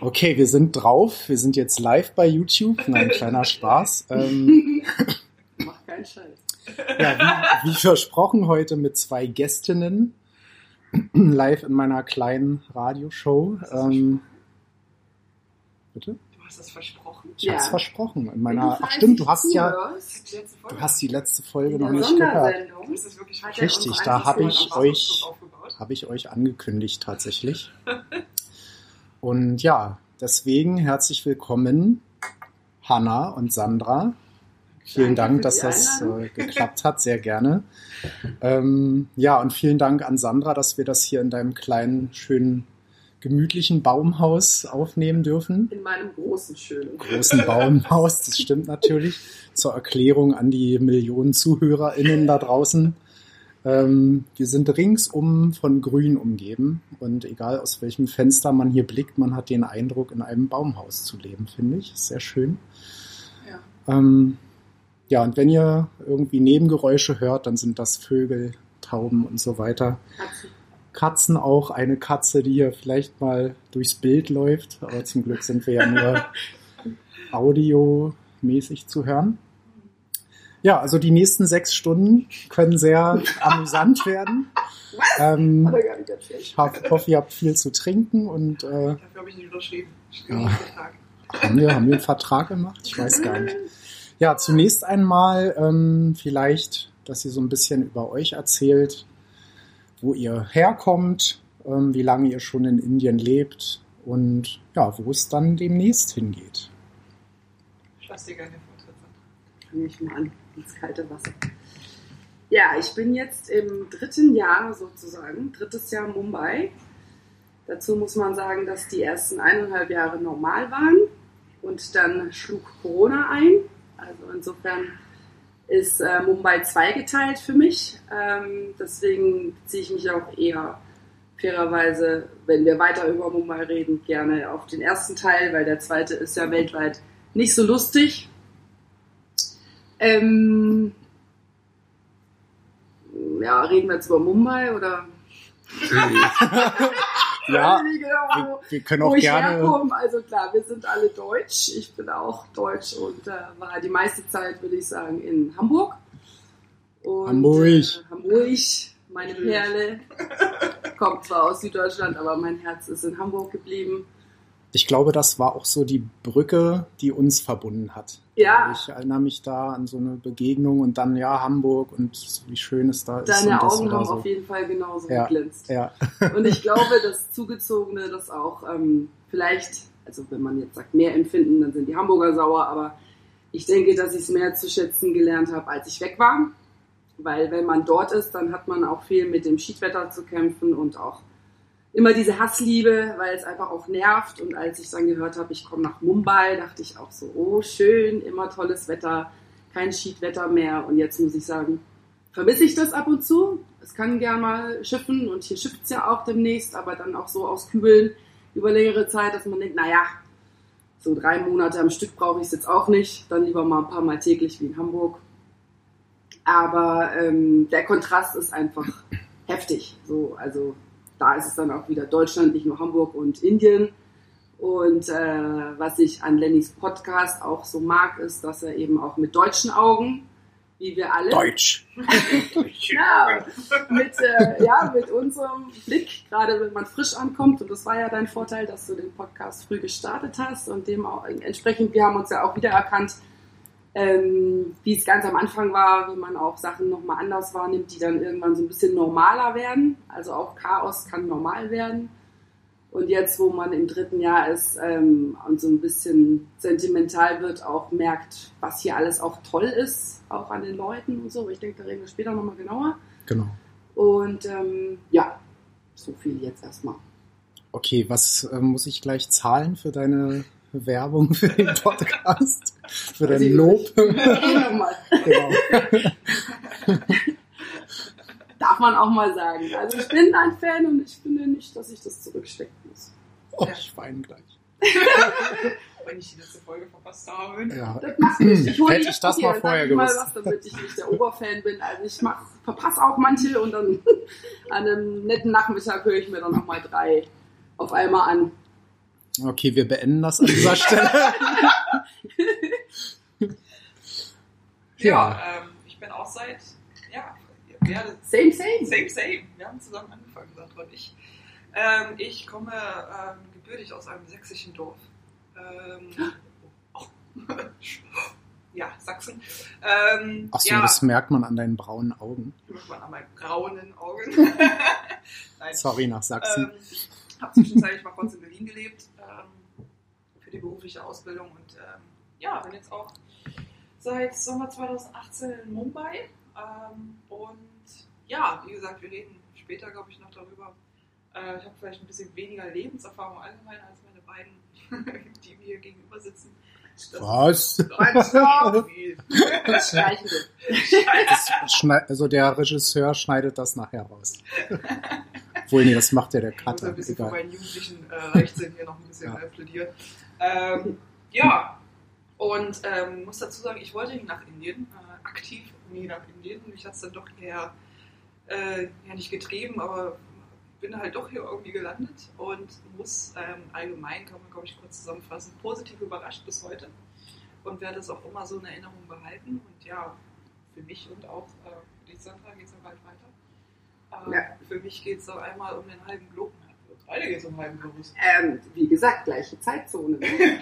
Okay, wir sind drauf. Wir sind jetzt live bei YouTube. Nein, kleiner Spaß. Ähm, Mach keinen Scheiß. ja, wie, wie versprochen, heute mit zwei Gästinnen live in meiner kleinen Radioshow. Ähm, bitte? Du hast das versprochen. Ich Ja. versprochen. In meiner, ach stimmt, du hast ja, du hast die letzte Folge noch nicht gehört. Richtig, da habe ich euch, habe ich euch angekündigt tatsächlich. Und ja, deswegen herzlich willkommen, Hanna und Sandra. Vielen Danke Dank, dass das äh, geklappt hat, sehr gerne. Ähm, ja, und vielen Dank an Sandra, dass wir das hier in deinem kleinen, schönen, gemütlichen Baumhaus aufnehmen dürfen. in meinem großen, schönen. Großen Baumhaus, das stimmt natürlich. Zur Erklärung an die Millionen ZuhörerInnen da draußen. Ähm, wir sind ringsum von Grün umgeben und egal aus welchem Fenster man hier blickt, man hat den Eindruck, in einem Baumhaus zu leben, finde ich. Ist Sehr schön. Ja. Ähm, ja, und wenn ihr irgendwie Nebengeräusche hört, dann sind das Vögel, Tauben und so weiter. Katzen. Katzen auch, eine Katze, die hier vielleicht mal durchs Bild läuft, aber zum Glück sind wir ja nur audiomäßig zu hören. Ja, also die nächsten sechs Stunden können sehr amüsant werden. Ähm, Hat er gar nicht erzählt. ich hab- hoffe, ihr habt viel zu trinken und äh, Dafür habe ich nicht unterschrieben. Ich Ja. Haben wir, haben wir einen Vertrag gemacht? Ich weiß gar nicht. Ja, zunächst einmal ähm, vielleicht, dass ihr so ein bisschen über euch erzählt, wo ihr herkommt, ähm, wie lange ihr schon in Indien lebt und ja, wo es dann demnächst hingeht. Ich lasse dir gerne den Vortritt. Fange ich mal an ins kalte Wasser. Ja, ich bin jetzt im dritten Jahr sozusagen, drittes Jahr Mumbai. Dazu muss man sagen, dass die ersten eineinhalb Jahre normal waren und dann schlug Corona ein. Also insofern ist äh, Mumbai zweigeteilt für mich. Ähm, deswegen beziehe ich mich auch eher fairerweise, wenn wir weiter über Mumbai reden, gerne auf den ersten Teil, weil der zweite ist ja weltweit nicht so lustig. Ähm, ja, reden wir jetzt über Mumbai oder? Ja, genau, wir, wo- wir können wo auch ich gerne. herkomme. Also klar, wir sind alle deutsch. Ich bin auch deutsch und äh, war die meiste Zeit, würde ich sagen, in Hamburg. Und, Hamburg. Äh, Hamburg, meine Perle. Kommt zwar aus Süddeutschland, aber mein Herz ist in Hamburg geblieben. Ich glaube, das war auch so die Brücke, die uns verbunden hat. Ja. Ich erinnere mich da an so eine Begegnung und dann ja Hamburg und wie schön es da ist. Deine und das Augen haben so. auf jeden Fall genauso Ja. geglänzt. Ja, Und ich glaube, das Zugezogene, das auch ähm, vielleicht, also wenn man jetzt sagt, mehr empfinden, dann sind die Hamburger sauer, aber ich denke, dass ich es mehr zu schätzen gelernt habe, als ich weg war. Weil wenn man dort ist, dann hat man auch viel mit dem Schiedwetter zu kämpfen und auch immer diese Hassliebe, weil es einfach auch nervt. Und als ich dann gehört habe, ich komme nach Mumbai, dachte ich auch so, oh schön, immer tolles Wetter, kein Schiedwetter mehr. Und jetzt muss ich sagen, vermisse ich das ab und zu. Es kann gern mal schiffen und hier schifft es ja auch demnächst, aber dann auch so aus Kübeln über längere Zeit, dass man denkt, naja, so drei Monate am Stück brauche ich es jetzt auch nicht, dann lieber mal ein paar Mal täglich wie in Hamburg. Aber ähm, der Kontrast ist einfach heftig. So, also da ist es dann auch wieder Deutschland, nicht nur Hamburg und Indien. Und äh, was ich an Lennys Podcast auch so mag, ist, dass er eben auch mit deutschen Augen, wie wir alle, Deutsch. ja, mit, äh, ja, mit unserem Blick, gerade wenn man frisch ankommt, und das war ja dein Vorteil, dass du den Podcast früh gestartet hast und dem auch entsprechend, wir haben uns ja auch wiedererkannt, ähm, wie es ganz am Anfang war, wie man auch Sachen nochmal anders wahrnimmt, die dann irgendwann so ein bisschen normaler werden. Also auch Chaos kann normal werden. Und jetzt, wo man im dritten Jahr ist ähm, und so ein bisschen sentimental wird, auch merkt, was hier alles auch toll ist, auch an den Leuten und so. Ich denke, da reden wir später nochmal genauer. Genau. Und ähm, ja, so viel jetzt erstmal. Okay, was äh, muss ich gleich zahlen für deine Werbung für den Podcast? Für dein ich Lob? nicht. Genau. Darf man auch mal sagen. Also ich bin ein Fan und ich finde nicht, dass ich das zurückstecken muss. Oh, ich weine gleich. Wenn ich die letzte Folge verpasst habe. Ja. Das macht nichts. Ich hole Hätte ich das mal sag vorher ich mal gewusst. was, damit ich nicht der Oberfan bin. Also ich mach, verpasse auch manche und dann an einem netten Nachmittag höre ich mir dann nochmal drei auf einmal an. Okay, wir beenden das an dieser Stelle. Ja, ähm, ich bin auch seit, ja, ja, Same, same. same, same. Wir haben zusammen angefangen, Sandra und ich. Ähm, ich komme ähm, gebürtig aus einem sächsischen Dorf. Ähm, oh, ja, Sachsen. Ähm, Ach so, ja, das merkt man an deinen braunen Augen. merkt man an meinen braunen Augen. Nein, Sorry, nach Sachsen. Ähm, habe zwischenzeitlich mal kurz in Berlin gelebt ähm, für die berufliche Ausbildung und ähm, ja, bin jetzt auch seit Sommer 2018 in Mumbai. Ähm, und ja, wie gesagt, wir reden später, glaube ich, noch darüber. Äh, ich habe vielleicht ein bisschen weniger Lebenserfahrung allgemein als meine beiden, die mir hier gegenüber sitzen. Das Was? Das. Das also der Regisseur schneidet das nachher raus. Obwohl, nee, das macht ja der Ich muss Cutter. ein bisschen für Egal. meinen jugendlichen äh, Rechtssinn hier noch ein bisschen Ja. plädieren. Ähm, ja, und ähm, muss dazu sagen, ich wollte nie nach Indien, äh, aktiv nie nach Indien. Mich hat es dann doch eher, äh, ja nicht getrieben, aber bin halt doch hier irgendwie gelandet und muss ähm, allgemein, kann man glaube ich kurz zusammenfassen, positiv überrascht bis heute und werde es auch immer so in Erinnerung behalten. Und ja, für mich und auch äh, für die Sandra geht es ja bald weiter. Äh, Ja. Für mich geht es noch einmal um den halben Globen. Beide geht es um halben Globus. Ähm, wie gesagt, gleiche Zeitzone. Ne?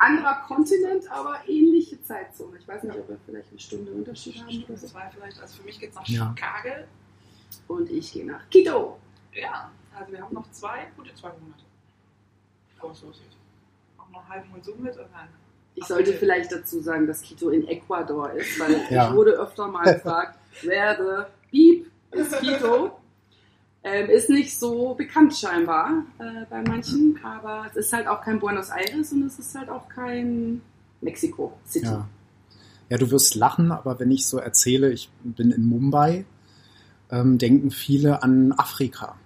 Anderer Kontinent, aber ähnliche Zeitzone. Ich weiß nicht, ob wir vielleicht eine Stunde Unterschied haben oder so. Zwei vielleicht. Also für mich geht es nach Ja. Chicago. Und ich gehe nach Quito. Ja, also wir haben noch zwei, gute zwei Monate. Bevor es losgeht. Auch noch einen halben Monsun mit und dann. Ich sollte vielleicht dazu sagen, dass Quito in Ecuador ist, weil Ja. ich wurde öfter mal gefragt, wer the Beep ist Quito. Ähm, ist nicht so bekannt scheinbar äh, bei manchen, aber es ist halt auch kein Buenos Aires und es ist halt auch kein Mexico City. Ja. ja, du wirst lachen, aber wenn ich so erzähle, ich bin in Mumbai, ähm, denken viele an Afrika.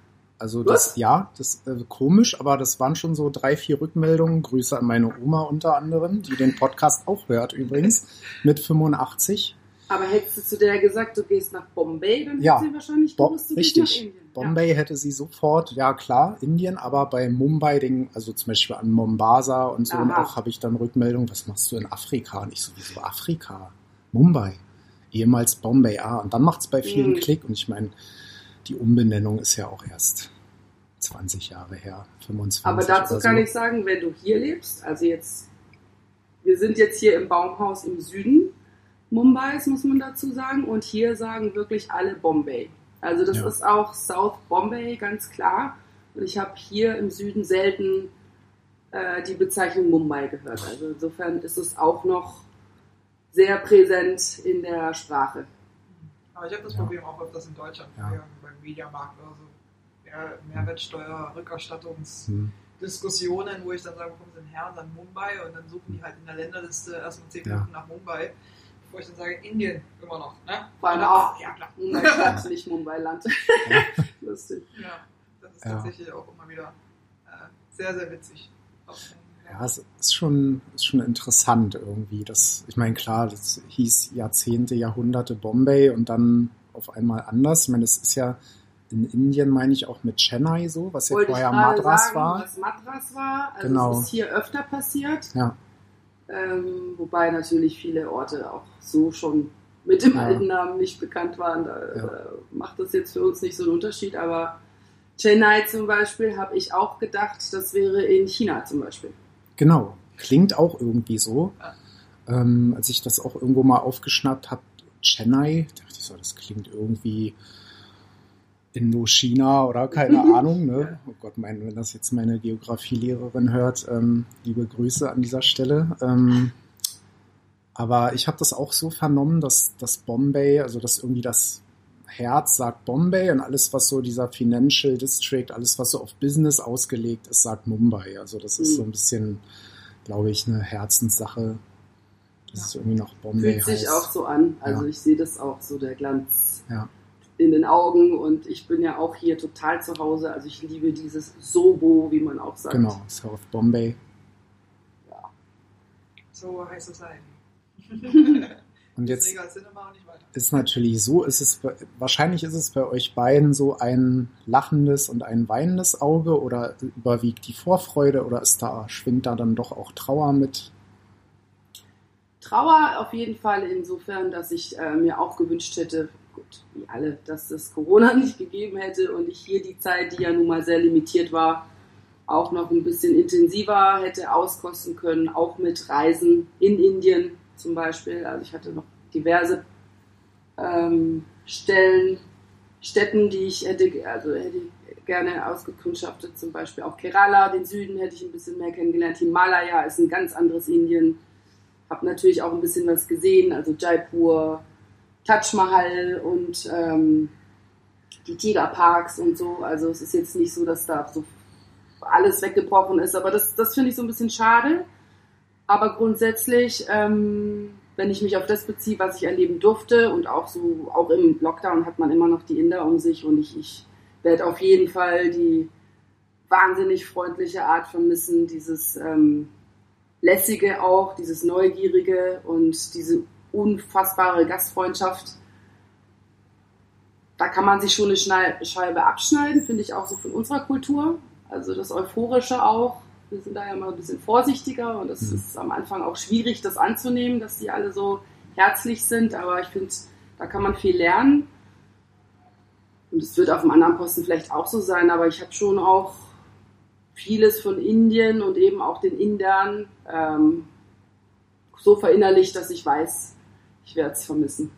Also das, Was? ja, das ist äh, komisch, aber das waren schon so drei, vier Rückmeldungen. Grüße an meine Oma unter anderem, die den Podcast auch hört übrigens, mit 85. Aber hättest du zu der gesagt, du gehst nach Bombay, dann Ja. hätte sie wahrscheinlich gewusst, du richtig. gehst nach Indien. Bombay hätte sie sofort, ja klar, Indien, aber bei Mumbai, den, also zum Beispiel an Mombasa und so, und Aha. auch habe ich dann Rückmeldung, was machst du in Afrika? Und ich so, wieso Afrika? Mumbai, ehemals Bombay, ah, und dann macht es bei vielen Mhm. Klick und ich meine, die Umbenennung ist ja auch erst 20 Jahre her, 25 Aber dazu oder kann so. ich sagen, wenn du hier lebst, also jetzt, wir sind jetzt hier im Baumhaus im Süden Mumbais, muss man dazu sagen, und hier sagen wirklich alle Bombay. Also das Ja. ist auch South Bombay, ganz klar. Und ich habe hier im Süden selten äh, die Bezeichnung Mumbai gehört. Also insofern ist es auch noch sehr präsent in der Sprache. Aber ich habe das Ja. Problem auch öfters in Deutschland, Ja. beim Mediamarkt oder so. Ja, Mehrwertsteuer, Hm. Rückerstattungsdiskussionen, wo ich dann sage, wo kommen sie denn her? Und dann Mumbai und dann suchen die halt in der Länderliste erstmal 10 Ja. Minuten nach Mumbai, bevor ich dann sage, Indien immer noch. Ne? Vor allem auch- ja, klar. Mumbai-Stadt, nicht Mumbai-Land. Ja. Lustig. Ja, das ist Ja. tatsächlich auch immer wieder äh, sehr, sehr witzig. Ja, es ist schon, ist schon interessant irgendwie. Das, ich meine, klar, das hieß Jahrzehnte, Jahrhunderte Bombay und dann auf einmal anders. Ich meine, das ist ja in Indien, meine ich, auch mit Chennai so, was ja Wollte vorher Madras sagen, war. was Madras war. Also Genau. es ist hier öfter passiert. Ja. Ähm, wobei natürlich viele Orte auch so schon mit dem Ja. alten Namen nicht bekannt waren. Da Ja. äh, macht das jetzt für uns nicht so einen Unterschied. Aber Chennai zum Beispiel habe ich auch gedacht, das wäre in China zum Beispiel. Genau. Klingt auch irgendwie so. Ja. Ähm, als ich das auch irgendwo mal aufgeschnappt habe, Chennai, dachte ich so, das klingt irgendwie Indochina oder keine Ahnung. Ne? Oh Gott, mein, wenn das jetzt meine Geografielehrerin hört, ähm, liebe Grüße an dieser Stelle. Ähm, aber ich habe das auch so vernommen, dass das Bombay, also dass irgendwie das Herz sagt Bombay und alles, was so dieser Financial District, alles, was so auf Business ausgelegt ist, sagt Mumbai. Also das ist Mhm. so ein bisschen, glaube ich, eine Herzenssache, dass es irgendwie noch Bombay Fühlt sich auch so an. Also Ja. ich sehe das auch so, der Glanz Ja. in den Augen. Und ich bin ja auch hier total zu Hause. Also ich liebe dieses Sobo, wie man auch sagt. Genau, South Bombay. So heißt es sein. Und jetzt ist natürlich so, ist es bei- wahrscheinlich ist es bei euch beiden so ein lachendes und ein weinendes Auge oder überwiegt die Vorfreude oder ist da schwingt da dann doch auch Trauer mit? Trauer auf jeden Fall insofern, dass ich äh, mir auch gewünscht hätte, gut, wie alle, dass es Corona nicht gegeben hätte und ich hier die Zeit, die ja nun mal sehr limitiert war, auch noch ein bisschen intensiver hätte auskosten können, auch mit Reisen in Indien zum Beispiel. Also ich hatte noch diverse ähm, Stellen, Städten, die ich hätte, also hätte gerne ausgekundschaftet, zum Beispiel auch Kerala, den Süden hätte ich ein bisschen mehr kennengelernt. Himalaya ist ein ganz anderes Indien. Habe natürlich auch ein bisschen was gesehen, also Jaipur, Taj Mahal und ähm, die Tigerparks und so. Also es ist jetzt nicht so, dass da so alles weggebrochen ist, aber das, das finde ich so ein bisschen schade. Aber grundsätzlich, ähm, wenn ich mich auf das beziehe, was ich erleben durfte und auch so, auch im Lockdown hat man immer noch die Inder um sich und ich, ich werde auf jeden Fall die wahnsinnig freundliche Art vermissen, dieses ähm, lässige auch, dieses neugierige und diese unfassbare Gastfreundschaft. Da kann man sich schon eine Scheibe abschneiden, finde ich auch so von unserer Kultur. Also das Euphorische auch. Wir sind da ja mal ein bisschen vorsichtiger und es Mhm. ist am Anfang auch schwierig, das anzunehmen, dass die alle so herzlich sind. Aber ich finde, da kann man viel lernen. Und es wird auf dem anderen Posten vielleicht auch so sein, aber ich habe schon auch vieles von Indien und eben auch den Indern ähm, so verinnerlicht, dass ich weiß, ich werde es vermissen.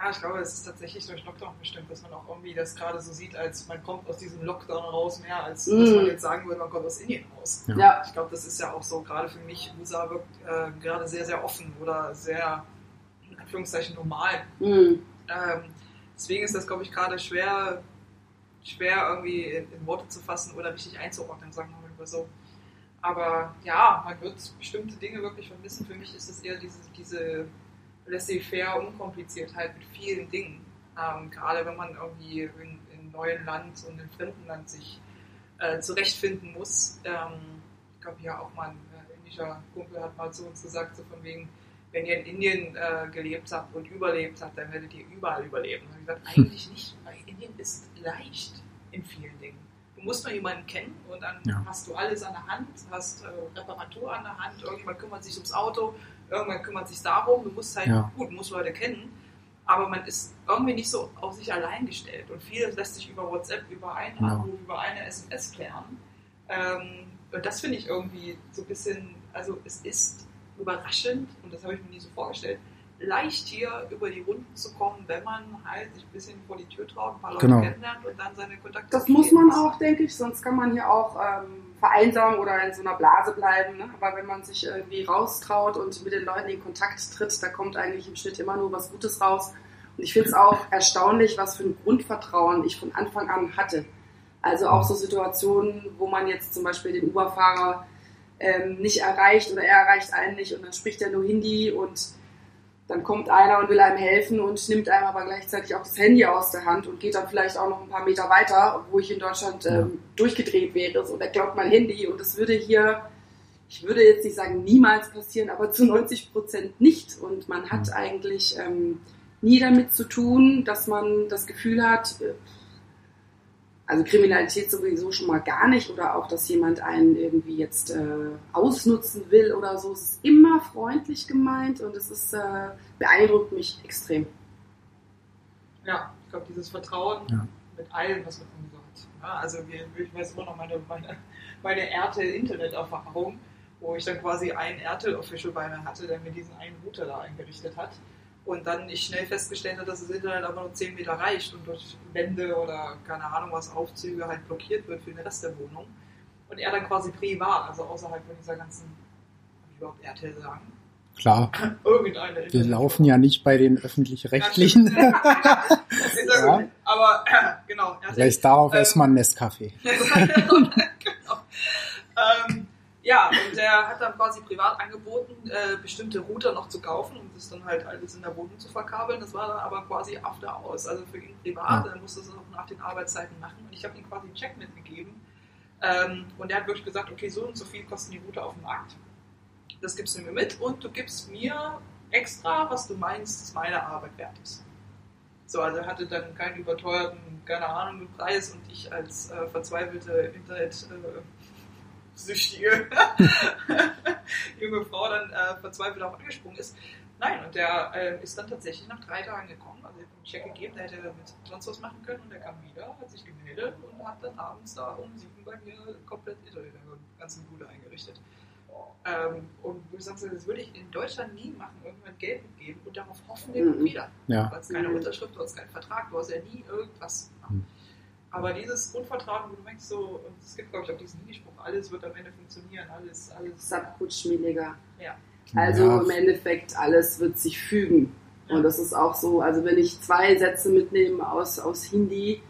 Ja, ich glaube, es ist tatsächlich durch Lockdown bestimmt, dass man auch irgendwie das gerade so sieht, als man kommt aus diesem Lockdown raus mehr, als dass Mm. man jetzt sagen würde, man kommt aus Indien raus. Ja. Ja, Ich glaube, das ist ja auch so, gerade für mich, USA wirkt äh, gerade sehr, sehr offen oder sehr, in Anführungszeichen, normal. mm, Ähm, deswegen ist das, glaube ich, gerade schwer, schwer irgendwie in, in Worte zu fassen oder richtig einzuordnen, sagen wir mal so. Aber ja, man wird bestimmte Dinge wirklich vermissen. Für mich ist es eher diese, diese laissez-faire Unkompliziertheit mit vielen Dingen. Ähm, gerade wenn man irgendwie in, in einem neuen Land und in fremden Land sich äh, zurechtfinden muss. Ähm, ich glaube, ja auch mal ein äh, indischer Kumpel hat mal zu uns gesagt, so von wegen, wenn ihr in Indien äh, gelebt habt und überlebt habt, dann werdet ihr überall überleben. Ich habe gesagt, eigentlich nicht, weil Indien ist leicht in vielen Dingen. Du musst nur jemanden kennen und dann Ja. hast du alles an der Hand, hast äh, Reparatur an der Hand, irgendjemand kümmert sich ums Auto, irgendjemand kümmert sich darum, du musst halt, Ja. gut, musst Leute kennen, aber man ist irgendwie nicht so auf sich allein gestellt und vieles lässt sich über WhatsApp, über einen Genau. Anruf, über eine SMS klären. Ähm, und das finde ich irgendwie so ein bisschen, also es ist überraschend, und das habe ich mir nie so vorgestellt, leicht hier über die Runden zu kommen, wenn man halt sich ein bisschen vor die Tür traut, ein paar Leute Genau. kennenlernt und dann seine Kontakte das muss man auch, denke ich, sonst kann man hier auch ähm, vereinsamen oder in so einer Blase bleiben. Ne? Aber wenn man sich irgendwie raustraut und mit den Leuten in Kontakt tritt, da kommt eigentlich im Schnitt immer nur was Gutes raus. Und ich finde es auch erstaunlich, was für ein Grundvertrauen ich von Anfang an hatte. Also auch so Situationen, wo man jetzt zum Beispiel den Uber-Fahrer ähm, nicht erreicht oder er erreicht einen nicht und dann spricht er nur Hindi und dann kommt einer und will einem helfen und nimmt einem aber gleichzeitig auch das Handy aus der Hand und geht dann vielleicht auch noch ein paar Meter weiter, wo ich in Deutschland ähm, durchgedreht wäre. Und er glaubt mein Handy. Und das würde hier, ich würde jetzt nicht sagen niemals passieren, aber zu 90 Prozent nicht. Und man hat eigentlich ähm, nie damit zu tun, dass man das Gefühl hat, äh, also Kriminalität sowieso schon mal gar nicht oder auch, dass jemand einen irgendwie jetzt äh, ausnutzen will oder so. Es ist immer freundlich gemeint und es ist, äh, beeindruckt mich extrem. Ja, ich glaube, dieses Vertrauen Ja. mit allem, was man irgendwie so hat. Ja, also wir, ich weiß immer noch meine, meine, meine Erte-Internet-Erfahrung, wo ich dann quasi einen Erte-Official bei mir hatte, der mir diesen einen Router da eingerichtet hat. Und dann ich schnell festgestellt habe, dass das Internet aber nur 10 Meter reicht und durch Wände oder keine Ahnung was, Aufzüge halt blockiert wird für den Rest der Wohnung. Und er dann quasi privat, also außerhalb von dieser ganzen, kann ich überhaupt RTL sagen? Klar, Irgendeine wir Internet- laufen ja nicht bei den öffentlich-rechtlichen. Ja Ja. Aber äh, genau, RTL Vielleicht darauf Ähm, erstmal ein Nescafé. genau. ähm, ja, und der hat dann quasi privat angeboten, äh, bestimmte Router noch zu kaufen und das dann halt alles in der Wohnung zu verkabeln. Das war dann aber quasi after hours, also für ihn privat. Ja. Er musste es auch nach den Arbeitszeiten machen und ich habe ihm quasi einen Check mitgegeben. Ähm, und er hat wirklich gesagt, okay, so und so viel kosten die Router auf dem Markt. Das gibst du mir mit und du gibst mir extra, was du meinst, dass meine Arbeit wert ist. So, also er hatte dann keinen überteuerten, keine Ahnung, Preis und ich als äh, verzweifelte Internet-süchtige junge Frau dann äh, verzweifelt auch angesprungen ist. Nein, und der äh, ist dann tatsächlich nach drei Tagen gekommen. Also, ich habe einen Check gegeben, der hätte damit sonst was machen können und der kam wieder, hat sich gemeldet und hat dann abends da um sieben bei mir komplett Internet in der ganzen Bude eingerichtet. Ähm, und ich sage, das würde ich in Deutschland nie machen, irgendwann Geld mitgeben und darauf hoffen wir Mhm. wieder. Ja. Weil es keine. Unterschrift, du hast keinen Vertrag, du hast ja nie irgendwas. Mhm. Aber dieses Grundvertrauen, wo du merkst, so, und es gibt, glaube ich, auch diesen Minispruch, alles wird am Ende funktionieren, alles, alles. Subkutschmilliger. Ja. Also ja, im Endeffekt, alles wird sich fügen. Und das ist auch so, also wenn ich zwei Sätze mitnehme aus, aus Hindi,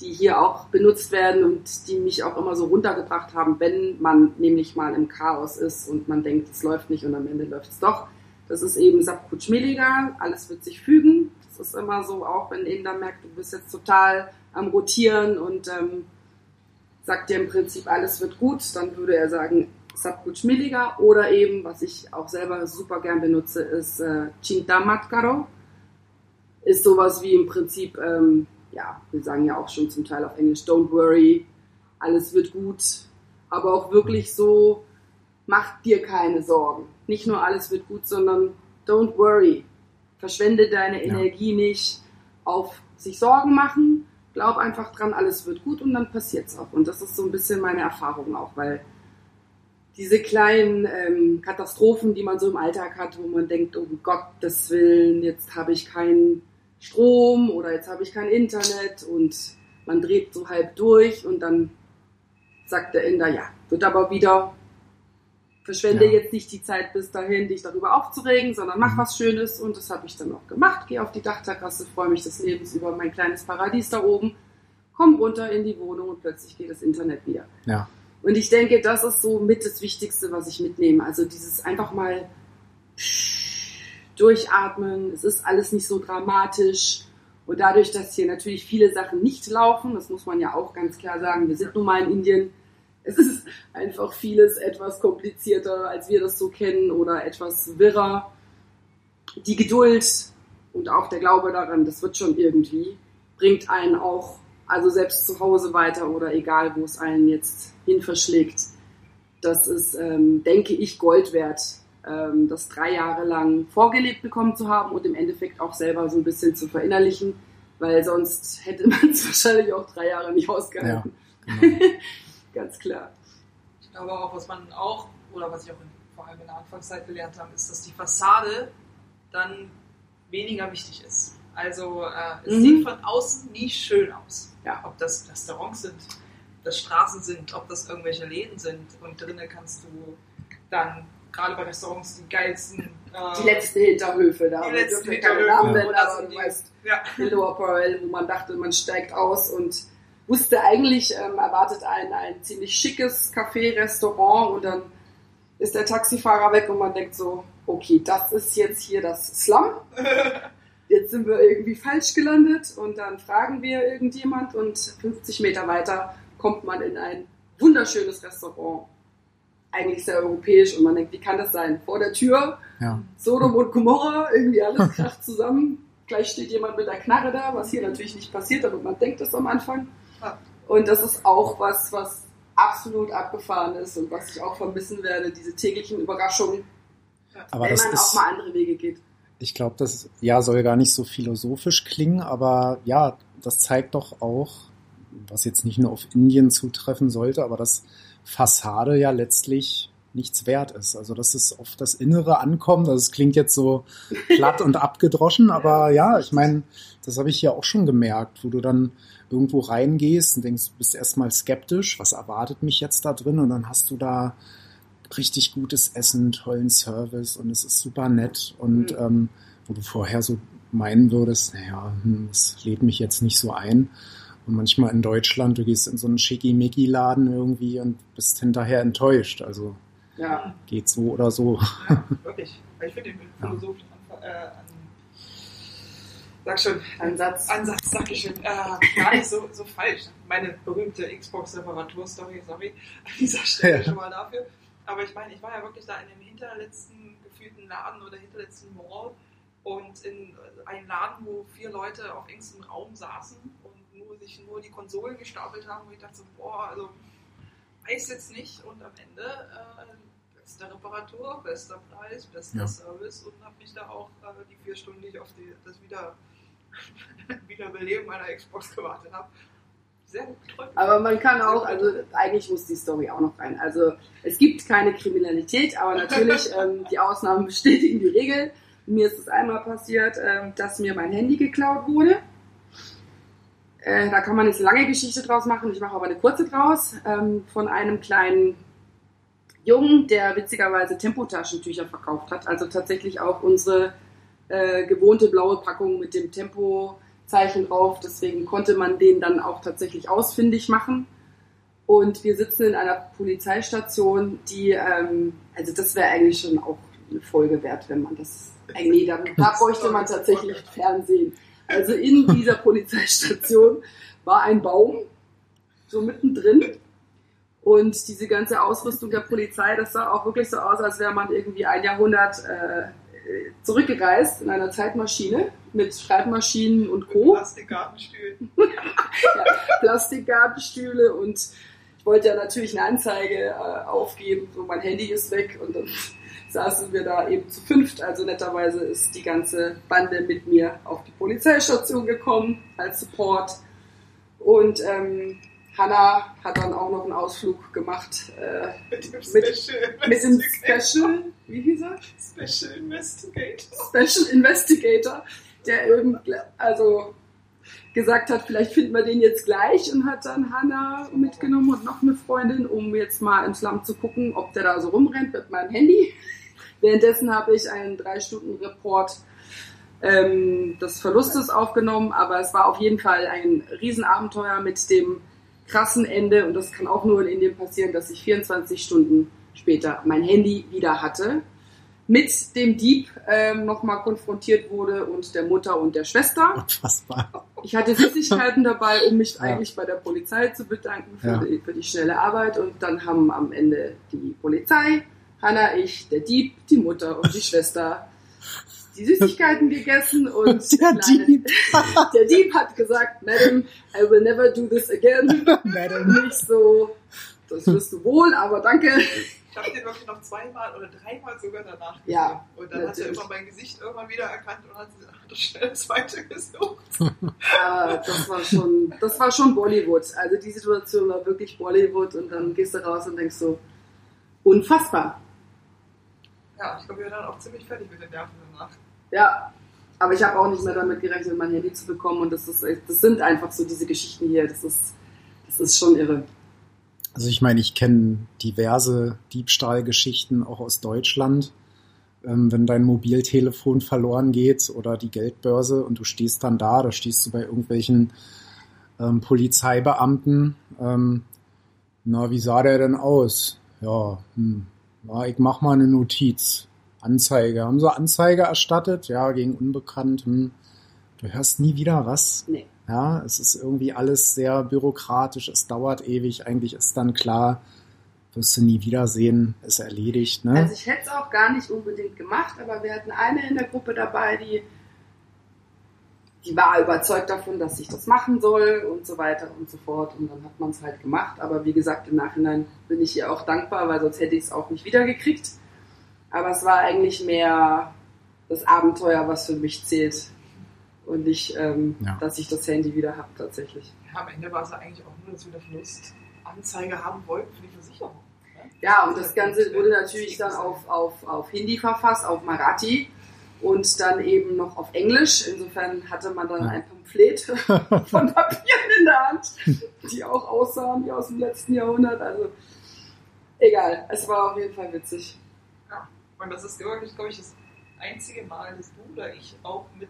die hier auch benutzt werden und die mich auch immer so runtergebracht haben, wenn man nämlich mal im Chaos ist und man denkt, es läuft nicht und am Ende läuft es doch. Das ist eben Sabkutschmeliga, alles wird sich fügen. Das ist immer so, auch wenn eben dann merkt, du bist jetzt total am Rotieren und ähm, sagt dir im Prinzip, alles wird gut, dann würde er sagen, Sabkutschmeliga oder eben, was ich auch selber super gern benutze, ist äh, Cinta Matkaro. Ist sowas wie im Prinzip, ähm, ja, wir sagen ja auch schon zum Teil auf Englisch, don't worry, alles wird gut, aber auch wirklich so, mach dir keine Sorgen. Nicht nur alles wird gut, sondern don't worry. Verschwende deine Ja. Energie nicht auf sich Sorgen machen. Glaub einfach dran, alles wird gut und dann passiert's auch. Und das ist so ein bisschen meine Erfahrung auch, weil diese kleinen ähm, Katastrophen, die man so im Alltag hat, wo man denkt, um Gottes Willen, jetzt habe ich keinen Strom oder jetzt habe ich kein Internet und man dreht so halb durch und dann sagt der Inder, ja, wird aber wieder, verschwende Ja. jetzt nicht die Zeit bis dahin, dich darüber aufzuregen, sondern mach Mhm. was Schönes und das habe ich dann auch gemacht. Gehe auf die Dachterrasse, freue mich des Lebens über mein kleines Paradies da oben, komm runter in die Wohnung und plötzlich geht das Internet wieder. Ja. Und ich denke, das ist so mit das Wichtigste, was ich mitnehme. Also dieses einfach mal durchatmen. Es ist alles nicht so dramatisch. Und dadurch, dass hier natürlich viele Sachen nicht laufen, das muss man ja auch ganz klar sagen, wir sind nun mal in Indien. Es ist einfach vieles etwas komplizierter, als wir das so kennen oder etwas wirrer. Die Geduld und auch der Glaube daran, das wird schon irgendwie, bringt einen auch, also selbst zu Hause weiter oder egal, wo es einen jetzt hin verschlägt. Das ist, ähm, denke ich, Gold wert, ähm, das drei Jahre lang vorgelebt bekommen zu haben und im Endeffekt auch selber so ein bisschen zu verinnerlichen, weil sonst hätte man es wahrscheinlich auch drei Jahre nicht ausgehalten. Genau. Ganz klar. Ich glaube auch, was man auch, oder was ich auch in, vor allem in der Anfangszeit gelernt habe, ist, dass die Fassade dann weniger wichtig ist. Also äh, es Mhm. sieht von außen nie schön aus. Ja. Ob das Restaurants sind, ob das Straßen sind, ob das irgendwelche Läden sind. Und drinnen kannst du dann, gerade bei Restaurants, die geilsten... Äh, Die letzten Hinterhöfe da. Die letzten Hinterhöfe. Namen Ja. Oder die- weißt, Ja. Lower Parallel, wo man dachte, man steigt aus und wusste eigentlich, ähm, erwartet einen ein ziemlich schickes Café, Restaurant und dann ist der Taxifahrer weg und man denkt so, okay, das ist jetzt hier das Slum. Jetzt sind wir irgendwie falsch gelandet und dann fragen wir irgendjemand und 50 Meter weiter kommt man in ein wunderschönes Restaurant. Eigentlich sehr europäisch und man denkt, wie kann das sein? Vor der Tür Ja. Sodom und Gomorra, irgendwie alles kracht zusammen. Gleich steht jemand mit der Knarre da, was hier natürlich nicht passiert, aber man denkt das am Anfang. Und das ist auch was, was absolut abgefahren ist und was ich auch vermissen werde, diese täglichen Überraschungen, Aber wenn man auch ist, mal andere Wege geht. ich glaube, das ja soll gar nicht so philosophisch klingen, aber ja, das zeigt doch auch, was jetzt nicht nur auf Indien zutreffen sollte, aber dass Fassade ja letztlich nichts wert ist. Also das ist auf das Innere ankommt. Also es klingt jetzt so platt und abgedroschen, aber ja, ich meine, das habe ich ja auch schon gemerkt, wo du dann irgendwo reingehst und denkst, bist erstmal skeptisch, was erwartet mich jetzt da drin? Und dann hast du da richtig gutes Essen, tollen Service und es ist super nett und Mhm. ähm, wo du vorher so meinen würdest, naja, hm, das lädt mich jetzt nicht so ein. Und manchmal in Deutschland, du gehst in so einen Schickimicki-Laden irgendwie und bist hinterher enttäuscht. Also Ja, geht so oder so. Ja, wirklich. Ich finde den Ja. philosophischen Anfang, äh, an, sag schon, ein Satz. Ansatz, sag ich schon, äh, gar nicht so, so falsch. Meine berühmte Xbox-Reparatur-Story, sorry, an dieser Stelle Ja. schon mal dafür. Aber ich meine, ich war ja wirklich da in dem hinterletzten gefühlten Laden oder hinterletzten Mall und in einen Laden, wo vier Leute auf engstem Raum saßen und nur, sich nur die Konsolen gestapelt haben, wo ich dachte so, boah, also weiß jetzt nicht und am Ende äh, beste Reparatur, bester Preis, bester Ja. Service und habe mich da auch äh, die vier Stunden, die ich auf die, das wieder, Wiederbeleben meiner Xbox gewartet habe, sehr gut. Aber man kann auch, also eigentlich muss die Story auch noch rein. Also es gibt keine Kriminalität, aber natürlich ähm, die Ausnahmen bestätigen die Regel. Mir ist es einmal passiert, ähm, dass mir mein Handy geklaut wurde. Äh, da kann man jetzt eine lange Geschichte draus machen. Ich mache aber eine kurze draus. Ähm, von einem kleinen Jungen, der witzigerweise Tempotaschentücher verkauft hat. Also tatsächlich auch unsere äh, gewohnte blaue Packung mit dem Tempo-Zeichen drauf. Deswegen konnte man den dann auch tatsächlich ausfindig machen. Und wir sitzen in einer Polizeistation, die, ähm, also das wäre eigentlich schon auch eine Folge wert, wenn man das, äh, nee, da, da bräuchte man tatsächlich Fernsehen. Also in dieser Polizeistation war ein Baum, so mittendrin. Und diese ganze Ausrüstung der Polizei, das sah auch wirklich so aus, als wäre man irgendwie ein Jahrhundert äh, zurückgereist in einer Zeitmaschine mit Schreibmaschinen und Co. Plastikgartenstühlen. ja, Plastikgartenstühle und ich wollte ja natürlich eine Anzeige äh, aufgeben, so mein Handy ist weg und dann saßen wir da eben zu fünft. Also netterweise ist die ganze Bande mit mir auf die Polizeistation gekommen als Support und ähm, Hanna hat dann auch noch einen Ausflug gemacht äh, Mit dem Mit- Special mit dem Investigator. Special, wie hieß er? Special Investigator. Special Investigator, der eben, also gesagt hat, vielleicht finden wir den jetzt gleich und hat dann Hannah mitgenommen und noch eine Freundin, um jetzt mal ins Land zu gucken, ob der da so rumrennt mit meinem Handy. Währenddessen habe ich einen drei Stunden Report ähm, des Verlustes aufgenommen, aber es war auf jeden Fall ein Riesenabenteuer mit dem krassen Ende und das kann auch nur in Indien passieren, dass ich 24 Stunden später mein Handy wieder hatte mit dem Dieb ähm, nochmal konfrontiert wurde und der Mutter und der Schwester. Unfassbar. Ich hatte Süßigkeiten dabei, um mich Ja. eigentlich bei der Polizei zu bedanken für, Ja. die, für die schnelle Arbeit. Und dann haben am Ende die Polizei, Hanna, ich, der Dieb, die Mutter und die Schwester die Süßigkeiten gegessen und Der kleine- Dieb. der Dieb hat gesagt, Madam, I will never do this again. Madam. Nicht so, das wirst du wohl, aber danke. Ich habe den wirklich noch zweimal oder dreimal sogar danach gesehen. Ja, und dann hat er natürlich. immer mein Gesicht irgendwann wieder erkannt und hat, hat schnell zweite gesucht. Aber das war schon, das war schon Bollywood. Also die Situation war wirklich Bollywood und dann gehst du raus und denkst so, unfassbar. Ja, ich glaube, wir waren auch ziemlich fertig mit den Nerven. Ja, aber ich habe auch nicht mehr damit gerechnet, mein Handy zu bekommen und das ist, das sind einfach so diese Geschichten hier. Das ist, das ist schon irre. Also ich meine, ich kenne diverse Diebstahlgeschichten auch aus Deutschland. Ähm, wenn dein Mobiltelefon verloren geht oder die Geldbörse und du stehst dann da, da stehst du bei irgendwelchen ähm, Polizeibeamten. Ähm, na, wie sah der denn aus? Ja, hm, ja, ich mach mal eine Notiz. Anzeige. Haben sie Anzeige erstattet? Ja, gegen Unbekannt. Hm. Du hörst nie wieder was. Nee. Ja, es ist irgendwie alles sehr bürokratisch, es dauert ewig, eigentlich ist dann klar, wirst du nie wiedersehen, ist erledigt, ne? Also ich hätte es auch gar nicht unbedingt gemacht, aber wir hatten eine in der Gruppe dabei, die, die war überzeugt davon, dass ich das machen soll und so weiter und so fort. Und dann hat man es halt gemacht. Aber wie gesagt, im Nachhinein bin ich ihr auch dankbar, weil sonst hätte ich es auch nicht wiedergekriegt. Aber es war eigentlich mehr das Abenteuer, was für mich zählt. Und nicht, ähm, Ja. dass ich das Handy wieder habe tatsächlich. Ja, am Ende war es ja eigentlich auch nur, dass wir eine Verlustanzeige haben wollten für die Versicherung. ne? Ja, und das Ganze wurde natürlich dann auf, auf, auf Hindi verfasst, auf Marathi und dann eben noch auf Englisch. Insofern hatte man dann Ja. ein Pamphlet von Papieren in der Hand, die auch aussahen wie aus dem letzten Jahrhundert. Also egal, es war auf jeden Fall witzig. Und das ist wirklich, glaube ich, das einzige Mal, dass du oder ich auch mit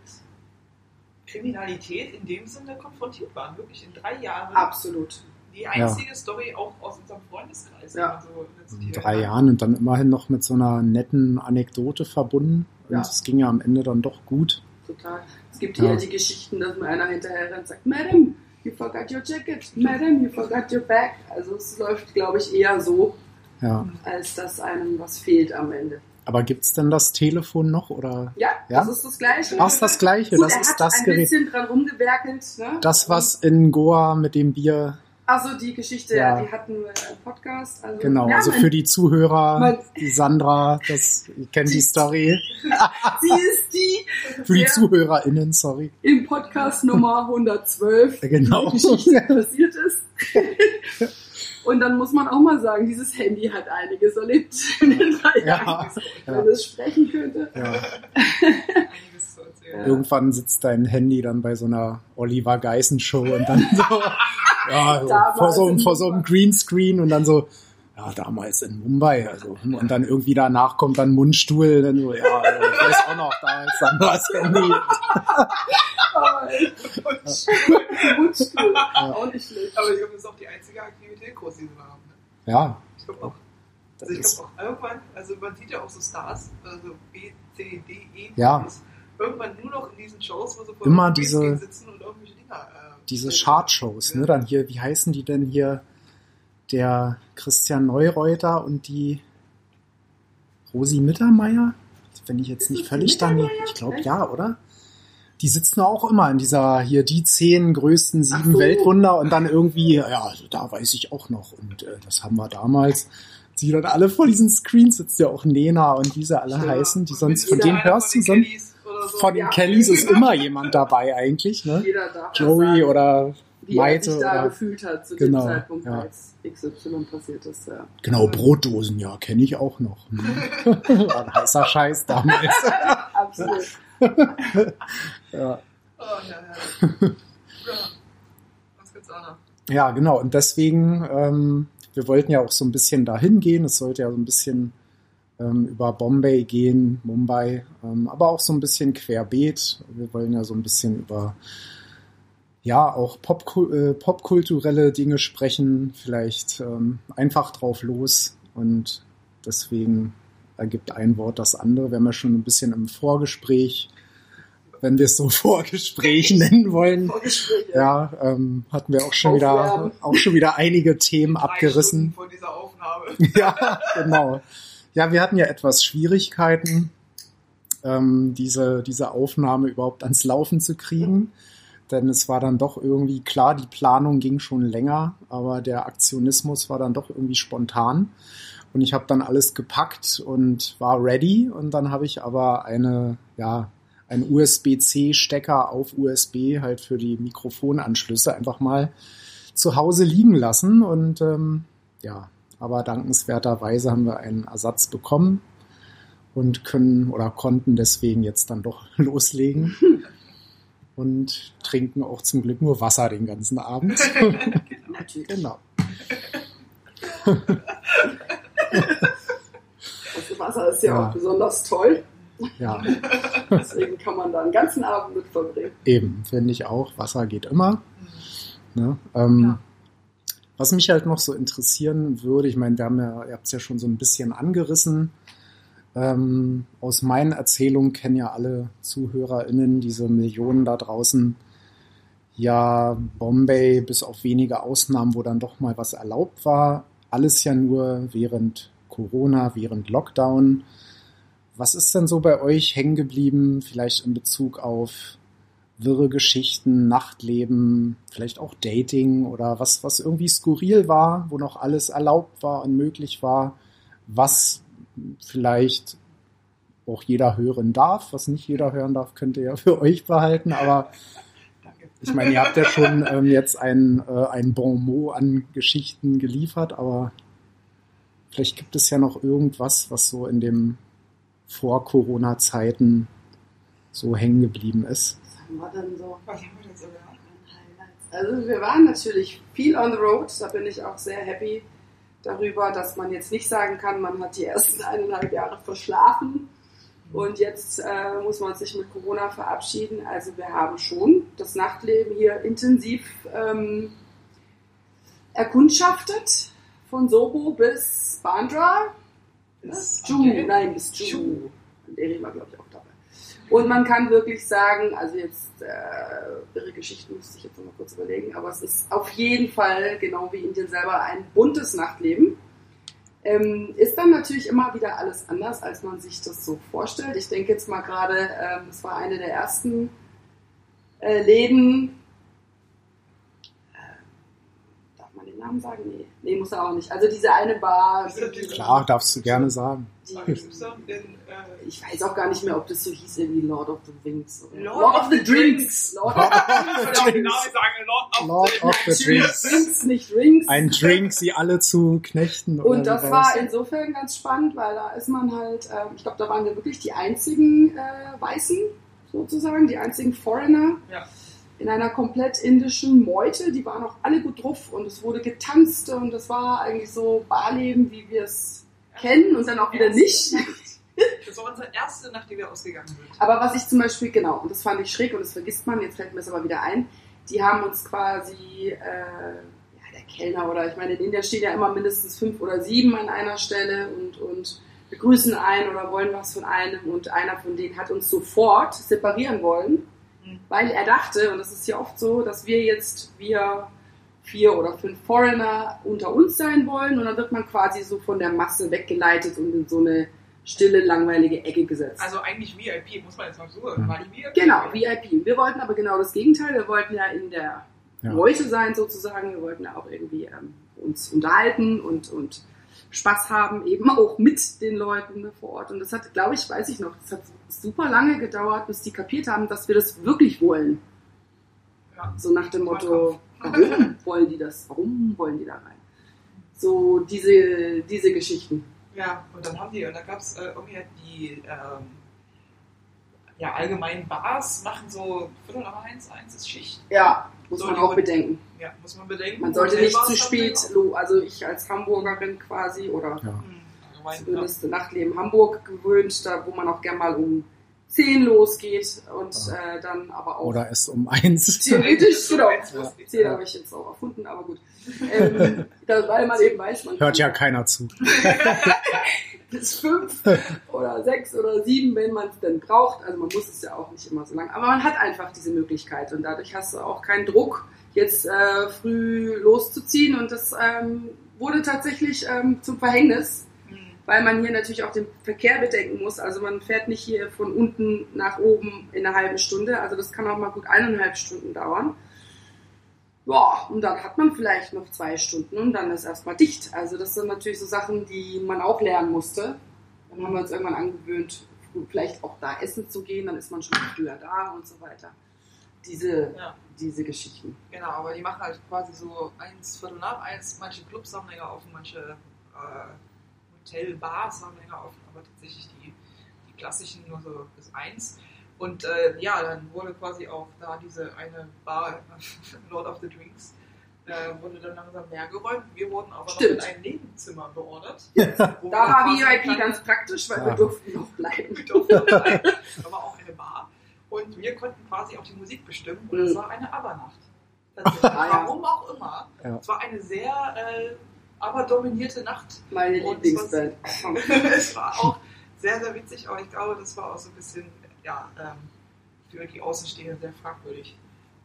Kriminalität in dem Sinne konfrontiert waren. Wirklich in drei Jahren. Absolut. Die einzige Story auch aus unserem Freundeskreis. Ja. Also In letztlich- drei Jahren und dann immerhin noch mit so einer netten Anekdote verbunden. Und Ja. es ging ja am Ende dann doch gut. Total. Es gibt Ja. hier die Geschichten, dass mir einer hinterher rennt und sagt, Madam, you forgot your jacket. Madam, you forgot your bag. Also es läuft, glaube ich, eher so, Ja. als dass einem was fehlt am Ende. Aber gibt's denn das Telefon noch oder? Ja, Ja? das ist das Gleiche. Ach, ist das gleiche, Gut, das ist hat das ein Gerät. bisschen dran rumgewerkelt. Ne? Das, was in Goa mit dem Bier, Also die Geschichte, Ja. die hatten wir im Podcast. Also, genau, ja, also für die Zuhörer, mein- die Sandra, das, kennt die Story. Sie ist die Für die ZuhörerInnen, sorry. im Podcast Nummer 112 Genau. die Geschichte passiert ist. Und dann muss man auch mal sagen, dieses Handy hat einiges erlebt in den drei Ja. Jahren. Ja. Wenn es sprechen könnte. Ja. Einiges zu erzählen. Irgendwann sitzt dein Handy dann bei so einer Oliver Geissen Show und dann so, ja, so vor, so, vor so einem. Greenscreen und dann so, ja, damals in Mumbai, also, und dann irgendwie danach kommt dann Mundstuhl, dann so, ja, also, ich weiß auch noch, da ist dann das Handy. Aber Wunschstuhl, auch nicht schlecht. Aber ich glaube, das ist auch die einzige Aktivität die wir haben. Ne? Ja, Ich glaube auch. Also ich glaube auch irgendwann, also man sieht ja auch so Stars, also B, C, D, E, Ja. Irgendwann nur noch in diesen Shows, wo sie vor Immer diese- sitzen und irgendwelche Dinger. Äh, diese. Chartshows, ne, dann hier, wie heißen die denn hier, der Christian Neureuter und die Rosi Mittermeier? Wenn ich jetzt nicht völlig daneben, ich glaube ja, oder? Die sitzen auch immer in dieser, hier die zehn größten sieben so. Weltwunder und dann irgendwie, ja, also da weiß ich auch noch und äh, das haben wir damals. Sie dann alle vor diesen Screens sitzt ja auch Nena und wie sie alle Ja. heißen, die sonst, von denen hörst du von den sonst, Kellys oder so. von den Ja. Kellys ist immer jemand dabei eigentlich, ne? Joey oder wie er Meite sich da oder, gefühlt hat zu Genau, dem Zeitpunkt, ja. als XY passiert ist. Ja. genau, Brotdosen, ja, kenne ich auch noch. War ein heißer Scheiß damals. Absolut. ja. Oh, ja, ja. ja. Was gibt's auch noch? Ja, genau. Und deswegen, ähm, wir wollten ja auch so ein bisschen dahin gehen. Es sollte ja so ein bisschen ähm, über Bombay gehen, Mumbai, ähm, aber auch so ein bisschen querbeet. Wir wollen ja so ein bisschen über ja auch Popku äh, popkulturelle Dinge sprechen, vielleicht ähm, einfach drauf los. Und deswegen ergibt ein Wort das andere. Wir haben ja schon ein bisschen im Vorgespräch, wenn wir es so Vorgespräch nennen wollen, Vorgespräche. ja, ähm, hatten wir auch schon wieder, auch schon wieder einige Themen Drei abgerissen. Stunden Vor dieser Aufnahme. ja, genau. Ja, wir hatten ja etwas Schwierigkeiten, ähm, diese, diese Aufnahme überhaupt ans Laufen zu kriegen. Denn es war dann doch irgendwie klar, die Planung ging schon länger, aber der Aktionismus war dann doch irgendwie spontan. Und ich habe dann alles gepackt und war ready. Und dann habe ich aber eine, ja, ein USB-C-Stecker auf USB halt für die Mikrofonanschlüsse einfach mal zu Hause liegen lassen. Und ähm, ja, aber dankenswerterweise haben wir einen Ersatz bekommen und können oder konnten deswegen jetzt dann doch loslegen und trinken auch zum Glück nur Wasser den ganzen Abend. Natürlich. genau. Das Wasser ist ja, Ja. auch besonders toll. Ja, Deswegen kann man da einen ganzen Abend mit verbringen. eben, finde ich auch. Wasser geht immer. Ne? Ähm, Ja. Was mich halt noch so interessieren würde, ich meine, wir haben ja, ihr habt es ja schon so ein bisschen angerissen. Ähm, aus meinen Erzählungen kennen ja alle ZuhörerInnen diese Millionen da draußen. Ja, Bombay, bis auf wenige Ausnahmen, wo dann doch mal was erlaubt war. Alles ja nur während Corona, während Lockdown. Was ist denn so bei euch hängen geblieben, vielleicht in Bezug auf wirre Geschichten, Nachtleben, vielleicht auch Dating oder was, was irgendwie skurril war, wo noch alles erlaubt war und möglich war, was vielleicht auch jeder hören darf, was nicht jeder hören darf, könnt ihr ja für euch behalten, aber ich meine, ihr habt ja schon ähm, jetzt ein, äh, ein Bon mot an Geschichten geliefert, aber vielleicht gibt es ja noch irgendwas, was so in dem Vor-Corona-Zeiten so hängen geblieben ist. Was haben wir denn so? Was? Also wir waren natürlich viel on the road, da bin ich auch sehr happy darüber, dass man jetzt nicht sagen kann, man hat die ersten eineinhalb Jahre verschlafen und jetzt äh, muss man sich mit Corona verabschieden. Also wir haben schon das Nachtleben hier intensiv ähm, erkundschaftet, von Soho bis Bandra. Bis Ju, okay. nein, bis Ju. Ju. Deri war, glaube ich, auch. Und man kann wirklich sagen, also jetzt, äh, ihre Geschichten müsste ich jetzt noch mal kurz überlegen, aber es ist auf jeden Fall, genau wie Indien selber, ein buntes Nachtleben. Ähm, ist dann natürlich immer wieder alles anders, als man sich das so vorstellt. Ich denke jetzt mal gerade, ähm, es war eine der ersten äh, Läden. Äh, darf man den Namen sagen? Nee. nee, muss er auch nicht. Also diese eine Bar. Die, Klar, darfst du gerne sagen. Die, äh, ich weiß auch gar nicht mehr, ob das so hieß, irgendwie Lord of the Rings. Oder Lord of the Drinks. Lord Lord of of the Drinks. genau sagen, Lord of the Drinks. Drinks, nicht Rings. Ein Drink, sie alle zu knechten. Und das war's? war insofern ganz spannend, weil da ist man halt, ähm, ich glaube, da waren wir wirklich die einzigen äh, Weißen, sozusagen, die einzigen Foreigner Ja. In einer komplett indischen Meute. Die waren auch alle gut drauf und es wurde getanzt und das war eigentlich so Barleben, wie wir es kennen und dann auch wieder nicht. Das war unsere erste Nacht, die wir ausgegangen sind. Aber was ich zum Beispiel, genau, und das fand ich schräg und das vergisst man, jetzt fällt mir es aber wieder ein, die haben uns quasi, äh, ja, der Kellner oder ich meine, in Indien stehen ja immer mindestens fünf oder sieben an einer Stelle und, und begrüßen einen oder wollen was von einem und einer von denen hat uns sofort separieren wollen. Weil er dachte, und das ist ja oft so, dass wir jetzt, wir vier oder fünf Foreigner unter uns sein wollen und dann wird man quasi so von der Masse weggeleitet und in so eine stille, langweilige Ecke gesetzt. Also eigentlich VIP, muss man jetzt mal so Mhm. sagen. War die VIP? Genau, VIP. Wir wollten aber genau das Gegenteil. Wir wollten ja in der Ja. Meute sein sozusagen. Wir wollten ja auch irgendwie ähm, uns unterhalten und, und Spaß haben, eben auch mit den Leuten vor Ort. Und das hat, glaube ich, weiß ich noch, das hat super lange gedauert, bis die kapiert haben, dass wir das wirklich wollen. Ja. So nach dem Motto, warum wollen die das? Warum wollen die da rein? So diese, diese Geschichten. Ja, und dann haben die, und da gab es äh, irgendwie die ähm, ja, allgemeinen Bars, machen so Viertel nach eins, eins ist Schicht. Ja, muss So, man auch bedenken. Ja, muss man bedenken. Man sollte nicht zu spät, lo- also ich als Hamburgerin quasi oder Ja. Hm, allgemein, ja. zumindest Nachtleben Hamburg gewöhnt, da wo man auch gern mal um 10 losgeht und Ja. äh, dann aber auch Oder erst um eins. theoretisch, genau. Losgeht. 10 habe ich jetzt auch erfunden, aber gut. Ähm, weil man eben weiß, man Hört ja keiner zu. bis 5 oder 6 oder 7, wenn man es denn braucht. Also man muss es ja auch nicht immer so lang. Aber man hat einfach diese Möglichkeit und dadurch hast du auch keinen Druck, jetzt äh, früh loszuziehen. Und das ähm, wurde tatsächlich ähm, zum Verhängnis. Hm. weil man hier natürlich auch den Verkehr bedenken muss. Also man fährt nicht hier von unten nach oben in einer halben Stunde. Also das kann auch mal gut eineinhalb Stunden dauern. Ja, und dann hat man vielleicht noch zwei Stunden und dann ist erstmal dicht. Also das sind natürlich so Sachen, die man auch lernen musste. Dann haben wir uns irgendwann angewöhnt, vielleicht auch da essen zu gehen, dann ist man schon früher da und so weiter. Diese, Ja. diese Geschichten. Genau, aber die machen halt quasi so eins Viertel nach eins. Manche Clubs haben länger offen, manche äh, Hotelbars haben länger offen, aber tatsächlich die, die klassischen nur so bis eins. Und äh, ja, dann wurde quasi auch da diese eine Bar, Lord of the Drinks, äh, wurde dann langsam leer geräumt. Wir wurden aber Stimmt. noch in ein Nebenzimmer beordert. Da war wir VIP ganz praktisch, weil Ja. wir durften noch bleiben. aber auch eine Bar. Und wir konnten quasi auch die Musik bestimmen. Und es Mhm. war eine Abernacht. Ah. Warum auch immer. Ja. Es war eine sehr äh, aber-dominierte Nacht. Meine Und Lieblingsband. es war auch sehr, sehr witzig, aber ich glaube, das war auch so ein bisschen, ja, ähm, für die Außenstehenden sehr fragwürdig.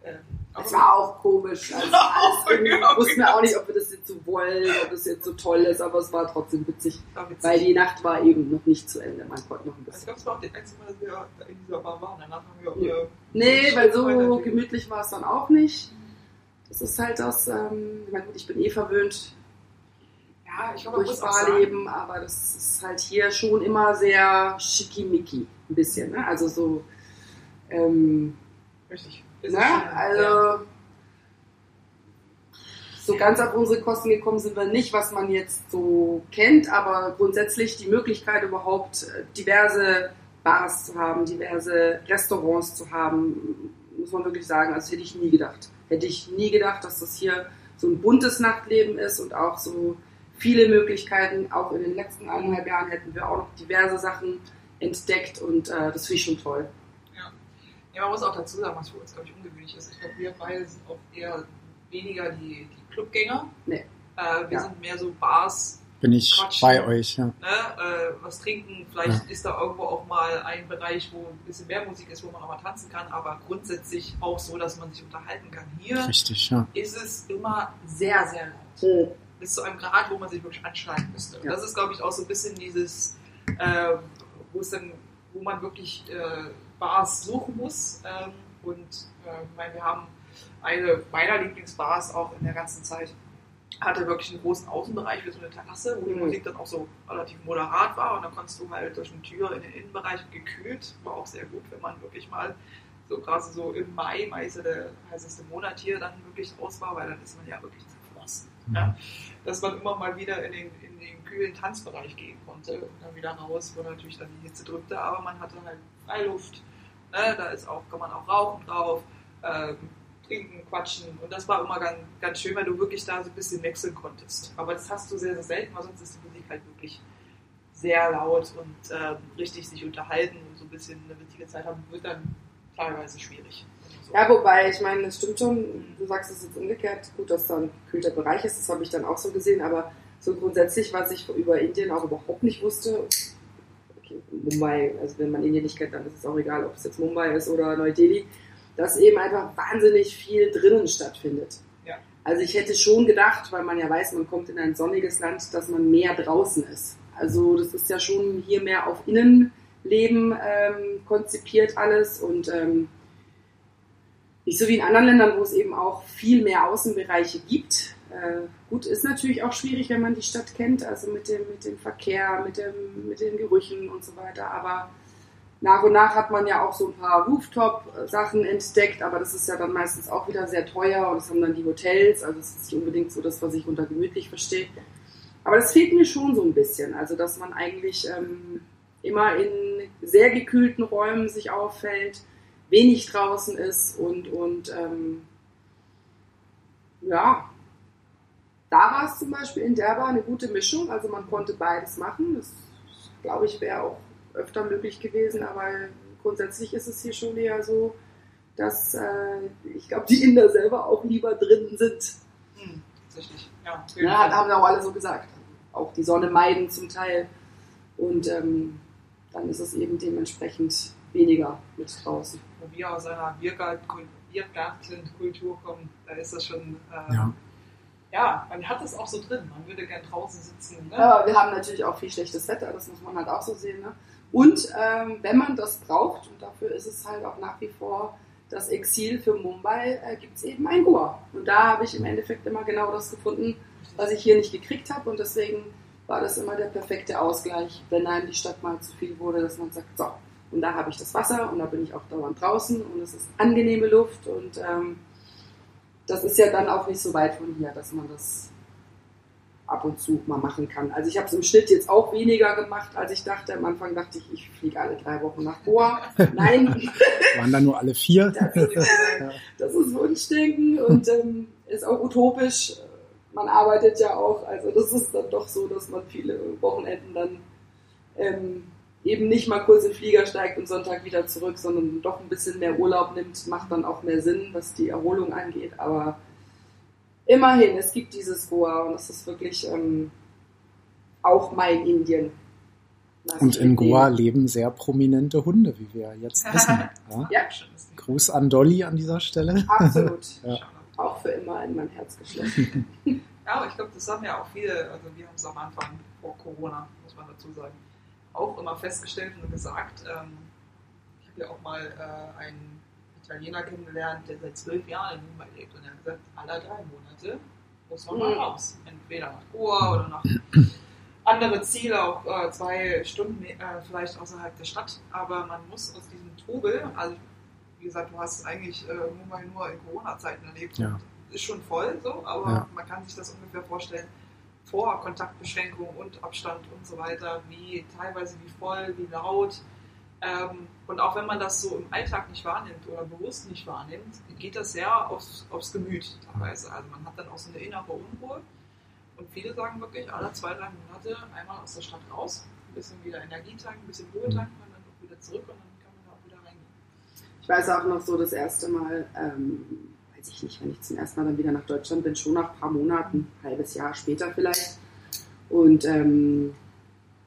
Ähm, Es war auch komisch. Also Auch, irgendwie, ja, wussten wir ja. auch nicht, ob wir das jetzt so wollen, ob das jetzt so toll ist, aber es war trotzdem witzig. war witzig. Weil die Nacht war eben noch nicht zu Ende. Man konnte noch ein Also ich bisschen. glaube, es war auch das einzige Mal, dass wir da in dieser Bar waren. Danach haben wir auch hier Nee, weil so gemütlich war es dann auch nicht. Das ist halt das, ähm, ich meine, gut, ich bin eh verwöhnt Ja, ich glaube, man muss Barleben, aber das ist halt hier schon immer sehr schickimicki, ein bisschen. Ne? Also so, ähm, richtig. Ne? schon, ja. Also so ganz auf unsere Kosten gekommen sind wir nicht, was man jetzt so kennt, aber grundsätzlich die Möglichkeit überhaupt äh, diverse Bars zu haben, diverse Restaurants zu haben, muss man wirklich sagen, also hätte ich nie gedacht. Hätte ich nie gedacht, dass das hier so ein buntes Nachtleben ist und auch so viele Möglichkeiten. Auch in den letzten eineinhalb Jahren hätten wir auch noch diverse Sachen entdeckt und äh, das finde ich schon toll. Ja, man muss auch dazu sagen, was für uns, glaube ich, ungewöhnlich ist. Ich glaube, wir beide sind auch eher weniger die, die Clubgänger. Nee. Äh, wir Ja. sind mehr so Bars, Bin ich Quatsch. bei euch, ja. ne? äh, was trinken. Vielleicht ist da irgendwo auch mal ein Bereich, wo ein bisschen mehr Musik ist, wo man auch mal tanzen kann, aber grundsätzlich auch so, dass man sich unterhalten kann. Hier Richtig, ja. ist es immer sehr, sehr laut. Bis zu einem Grad, wo man sich wirklich anschlagen müsste. Und Ja. das ist, glaube ich, auch so ein bisschen dieses, äh, wo es dann, wo man wirklich äh, Bars suchen muss. Ähm, und äh, ich meine, wir haben eine meiner Lieblingsbars auch in der ganzen Zeit hatte wirklich einen großen Außenbereich wie so eine Terrasse, wo die Mhm. Musik dann auch so relativ moderat war und dann konntest du halt durch eine Tür in den Innenbereich gekühlt. War auch sehr gut, wenn man wirklich mal so gerade so im Mai, Mai ist ja der heißeste Monat hier, dann wirklich raus war, weil dann ist man ja wirklich zerflossen. Ja? Dass man immer mal wieder in den, in den kühlen Tanzbereich gehen konnte und dann wieder raus, wo natürlich dann die Hitze drückte, aber man hatte halt Freiluft, ne? da ist auch, kann man auch rauchen drauf, ähm, trinken, quatschen und das war immer ganz, ganz schön, weil du wirklich da so ein bisschen wechseln konntest. Aber das hast du sehr, sehr selten, weil sonst ist die Musik halt wirklich sehr laut und ähm, richtig sich unterhalten und so ein bisschen eine witzige Zeit haben, wird dann teilweise schwierig. Ja, wobei, ich meine, das stimmt schon, du sagst es jetzt umgekehrt, gut, dass da ein gekühlter Bereich ist, das habe ich dann auch so gesehen, aber so grundsätzlich, was ich über Indien auch überhaupt nicht wusste, okay, Mumbai, also wenn man Indien nicht kennt, dann ist es auch egal, ob es jetzt Mumbai ist oder Neu-Delhi, dass eben einfach wahnsinnig viel drinnen stattfindet. Ja. Also ich hätte schon gedacht, weil man ja weiß, man kommt in ein sonniges Land, dass man mehr draußen ist. Also das ist ja schon hier mehr auf Innenleben ähm, konzipiert alles und ähm, nicht so wie in anderen Ländern, wo es eben auch viel mehr Außenbereiche gibt. Äh, gut, ist natürlich auch schwierig, wenn man die Stadt kennt, also mit dem, mit dem Verkehr, mit, dem, mit den Gerüchen und so weiter. Aber nach und nach hat man ja auch so ein paar Rooftop-Sachen entdeckt, aber das ist ja dann meistens auch wieder sehr teuer und das haben dann die Hotels, also es ist nicht unbedingt so das, was ich unter gemütlich verstehe. Aber das fehlt mir schon so ein bisschen, also dass man eigentlich ähm, immer in sehr gekühlten Räumen sich auffällt, wenig draußen ist und, und ähm, ja, da war es zum Beispiel in der Bar eine gute Mischung, also man konnte beides machen. Das glaube ich wäre auch öfter möglich gewesen, aber grundsätzlich ist es hier schon eher so, dass äh, ich glaube, die Inder selber auch lieber drin sind. Hm, tatsächlich. Ja, Ja, haben auch alle so gesagt. Auch die Sonne meiden zum Teil. Und ähm, dann ist es eben dementsprechend weniger mit draußen. Wo wir aus einer Biergarten- Biergartenkultur kommen, da ist das schon, äh, Ja. ja. man hat es auch so drin. Man würde gern draußen sitzen. Ne? Aber wir haben natürlich auch viel schlechtes Wetter, das muss man halt auch so sehen. Ne? Und ähm, wenn man das braucht, und dafür ist es halt auch nach wie vor das Exil für Mumbai, äh, gibt es eben ein Goa. Und da habe ich im Endeffekt immer genau das gefunden, was ich hier nicht gekriegt habe. Und deswegen war das immer der perfekte Ausgleich, wenn einem die Stadt mal zu viel wurde, dass man sagt, so, und da habe ich das Wasser und da bin ich auch dauernd draußen und es ist angenehme Luft und ähm, das ist ja dann auch nicht so weit von hier, dass man das ab und zu mal machen kann. Also ich habe es im Schnitt jetzt auch weniger gemacht, als ich dachte. Am Anfang dachte ich, ich fliege alle drei Wochen nach Goa. Nein, Waren da nur alle vier? das ist, äh, das ist Wunschdenken und ähm, ist auch utopisch. Man arbeitet ja auch, also das ist dann doch so, dass man viele Wochenenden dann ähm, eben nicht mal kurz in den Flieger steigt und Sonntag wieder zurück, sondern doch ein bisschen mehr Urlaub nimmt, macht dann auch mehr Sinn, was die Erholung angeht. Aber immerhin, es gibt dieses Goa und es ist wirklich ähm, auch mein Indien. Und in. Goa leben sehr prominente Hunde, wie wir jetzt wissen. Ja? Ja. Gruß an Dolly an dieser Stelle. absolut. Ja. Auch für immer in mein Herz geschlossen. Ja, aber ich glaube, das haben ja auch viele, also wir haben es am Anfang vor Corona, muss man dazu sagen, auch immer festgestellt und gesagt. Ähm, ich habe ja auch mal äh, einen Italiener kennengelernt, der seit zwölf Jahren in Mumbai lebt und er hat gesagt, alle drei Monate muss man mal Mhm. raus. Entweder nach Goa oder nach andere Ziele, auch äh, zwei Stunden äh, vielleicht außerhalb der Stadt. Aber man muss aus diesem Trubel, also wie gesagt, du hast eigentlich äh, Mumbai nur in Corona-Zeiten erlebt. Ja. Ist schon voll so, aber Ja. man kann sich das ungefähr vorstellen, vor Kontaktbeschränkung und Abstand und so weiter, wie teilweise wie voll, wie laut. Ähm, und auch wenn man das so im Alltag nicht wahrnimmt oder bewusst nicht wahrnimmt, geht das sehr aufs, aufs Gemüt teilweise. Also man hat dann auch so eine innere Unruhe. Und viele sagen wirklich, alle zwei, drei Monate einmal aus der Stadt raus, ein bisschen wieder Energie tanken, ein bisschen Ruhe tanken und dann auch wieder zurück und dann kann man da auch wieder reingehen. Ich weiß auch noch so das erste Mal, ähm, weiß ich nicht, wenn ich zum ersten Mal dann wieder nach Deutschland bin, schon nach ein paar Monaten, ein halbes Jahr später vielleicht. Und ähm,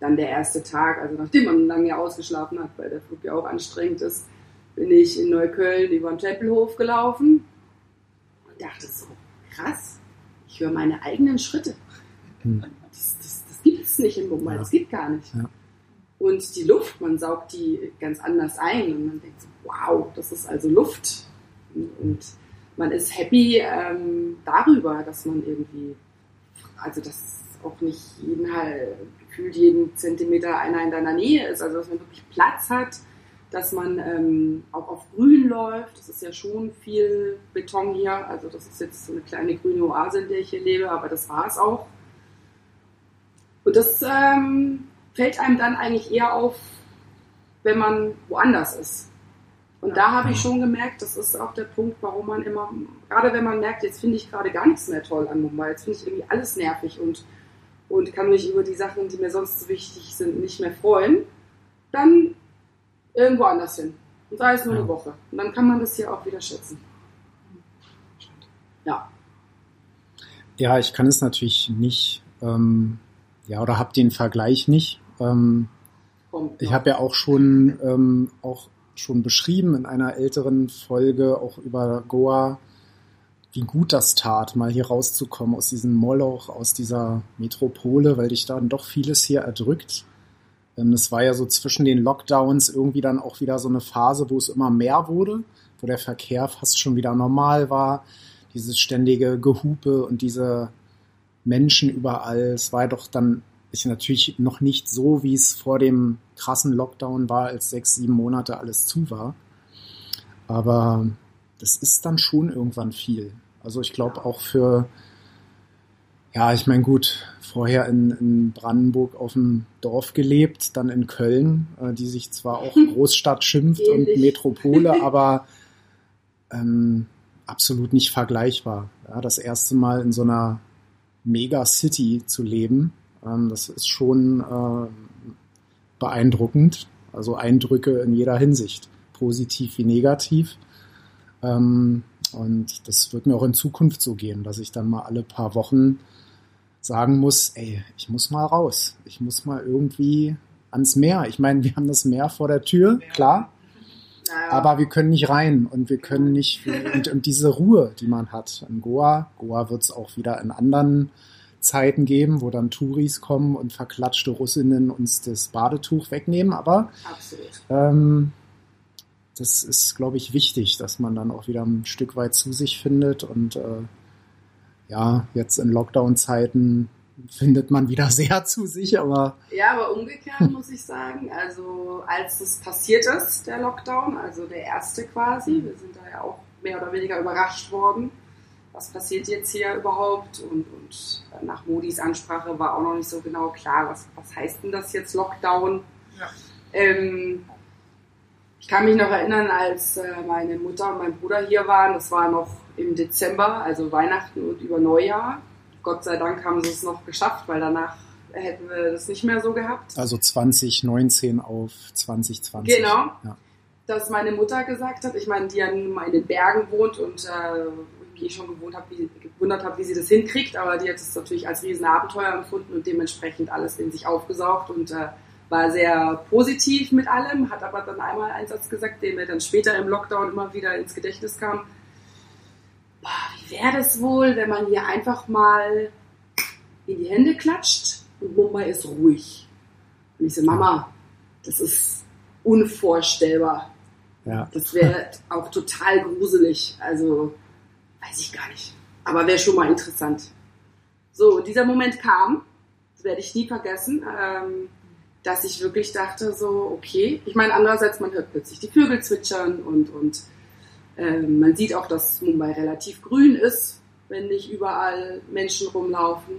dann der erste Tag, also nachdem man lange ausgeschlafen hat, weil der Flug ja auch anstrengend ist, bin ich in Neukölln über den Tempelhof gelaufen und dachte so, krass, ich höre meine eigenen Schritte. Hm. Das, das, das gibt es nicht in Mumbai, Ja. das gibt gar nicht. Ja. Und die Luft, man saugt die ganz anders ein und man denkt so, wow, das ist also Luft. Und man ist happy ähm, darüber, dass man irgendwie, also dass auch nicht jeden gefühlt jeden Zentimeter einer in deiner Nähe ist, also dass man wirklich Platz hat, dass man ähm, auch auf Grün läuft. Das ist ja schon viel Beton hier, also das ist jetzt so eine kleine grüne Oase, in der ich hier lebe, aber das war es auch. Und das ähm, fällt einem dann eigentlich eher auf, wenn man woanders ist. Und da habe ich schon gemerkt, das ist auch der Punkt, warum man immer, gerade wenn man merkt, jetzt finde ich gerade gar nichts mehr toll an Mumbai, jetzt finde ich irgendwie alles nervig und, und kann mich über die Sachen, die mir sonst so wichtig sind, nicht mehr freuen, dann irgendwo anders hin. Und sei es nur eine Woche. Und dann kann man das hier auch wieder schätzen. Ja. Ja, ich kann es natürlich nicht, ähm, ja, oder habe den Vergleich nicht. Ähm, ich habe ja auch schon, ähm, auch schon beschrieben in einer älteren Folge auch über Goa, wie gut das tat, mal hier rauszukommen aus diesem Moloch, aus dieser Metropole, weil dich dann doch vieles hier erdrückt. Es war ja so zwischen den Lockdowns irgendwie dann auch wieder so eine Phase, wo es immer mehr wurde, wo der Verkehr fast schon wieder normal war. Dieses ständige Gehupe und diese Menschen überall. Es war doch dann ist natürlich noch nicht so, wie es vor dem krassen Lockdown war, als sechs, sieben Monate alles zu war. Aber das ist dann schon irgendwann viel. Also ich glaube auch für, ja, ich meine gut, vorher in, in Brandenburg auf dem Dorf gelebt, dann in Köln, äh, die sich zwar auch Großstadt schimpft und. Metropole, aber ähm, absolut nicht vergleichbar. Ja, das erste Mal in so einer Megacity zu leben, ähm, das ist schon äh, beeindruckend. Also Eindrücke in jeder Hinsicht, positiv wie negativ. Ähm, und das wird mir auch in Zukunft so gehen, dass ich dann mal alle paar Wochen sagen muss, ey, ich muss mal raus. Ich muss mal irgendwie ans Meer. Ich meine, wir haben das Meer vor der Tür, klar, Naja, aber wir können nicht rein und wir können nicht, und, und diese Ruhe, die man hat in Goa, Goa wird es auch wieder in anderen Zeiten geben, wo dann Touris kommen und verklatschte Russinnen uns das Badetuch wegnehmen, aber ähm, das ist, glaube ich, wichtig, dass man dann auch wieder ein Stück weit zu sich findet. Und äh, ja, jetzt in Lockdown-Zeiten findet man wieder sehr zu sich, aber Ja, aber umgekehrt muss ich sagen, also als es passiert ist, der Lockdown, also der erste quasi, wir sind da ja auch mehr oder weniger überrascht worden, was passiert jetzt hier überhaupt und, und nach Modis Ansprache war auch noch nicht so genau klar, was, was heißt denn das jetzt Lockdown? Ja. Ähm, ich kann mich noch erinnern, als äh, meine Mutter und mein Bruder hier waren, das war noch im Dezember, also Weihnachten und über Neujahr. Gott sei Dank haben sie es noch geschafft, weil danach hätten wir das nicht mehr so gehabt. also 2019 auf 2020. Genau. Ja. Dass meine Mutter gesagt hat, ich meine, die ja nun mal in den Bergen wohnt und äh, mich eh schon gewohnt hab, wie, gewundert habe, wie sie das hinkriegt, aber die hat es natürlich als Riesenabenteuer empfunden und dementsprechend alles in sich aufgesaugt und äh, war sehr positiv mit allem, hat aber dann einmal einen Satz gesagt, der mir dann später im Lockdown immer wieder ins Gedächtnis kam. Boah, wie wäre das wohl, wenn man hier einfach mal in die Hände klatscht und Mumbai ist ruhig. Und ich so, Mama, das ist unvorstellbar. Ja. Das wäre auch total gruselig. Also, weiß ich gar nicht. Aber wäre schon mal interessant. So, dieser Moment kam, das werde ich nie vergessen, ähm, dass ich wirklich dachte, so, okay. Ich meine, andererseits, man hört plötzlich die Vögel zwitschern und, und ähm, man sieht auch, dass Mumbai relativ grün ist, wenn nicht überall Menschen rumlaufen.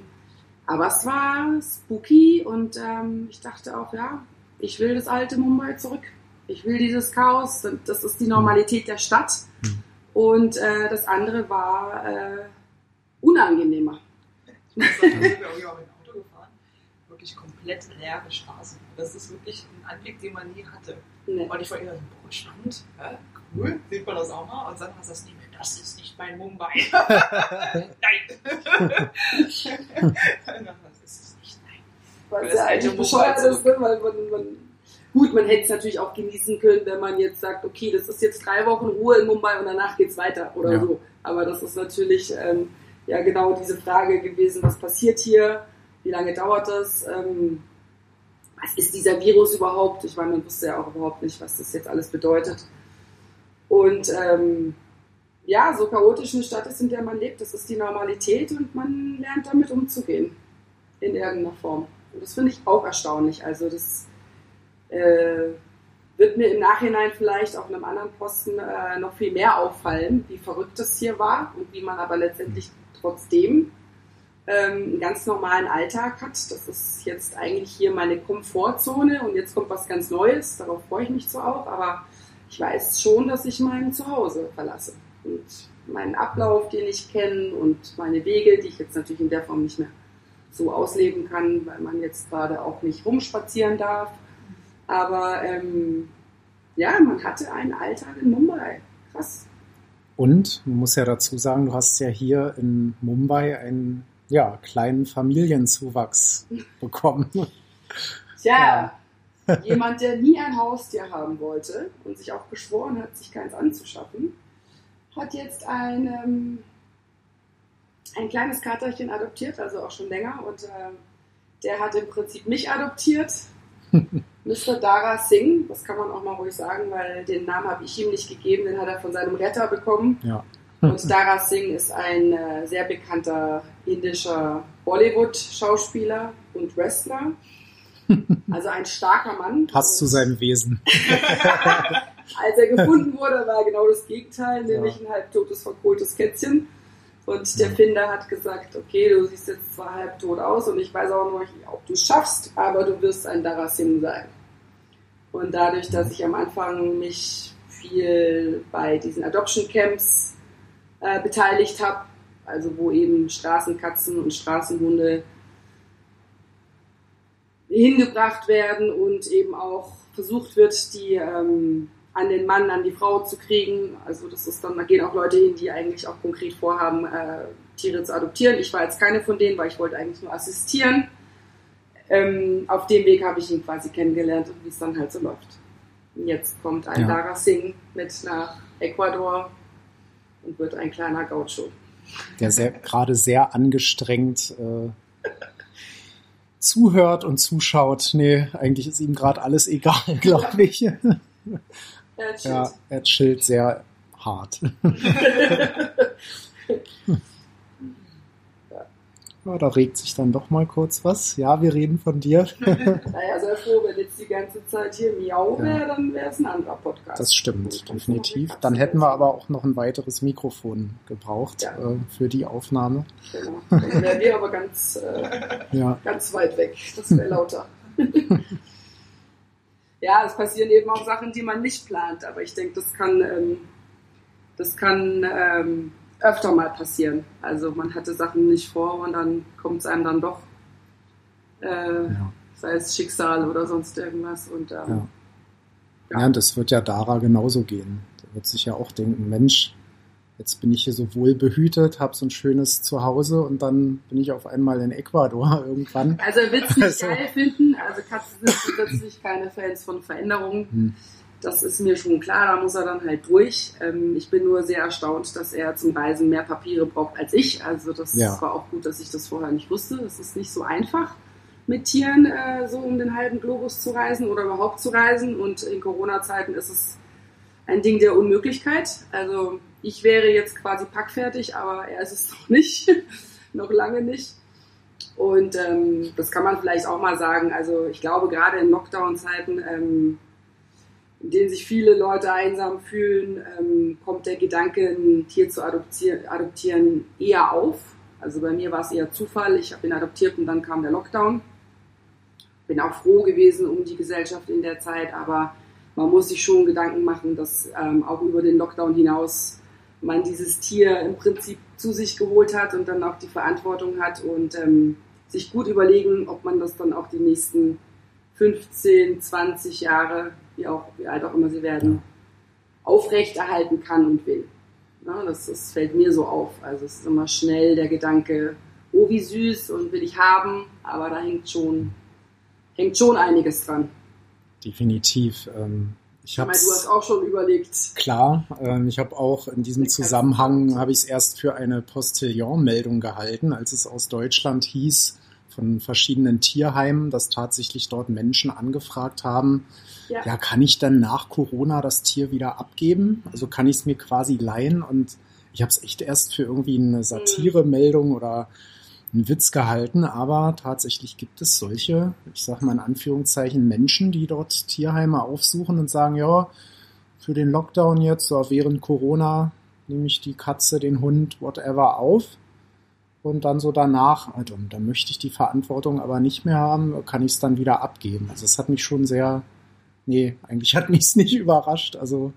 Aber es war spooky und ähm, ich dachte auch, ja, ich will das alte Mumbai zurück. Ich will dieses Chaos, das ist die Normalität der Stadt. Und äh, das andere war äh, unangenehmer. Ich muss sagen, da sind wir irgendwie auch dem Auto gefahren. Wirklich komplett leere Straßen. Das ist wirklich ein Anblick, den man nie hatte. Nee. Und ich war eher so, boah, spannend, äh, cool, sieht man das auch mal. Und dann hast du das nie mehr, das ist nicht mein Mumbai. nein. Das ist es nicht, nein. Was Das ja eigentlich bescheuert ist, ne? weil man, man, gut, man hätte es natürlich auch genießen können, wenn man jetzt sagt, okay, das ist jetzt drei Wochen Ruhe in Mumbai und danach geht's weiter oder Ja. so. Aber das ist natürlich ähm, ja genau diese Frage gewesen, was passiert hier? wie lange dauert das, ähm, was ist dieser Virus überhaupt? Ich meine, man wusste ja auch überhaupt nicht, was das jetzt alles bedeutet. Und ähm, ja, so chaotisch eine Stadt ist, in der man lebt, das ist die Normalität und man lernt damit umzugehen in irgendeiner Form. Und das finde ich auch erstaunlich. Also das äh, wird mir im Nachhinein vielleicht auf einem anderen Posten äh, noch viel mehr auffallen, wie verrückt das hier war und wie man aber letztendlich trotzdem ähm, einen ganz normalen Alltag hat. Das ist jetzt eigentlich hier meine Komfortzone und jetzt kommt was ganz Neues. Darauf freue ich mich zwar auch, aber ich weiß schon, dass ich mein Zuhause verlasse und meinen Ablauf, den ich kenne und meine Wege, die ich jetzt natürlich in der Form nicht mehr so ausleben kann, weil man jetzt gerade auch nicht rumspazieren darf. Aber ähm, ja, man hatte einen Alltag in Mumbai. Krass. Und man muss ja dazu sagen, du hast ja hier in Mumbai einen ja, kleinen Familienzuwachs bekommen. Tja, ja. jemand, der nie ein Haustier haben wollte und sich auch geschworen hat, sich keins anzuschaffen, hat jetzt ein, ähm, ein kleines Katerchen adoptiert, also auch schon länger. Und äh, der hat im Prinzip mich adoptiert. Mr. Dara Singh, das kann man auch mal ruhig sagen, weil den Namen habe ich ihm nicht gegeben, den hat er von seinem Retter bekommen. Ja. Und Dara Singh ist ein äh, sehr bekannter indischer Bollywood-Schauspieler und Wrestler. Also ein starker Mann. Passt zu seinem Wesen. Als er gefunden wurde, war genau das Gegenteil, nämlich ein halbtotes, verkohltes Kätzchen. Und der Finder hat gesagt, okay, du siehst jetzt zwar halbtot aus und ich weiß auch noch nicht, ob du es schaffst, aber du wirst ein Darasim sein. Und dadurch, dass ich am Anfang mich viel bei diesen Adoption Camps äh, beteiligt habe, also wo eben Straßenkatzen und Straßenhunde hingebracht werden und eben auch versucht wird, die ähm, an den Mann, an die Frau zu kriegen. Also das ist dann, da gehen auch Leute hin, die eigentlich auch konkret vorhaben, äh, Tiere zu adoptieren. Ich war jetzt keine von denen, weil ich wollte eigentlich nur assistieren. Ähm, auf dem Weg habe ich ihn quasi kennengelernt und wie es dann halt so läuft. Und jetzt kommt ein ja. Dara Singh mit nach Ecuador und wird ein kleiner Gaucho. Der sehr, gerade sehr angestrengt äh, zuhört und zuschaut. Nee, eigentlich ist ihm gerade alles egal, glaube ich. Er chillt. Ja, er chillt sehr hart. Ja, da regt sich dann doch mal kurz was. Ja, wir reden von dir. naja, sei froh, wenn jetzt die ganze Zeit hier Miau wäre, ja. dann wäre es ein anderer Podcast. Das stimmt, definitiv. Dann hätten wir aber auch noch ein weiteres Mikrofon gebraucht ja. äh, für die Aufnahme. Genau. Dann wären wir aber ganz, äh, ja. ganz weit weg. Das wäre lauter. ja, es passieren eben auch Sachen, die man nicht plant, aber ich denke, das kann, ähm, das kann ähm, öfter mal passieren. Also man hatte Sachen nicht vor und dann kommt es einem dann doch, äh, ja. sei es Schicksal oder sonst irgendwas. Und, ähm, ja. Ja. ja, das wird ja Dara genauso gehen. Da wird sich ja auch denken, Mensch, jetzt bin ich hier so wohl behütet, habe so ein schönes Zuhause und dann bin ich auf einmal in Ecuador irgendwann. Also er wird es nicht also. geil finden. Also Katzen sind grundsätzlich keine Fans von Veränderungen. Hm. Das ist mir schon klar, da muss er dann halt durch. Ähm, ich bin nur sehr erstaunt, dass er zum Reisen mehr Papiere braucht als ich. Also das ja. war auch gut, dass ich das vorher nicht wusste. Es ist nicht so einfach, mit Tieren äh, so um den halben Globus zu reisen oder überhaupt zu reisen. Und in Corona-Zeiten ist es ein Ding der Unmöglichkeit. Also ich wäre jetzt quasi packfertig, aber er ist es noch nicht, noch lange nicht. Und ähm, das kann man vielleicht auch mal sagen. Also ich glaube, gerade in Lockdown-Zeiten ähm, in denen sich viele Leute einsam fühlen, ähm, kommt der Gedanke, ein Tier zu adoptieren, adoptieren eher auf. Also bei mir war es eher Zufall. Ich habe ihn adoptiert und dann kam der Lockdown. Bin auch froh gewesen um die Gesellschaft in der Zeit, aber man muss sich schon Gedanken machen, dass ähm, auch über den Lockdown hinaus man dieses Tier im Prinzip zu sich geholt hat und dann auch die Verantwortung hat und ähm, sich gut überlegen, ob man das dann auch die nächsten 15, 20 Jahre wie, auch, wie alt auch immer sie werden, aufrechterhalten kann und will. Ja, das, das fällt mir so auf. Also es ist immer schnell der Gedanke, oh wie süß und will ich haben, aber da hängt schon, hängt schon einiges dran. Definitiv. Ähm ich habe du hast auch schon überlegt. Klar, ähm, ich habe auch in diesem Zusammenhang habe ich es erst für eine Postillon-Meldung gehalten, als es aus Deutschland hieß, von verschiedenen Tierheimen, dass tatsächlich dort Menschen angefragt haben, Ja. ja, kann ich dann nach Corona das Tier wieder abgeben? Also kann ich es mir quasi leihen? Und ich habe es echt erst für irgendwie eine Satiremeldung oder einen Witz gehalten, aber tatsächlich gibt es solche, ich sage mal in Anführungszeichen, Menschen, die dort Tierheime aufsuchen und sagen, ja, für den Lockdown jetzt, so während Corona, nehme ich die Katze, den Hund, whatever auf. Und dann so danach, also, dann möchte ich die Verantwortung aber nicht mehr haben, kann ich es dann wieder abgeben. Also es hat mich schon sehr, nee, eigentlich hat mich es nicht überrascht. Also,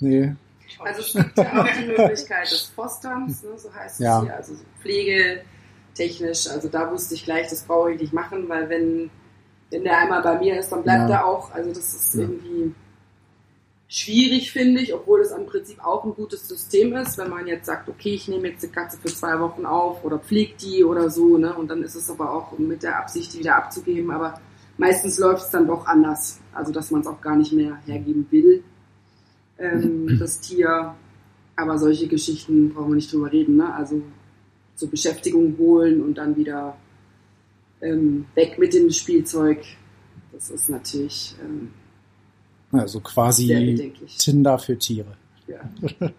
nee, Also es gibt ja auch die Möglichkeit des Fosterns, ne, so heißt Ja. es hier, also so pflegetechnisch. Also da wusste ich gleich, das brauche ich nicht machen, weil wenn, wenn der einmal bei mir ist, dann bleibt Ja. er auch. Also das ist Ja. irgendwie schwierig, finde ich, obwohl es im Prinzip auch ein gutes System ist, wenn man jetzt sagt, okay, ich nehme jetzt die Katze für zwei Wochen auf oder pflege die oder so, ne? Und dann ist es aber auch mit der Absicht, die wieder abzugeben. Aber meistens läuft es dann doch anders. Also dass man es auch gar nicht mehr hergeben will ähm, das Tier. Aber solche Geschichten brauchen wir nicht drüber reden. Ne? Also zur Beschäftigung holen und dann wieder ähm, weg mit dem Spielzeug. Das ist natürlich ähm, also quasi. Tinder für Tiere. Ja.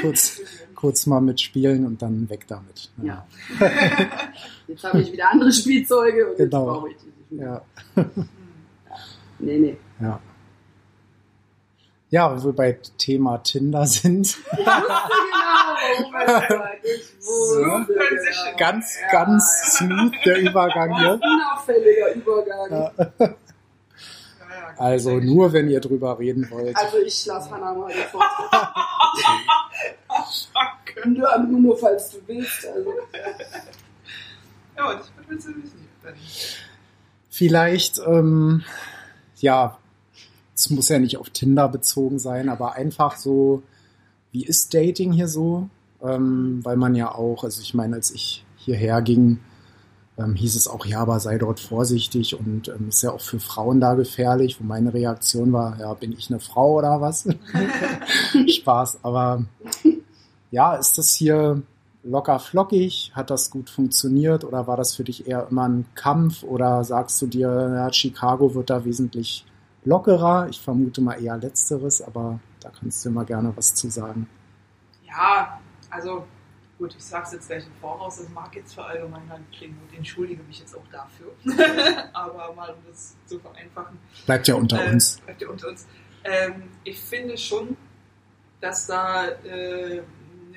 kurz, kurz mal mitspielen und dann weg damit. Ja. Jetzt habe ich wieder andere Spielzeuge und Genau. jetzt brauche ich die nicht mehr. Ja. Nee, nee. Ja. Ja, wo wir bei Thema Tinder sind. Ich wusste genau, Transition. genau. Ganz, Ja, ganz ja. smooth der Übergang hier. Unauffälliger Übergang. Ja. Ja, ja, Also nur, wenn ihr drüber reden wollt. Also ich lasse Hannah mal Vortritt. Danke. Nur, nur, nur falls du willst. Also. Ja, und ich würde jetzt wissen. Vielleicht, ähm, ja, es muss ja nicht auf Tinder bezogen sein, aber einfach so, wie ist Dating hier so? Ähm, weil man ja auch, also ich meine, als ich hierher ging, ähm, hieß es auch, ja, aber sei dort vorsichtig und ähm, ist ja auch für Frauen da gefährlich, wo meine Reaktion war, ja, bin ich eine Frau oder was? Spaß, aber ja, ist das hier locker flockig? Hat das gut funktioniert oder war das für dich eher immer ein Kampf oder sagst du dir, ja, Chicago wird da wesentlich lockerer? Ich vermute mal eher letzteres, aber da kannst du mal gerne was zu sagen. Ja, also gut, ich sag's jetzt gleich im Voraus, das mag jetzt verallgemeinern klingen und entschuldige mich jetzt auch dafür. Aber mal um das zu vereinfachen. Bleibt ja unter Äh, uns. bleibt ihr unter uns. Ähm, ich finde schon, dass da äh,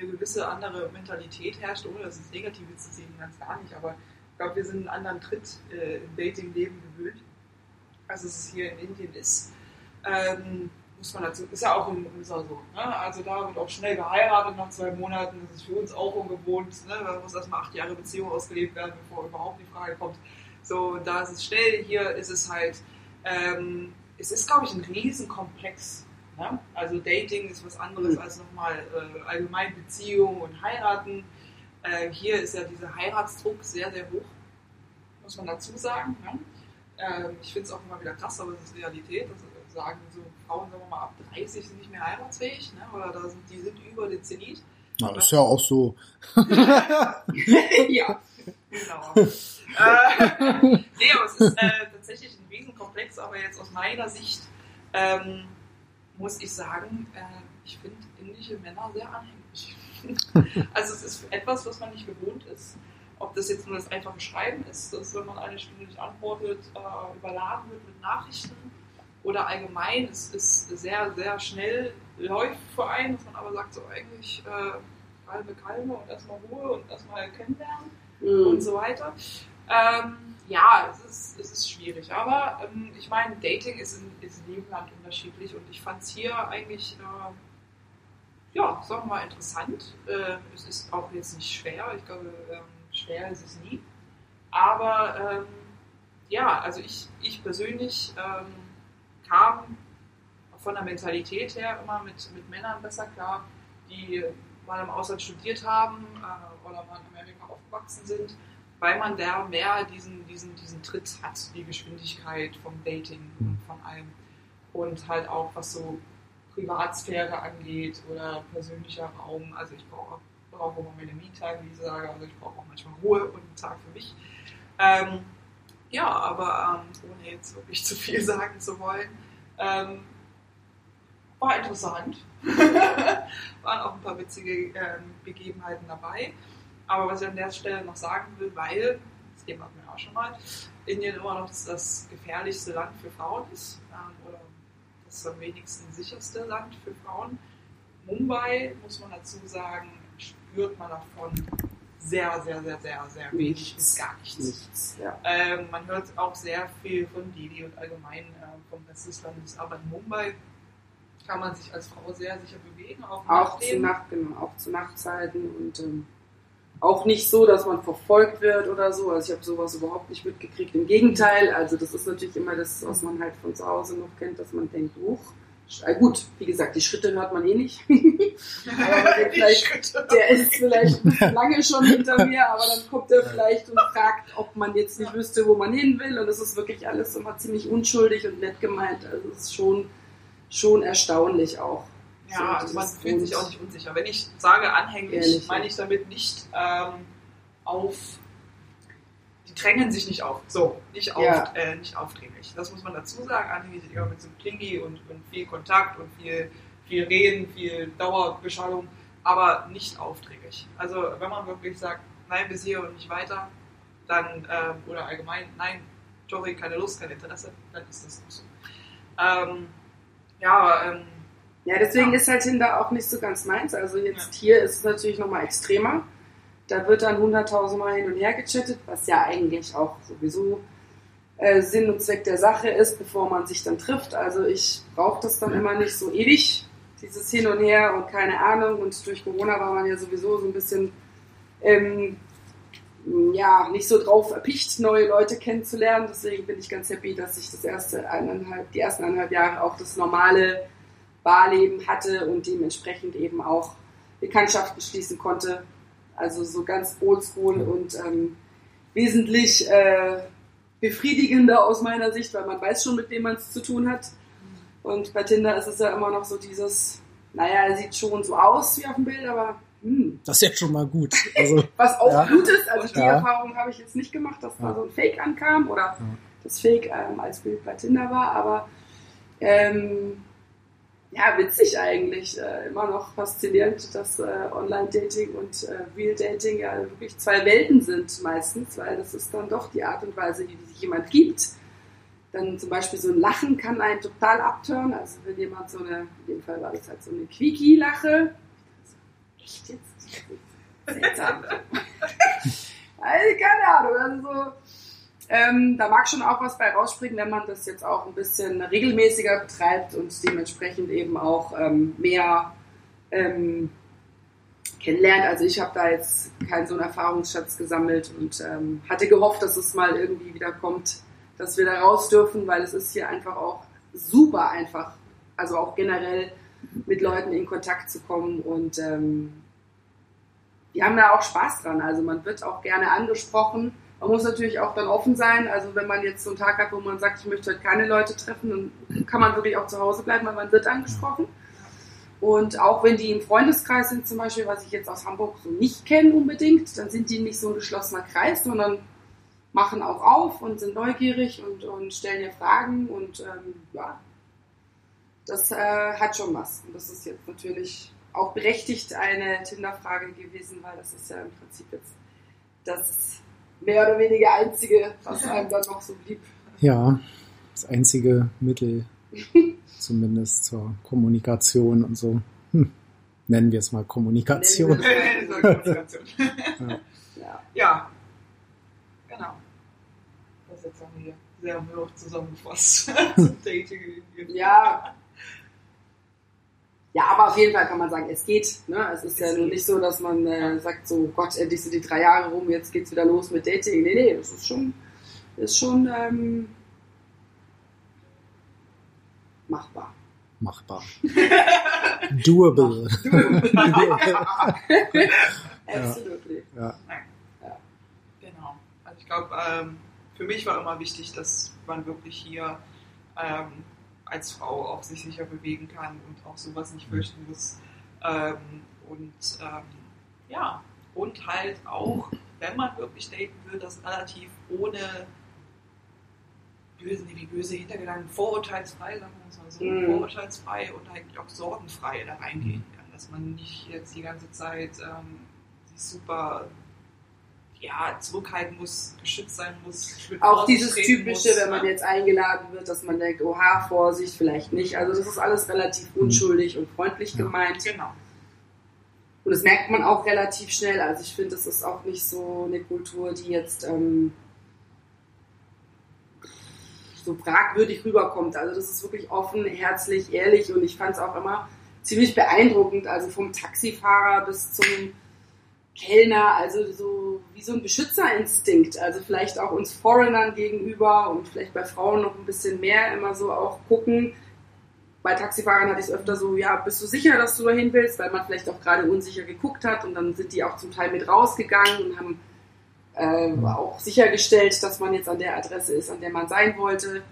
eine gewisse andere Mentalität herrscht, ohne das ins Negative zu sehen, ganz gar nicht. Aber ich glaube, wir sind einen anderen Tritt äh, im Dating-Leben gewöhnt, als es hier in Indien ist. Ähm, muss man dazu, ist ja auch in USA so. Ne? Also da wird auch schnell geheiratet nach zwei Monaten. Das ist für uns auch ungewohnt. Ne? Da muss erstmal acht Jahre Beziehung ausgelebt werden, bevor überhaupt die Frage kommt. So, da ist es schnell. Hier ist es halt, ähm, es ist, glaube ich, ein Riesenkomplex. Ne? Also Dating ist was anderes als nochmal äh, allgemein Beziehung und heiraten. Äh, hier ist ja dieser Heiratsdruck sehr, sehr hoch, muss man dazu sagen. Ne? Ähm, ich finde es auch immer wieder krass, aber es ist Realität. Das sagen so Frauen, sagen wir mal, ab 30 sind nicht mehr heiratsfähig, ne? oder da sind, die sind über den Zenit. Ja, ist ja auch so. ja, genau. äh, nee, aber es ist äh, tatsächlich ein Riesenkomplex, aber jetzt aus meiner Sicht ähm, muss ich sagen, äh, ich finde indische Männer sehr anhänglich. also es ist etwas, was man nicht gewohnt ist. Ob das jetzt nur das einfache Schreiben ist, dass wenn man eine Stunde nicht antwortet, äh, überladen wird mit Nachrichten oder allgemein, es ist sehr, sehr schnell läuft für einen, dass man aber sagt, so eigentlich äh, halbe Kalme und erstmal Ruhe und erstmal kennenlernen und Mhm. so weiter. Ähm, ja, es ist, es ist schwierig, aber ähm, ich meine, Dating ist in, ist in jedem Land unterschiedlich und ich fand es hier eigentlich, äh, ja, sagen wir mal, interessant. Äh, es ist auch jetzt nicht schwer, ich glaube, ähm, schwer ist es nie. Aber ähm, ja, also ich, ich persönlich ähm, kam von der Mentalität her immer mit, mit Männern besser klar, die mal im Ausland studiert haben äh, oder mal in Amerika aufgewachsen sind, weil man da mehr diesen, diesen, diesen Tritt hat, die Geschwindigkeit vom Dating und Mhm. von allem. Und halt auch was so Privatsphäre angeht oder persönlicher Raum. Also ich brauche brauche immer meine Me-Time, wie ich sage. Also ich brauche auch manchmal Ruhe und einen Tag für mich. Ähm, ja, aber ähm, ohne jetzt wirklich zu viel sagen zu wollen, ähm, war interessant. Waren auch ein paar witzige ähm, Begebenheiten dabei. Aber was ich an der Stelle noch sagen will, weil, das Thema hatten wir auch schon mal, Indien immer noch das, das gefährlichste Land für Frauen ist ähm, oder das am wenigsten sicherste Land für Frauen. Mumbai, muss man dazu sagen, spürt man davon sehr, sehr, sehr, sehr, sehr wenig bis gar nichts. Nichts, ja. Ähm, man hört auch sehr viel von Delhi und allgemein äh, vom Rest des Landes, aber in Mumbai kann man sich als Frau sehr sicher bewegen, auch, Auch zu, Nacht, genau, auch zu Nachtzeiten und ähm, auch nicht so, dass man verfolgt wird oder so. Also ich habe sowas überhaupt nicht mitgekriegt. Im Gegenteil, also das ist natürlich immer das, was man halt von zu Hause noch kennt, dass man denkt, huch, äh, gut, wie gesagt, die Schritte hört man eh nicht. Die vielleicht, der ist vielleicht ein bisschen lange schon hinter mir, aber dann kommt er vielleicht und fragt, ob man jetzt nicht wüsste, wo man hin will. Und das ist wirklich alles immer ziemlich unschuldig und nett gemeint. Also es ist schon, schon erstaunlich auch. Ja, So, also man fühlt sich auch nicht unsicher. Wenn ich sage anhänglich, Ehrlich, meine ich damit nicht ähm, auf. Die drängen sich nicht auf. So, nicht, auf, Ja. äh, nicht aufdringlich. Das muss man dazu sagen. Anhänglich ist immer mit so einem Klingi und, und viel Kontakt und viel, viel Reden, viel Dauerbeschallung, aber nicht aufdringlich. Also, wenn man wirklich sagt, nein, bis hier und nicht weiter, dann, ähm, oder allgemein, nein, sorry, keine Lust, kein Interesse, dann ist das so. Ähm, ja, ähm, Ja, deswegen Ja. ist halt Tinder auch nicht so ganz meins. Also jetzt hier ist es natürlich nochmal extremer. Da wird dann hunderttausendmal hin und her gechattet, was ja eigentlich auch sowieso äh, Sinn und Zweck der Sache ist, bevor man sich dann trifft. Also ich brauche das dann immer nicht so ewig, dieses Hin und Her und keine Ahnung. Und durch Corona war man ja sowieso so ein bisschen ähm, ja, nicht so drauf erpicht, neue Leute kennenzulernen. Deswegen bin ich ganz happy, dass ich das erste eineinhalb, die ersten eineinhalb Jahre auch das normale Barleben hatte und dementsprechend eben auch Bekanntschaften schließen konnte. Also so ganz oldschool und ähm, wesentlich äh, befriedigender aus meiner Sicht, weil man weiß schon, mit wem man es zu tun hat. Und bei Tinder ist es ja immer noch so dieses, naja, er sieht schon so aus wie auf dem Bild, aber hm, Das ist ja schon mal gut. Also, was auch Ja. gut ist, also die Ja. Erfahrung habe ich jetzt nicht gemacht, dass da Ja. so ein Fake ankam oder das Fake ähm, als Bild bei Tinder war, aber ähm, ja, witzig eigentlich. Äh, immer noch faszinierend, dass äh, Online-Dating und äh, Real-Dating ja wirklich zwei Welten sind meistens, weil das ist dann doch die Art und Weise, wie sich jemand gibt. Dann zum Beispiel so ein Lachen kann einen total abtören. Also wenn jemand so eine, in dem Fall war das halt so eine Quickie-Lache. Echt jetzt? Seltsam. also, keine Ahnung. Also so, ähm, da mag schon auch was bei rausspringen, wenn man das jetzt auch ein bisschen regelmäßiger betreibt und dementsprechend eben auch ähm, mehr ähm, kennenlernt. Also ich habe da jetzt keinen so einen Erfahrungsschatz gesammelt und ähm, hatte gehofft, dass es mal irgendwie wieder kommt, dass wir da raus dürfen, weil es ist hier einfach auch super einfach, also auch generell mit Leuten in Kontakt zu kommen und ähm, wir haben da auch Spaß dran. Also man wird auch gerne angesprochen. Man muss natürlich auch dann offen sein. Also wenn man jetzt so einen Tag hat, wo man sagt, ich möchte heute keine Leute treffen, dann kann man wirklich auch zu Hause bleiben, weil man wird angesprochen. Und auch wenn die im Freundeskreis sind, zum Beispiel, was ich jetzt aus Hamburg so nicht kenne unbedingt, dann sind die nicht so ein geschlossener Kreis, sondern machen auch auf und sind neugierig und, und stellen dir Fragen und ähm, ja, das äh, hat schon was. Und das ist jetzt natürlich auch berechtigt eine Tinder-Frage gewesen, weil das ist ja im Prinzip jetzt das mehr oder weniger einzige, was einem dann noch so blieb. ja, das einzige Mittel, zumindest zur Kommunikation und so. Hm. Nennen wir es mal Kommunikation. Kommunikation. Ja. ja, genau. Das jetzt haben wir hier sehr hoch zusammengefasst. Ja. Ja, aber auf jeden Fall kann man sagen, es geht. Ne? Es ist ja Es nun geht. nicht so, dass man äh, sagt, so Gott, endlich sind die drei Jahre rum, jetzt geht's wieder los mit Dating. Nee, nee, das ist schon, ist schon ähm, machbar. Machbar. Doable. Absolutely. Ja. Genau. Also ich glaube, ähm, für mich war immer wichtig, dass man wirklich hier ähm, als Frau auch sich sicher bewegen kann und auch sowas nicht fürchten muss. Ähm, und ähm, Ja, und halt auch, wenn man wirklich daten will, das relativ ohne böse, wie böse Hintergedanken, vorurteilsfrei, sagen wir mal so, Mhm. vorurteilsfrei und eigentlich auch sorgenfrei da reingehen kann. Dass man nicht jetzt die ganze Zeit ähm, sich super ja, zurückhalten muss, geschützt sein muss. Auch dieses typische, muss, wenn man ne? jetzt eingeladen wird, dass man denkt, oha, Vorsicht, vielleicht nicht. Also das ist alles relativ unschuldig und freundlich Ja. gemeint. Genau. Und das merkt man auch relativ schnell. Also ich finde, das ist auch nicht so eine Kultur, die jetzt ähm, so fragwürdig rüberkommt. Also das ist wirklich offen, herzlich, ehrlich und ich fand es auch immer ziemlich beeindruckend. Also vom Taxifahrer bis zum Kellner, also so wie so ein Beschützerinstinkt. Also vielleicht auch uns Foreignern gegenüber und vielleicht bei Frauen noch ein bisschen mehr immer so auch gucken. Bei Taxifahrern hatte ich es öfter so, ja, bist du sicher, dass du dahin willst, weil man vielleicht auch gerade unsicher geguckt hat und dann sind die auch zum Teil mit rausgegangen und haben äh, auch sichergestellt, dass man jetzt an der Adresse ist, an der man sein wollte.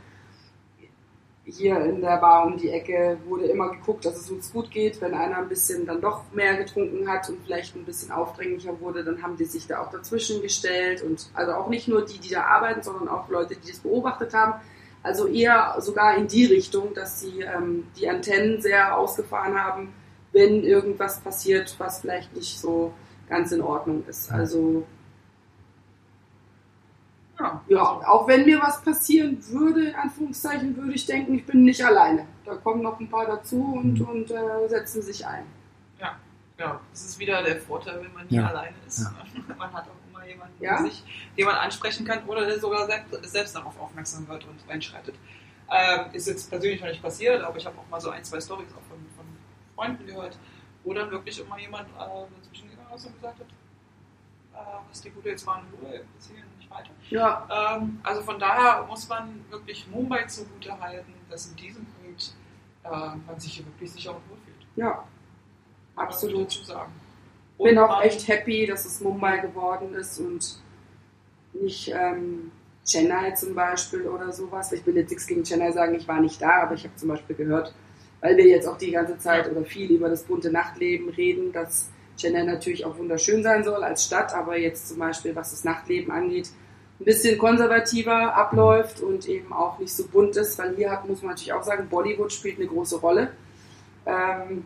Hier in der Bar um die Ecke wurde immer geguckt, dass es uns gut geht. Wenn einer ein bisschen dann doch mehr getrunken hat und vielleicht ein bisschen aufdringlicher wurde, dann haben die sich da auch dazwischen gestellt. Und also auch nicht nur die, die da arbeiten, sondern auch Leute, die das beobachtet haben. Also eher sogar in die Richtung, dass sie ähm, die Antennen sehr ausgefahren haben, wenn irgendwas passiert, was vielleicht nicht so ganz in Ordnung ist. Also Ja, ja, also, auch wenn mir was passieren würde, in Anführungszeichen, würde ich denken, ich bin nicht alleine. Da kommen noch ein paar dazu und, Mhm. und äh, setzen sich ein. ja, das ist wieder der Vorteil, wenn man nie Ja. alleine ist. Ja. Man hat auch immer jemanden, Ja. der sich, den man ansprechen kann oder der sogar selbst, selbst darauf aufmerksam wird und einschreitet. Ähm, ist jetzt persönlich noch nicht passiert, aber ich habe auch mal so ein, zwei Stories auch von, von Freunden gehört, wo dann wirklich immer jemand äh, dazwischen gegangen ist und gesagt hat, äh, was die Gute jetzt war in Ruhe, hierhin nicht weiter. Ja, Ähm, also von daher muss man wirklich Mumbai zugute halten, dass in diesem Punkt äh, man sich hier wirklich sicher und wohlfühlt. ja, Kann man absolut. dazu sagen. bin Und auch man- echt happy, dass es Mumbai geworden ist und nicht ähm, Chennai zum Beispiel oder sowas. Ich will jetzt nichts gegen Chennai sagen, ich war nicht da, aber ich habe zum Beispiel gehört, weil wir jetzt auch die ganze Zeit oder viel über das bunte Nachtleben reden, dass Chennai natürlich auch wunderschön sein soll als Stadt, aber jetzt zum Beispiel, was das Nachtleben angeht, ein bisschen konservativer abläuft und eben auch nicht so bunt ist, weil hier hat, muss man natürlich auch sagen, Bollywood spielt eine große Rolle. Ähm,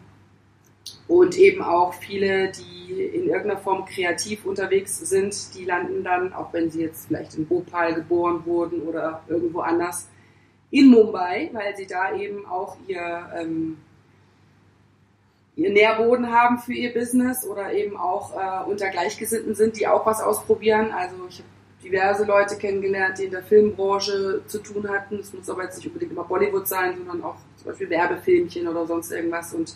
und eben auch viele, die in irgendeiner Form kreativ unterwegs sind, die landen dann, auch wenn sie jetzt vielleicht in Bhopal geboren wurden oder irgendwo anders, in Mumbai, weil sie da eben auch ihr, ähm, ihr Nährboden haben für ihr Business oder eben auch äh, unter Gleichgesinnten sind, die auch was ausprobieren. Also ich habe diverse Leute kennengelernt, die in der Filmbranche zu tun hatten. Es muss aber jetzt nicht unbedingt immer Bollywood sein, sondern auch zum Beispiel Werbefilmchen oder sonst irgendwas. Und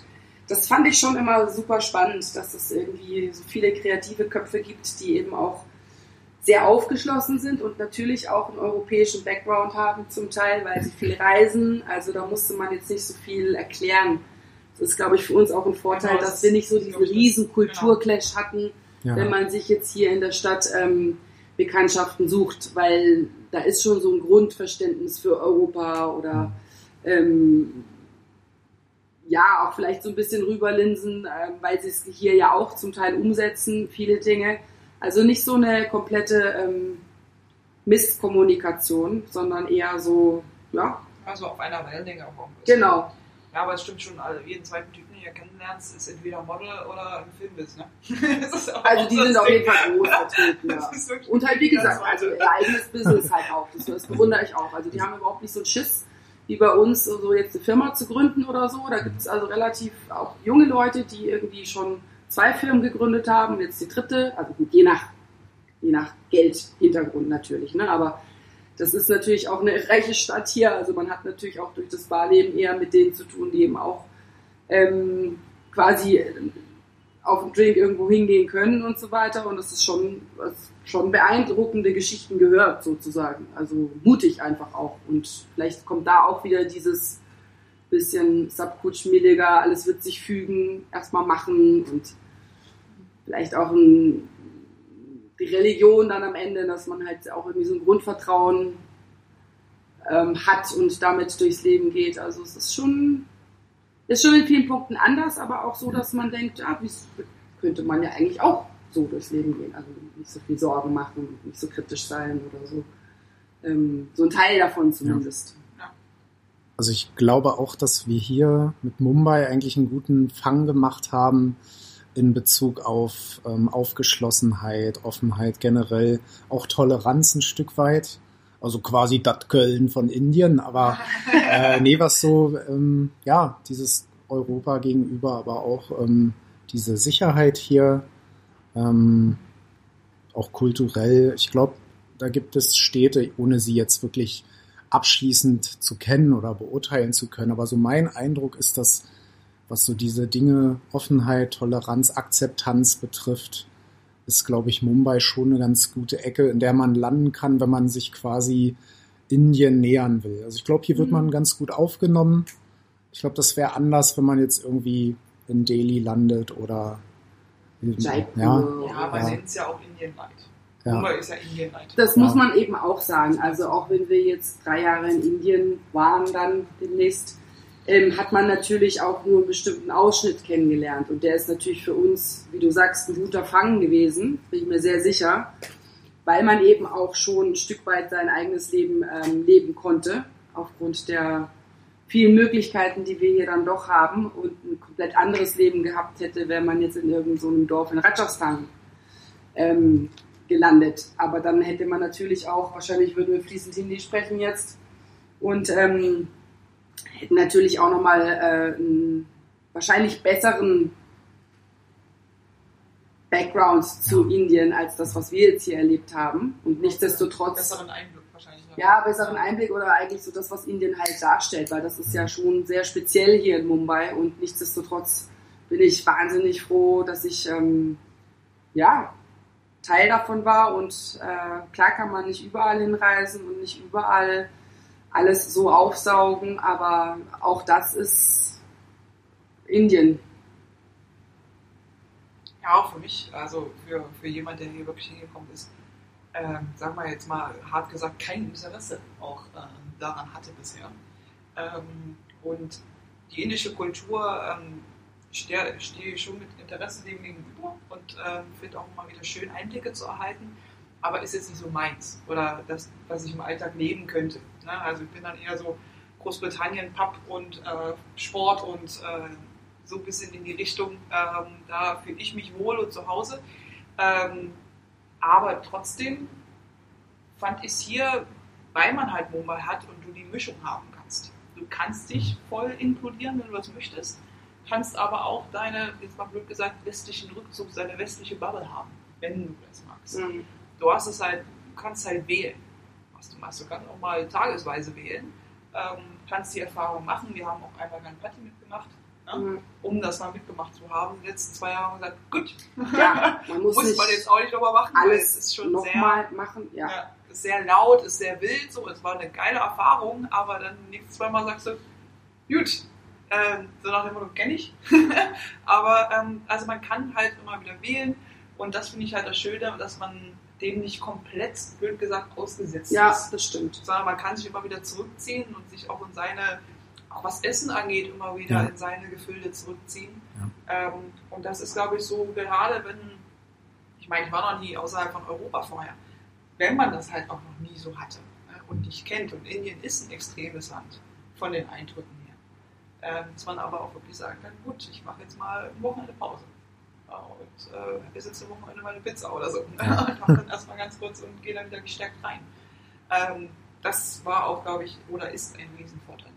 das fand ich schon immer super spannend, dass es irgendwie so viele kreative Köpfe gibt, die eben auch sehr aufgeschlossen sind und natürlich auch einen europäischen Background haben zum Teil, weil sie viel reisen. Also da musste man jetzt nicht so viel erklären. Das ist, glaube ich, für uns auch ein Vorteil, Genau, das dass wir nicht so diesen riesen Kulturclash hatten, Ja. wenn man sich jetzt hier in der Stadt ähm, Bekanntschaften sucht, weil da ist schon so ein Grundverständnis für Europa oder ähm, ja, auch vielleicht so ein bisschen rüberlinsen, ähm, weil sie es hier ja auch zum Teil umsetzen, viele Dinge. Also nicht so eine komplette ähm, Mistkommunikation, sondern eher so, ja, Also auf einer Wellenlänge auch. ein genau. Ja, aber es stimmt schon, also jeden zweiten Typen, du kennenlernst, ist entweder Model oder im Filmbiss, ne? Also die sind auf jeden Fall groß vertreten, ja. Und halt, wie gesagt, also ihr eigenes Business halt auch. Das, das bewundere ich auch. Also die haben überhaupt nicht so einen Schiss wie bei uns, so jetzt eine Firma zu gründen oder so. Da gibt es also relativ auch junge Leute, die irgendwie schon zwei Firmen gegründet haben, jetzt die dritte, also gut, je nach, je nach Geldhintergrund natürlich, ne? aber das ist natürlich auch eine reiche Stadt hier, also man hat natürlich auch durch das Barleben eher mit denen zu tun, die eben auch ähm, quasi auf einen Drink irgendwo hingehen können und so weiter. Und das ist schon, das schon beeindruckende Geschichten gehört sozusagen, also mutig einfach auch. Und vielleicht kommt da auch wieder dieses bisschen Subkutsch-milliger, alles wird sich fügen, erstmal machen und vielleicht auch ein, die Religion dann am Ende, dass man halt auch irgendwie so ein Grundvertrauen ähm, hat und damit durchs Leben geht. Also es ist schon, ist schon in vielen Punkten anders, aber auch so, dass man denkt, ah, wie könnte könnte man ja eigentlich auch so durchs Leben gehen. Also nicht so viel Sorgen machen, nicht so kritisch sein oder so. Ähm, so ein Teil davon zumindest. Ja. Also ich glaube auch, dass wir hier mit Mumbai eigentlich einen guten Fang gemacht haben in Bezug auf ähm, Aufgeschlossenheit, Offenheit generell, auch Toleranz ein Stück weit. Also quasi das Köln von Indien, aber äh, nee, was so, ähm, ja, dieses Europa gegenüber, aber auch ähm, diese Sicherheit hier, ähm, auch kulturell. Ich glaube, da gibt es Städte, ohne sie jetzt wirklich abschließend zu kennen oder beurteilen zu können. Aber so mein Eindruck ist, dass was so diese Dinge Offenheit, Toleranz, Akzeptanz betrifft, ist, glaube ich, Mumbai schon eine ganz gute Ecke, in der man landen kann, wenn man sich quasi Indien nähern will. Also ich glaube, hier wird Mhm. man ganz gut aufgenommen. Ich glaube, das wäre anders, wenn man jetzt irgendwie in Delhi landet oder Jaipur. ja, Ja, aber Ja. nennen es ja auch Indienlight. ja. Mumbai ist ja Indienlight. Das Ja. muss man eben auch sagen. Also auch wenn wir jetzt drei Jahre in Indien waren, dann demnächst, ähm, hat man natürlich auch nur einen bestimmten Ausschnitt kennengelernt. Und der ist natürlich für uns, wie du sagst, ein guter Fang gewesen, bin ich mir sehr sicher, weil man eben auch schon ein Stück weit sein eigenes Leben ähm, leben konnte, aufgrund der vielen Möglichkeiten, die wir hier dann doch haben und ein komplett anderes Leben gehabt hätte, wenn man jetzt in irgendeinem so Dorf in Rajasthan ähm, gelandet. Aber dann hätte man natürlich auch, wahrscheinlich würden wir fließend Hindi sprechen jetzt und ähm, hätten natürlich auch nochmal äh, einen wahrscheinlich besseren Background zu Ja. Indien als das, was wir jetzt hier erlebt haben. Und nichtsdestotrotz Besseren Einblick wahrscheinlich. ja, besseren Einblick oder eigentlich so das, was Indien halt darstellt, weil das ist ja schon sehr speziell hier in Mumbai und nichtsdestotrotz bin ich wahnsinnig froh, dass ich ähm, ja Teil davon war und äh, klar kann man nicht überall hinreisen und nicht überall alles so aufsaugen, aber auch das ist Indien. Ja, auch für mich, also für, für jemand, der hier wirklich hingekommen ist, ähm, sagen wir jetzt mal hart gesagt, kein Interesse auch ähm, daran hatte bisher. Ähm, und die indische Kultur ähm, stehe ich schon mit Interesse dem gegenüber und ähm, finde auch immer wieder schön, Einblicke zu erhalten, aber ist jetzt nicht so meins oder das, was ich im Alltag leben könnte. Ne? Also ich bin dann eher so Großbritannien, Pub und äh, Sport und äh, so ein bisschen in die Richtung, ähm, da fühle ich mich wohl und zu Hause. Ähm, aber trotzdem fand ich es hier, weil man halt Mumbai hat und du die Mischung haben kannst. Du kannst dich voll inkludieren, wenn du das möchtest, kannst aber auch deine, jetzt mal blöd gesagt, westlichen Rückzug, deine westliche Bubble haben, wenn du das magst. Mhm. Du hast es halt, du kannst halt wählen, machst. Du kannst auch mal tagesweise wählen, ähm, kannst die Erfahrung machen. Wir haben auch einmal ein Party mitgemacht, ne? Mhm. um das mal mitgemacht zu haben. Die letzten zwei Jahre haben wir gesagt, gut, Ja, man muss, muss man jetzt auch nicht nochmal machen, weil alles es ist schon sehr, nochmal machen. Ja. ja, ist sehr laut, ist sehr wild, so, es war eine geile Erfahrung, aber dann nächstes zweimal sagst du, gut, ähm, so nach dem Motto kenne ich. aber ähm, also man kann halt immer wieder wählen und das finde ich halt das Schöne, dass man dem nicht komplett, blöd gesagt, ausgesetzt ja, ist. das stimmt. Sondern man kann sich immer wieder zurückziehen und sich auch in seine, auch was Essen angeht, immer wieder Ja. in seine Gefilde zurückziehen. Ja. Ähm, und das ist, glaube ich, so gerade, wenn, ich meine, ich war noch nie außerhalb von Europa vorher, wenn man das halt auch noch nie so hatte ne, und nicht kennt, und Indien ist ein extremes Land von den Eindrücken her, ähm, dass man aber auch wirklich sagen kann, gut, ich mache jetzt mal ein Wochenende Pause. Und äh, esse jetzt eine Wochenende mal eine Pizza oder so. Und mache dann erstmal ganz kurz und gehe dann wieder gestärkt rein. Ähm, das war auch, glaube ich, oder ist ein Riesenvorteil,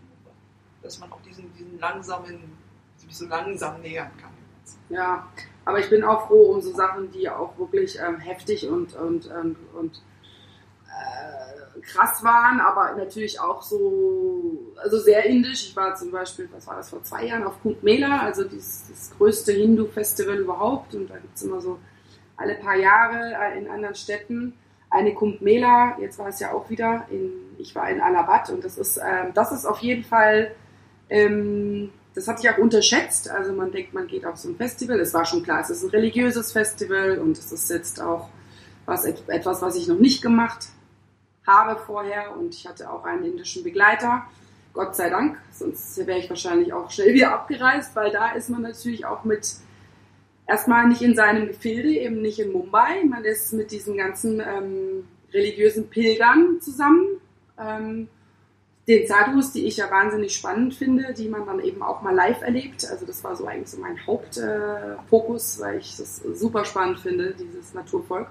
dass man auch diesen, diesen langsamen, sich so langsam nähern kann. Ja, aber ich bin auch froh um so Sachen, die auch wirklich ähm, heftig und, und, und, und äh, krass waren, aber natürlich auch so, also sehr indisch. Ich war zum Beispiel, was war das, vor zwei Jahren auf Kumbh Mela, also dieses, das größte Hindu-Festival überhaupt. Und da gibt es immer so alle paar Jahre äh, in anderen Städten eine Kumbh Mela, jetzt war es ja auch wieder, in, ich war in Allahabad und das ist, ähm, das ist auf jeden Fall, ähm, das hatte ich auch unterschätzt, also man denkt, man geht auf so ein Festival, es war schon klar, es ist ein religiöses Festival und es ist jetzt auch was, etwas, was ich noch nicht gemacht habe vorher und ich hatte auch einen indischen Begleiter, Gott sei Dank, sonst wäre ich wahrscheinlich auch schnell wieder abgereist, weil da ist man natürlich auch mit erstmal nicht in seinem Gefilde, eben nicht in Mumbai. Man ist mit diesen ganzen ähm, religiösen Pilgern zusammen. Ähm, den Sadhus, die ich ja wahnsinnig spannend finde, die man dann eben auch mal live erlebt. Also das war so eigentlich so mein Hauptfokus, äh, weil ich das super spannend finde, dieses Naturvolk.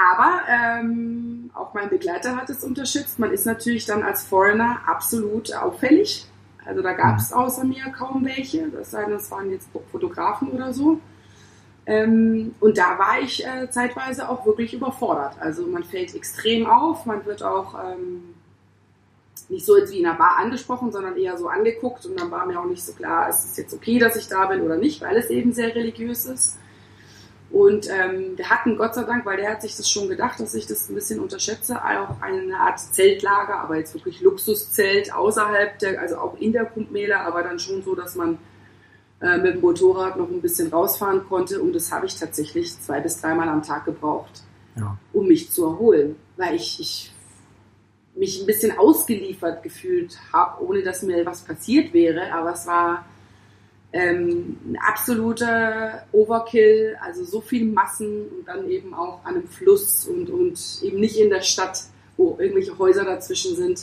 Aber ähm, auch mein Begleiter hat es unterstützt. Man ist natürlich dann als Foreigner absolut auffällig. Also da gab es außer mir kaum welche. Das sei waren jetzt Fotografen oder so. Ähm, und da war ich äh, zeitweise auch wirklich überfordert. Also man fällt extrem auf, man wird auch ähm, nicht so jetzt wie in einer Bar angesprochen, sondern eher so angeguckt und dann war mir auch nicht so klar, ist es jetzt okay, dass ich da bin oder nicht, weil es eben sehr religiös ist. Und ähm, wir hatten Gott sei Dank, weil der hat sich das schon gedacht, dass ich das ein bisschen unterschätze, auch eine Art Zeltlager, aber jetzt wirklich Luxuszelt außerhalb der, also auch in der Kumpmäler, aber dann schon so, dass man äh, mit dem Motorrad noch ein bisschen rausfahren konnte. Und das habe ich tatsächlich zwei bis dreimal am Tag gebraucht, ja. um mich zu erholen, weil ich, ich mich ein bisschen ausgeliefert gefühlt habe, ohne dass mir was passiert wäre. Aber es war ähm, ein absoluter Overkill, also so viel Massen und dann eben auch an einem Fluss und, und eben nicht in der Stadt, wo irgendwelche Häuser dazwischen sind.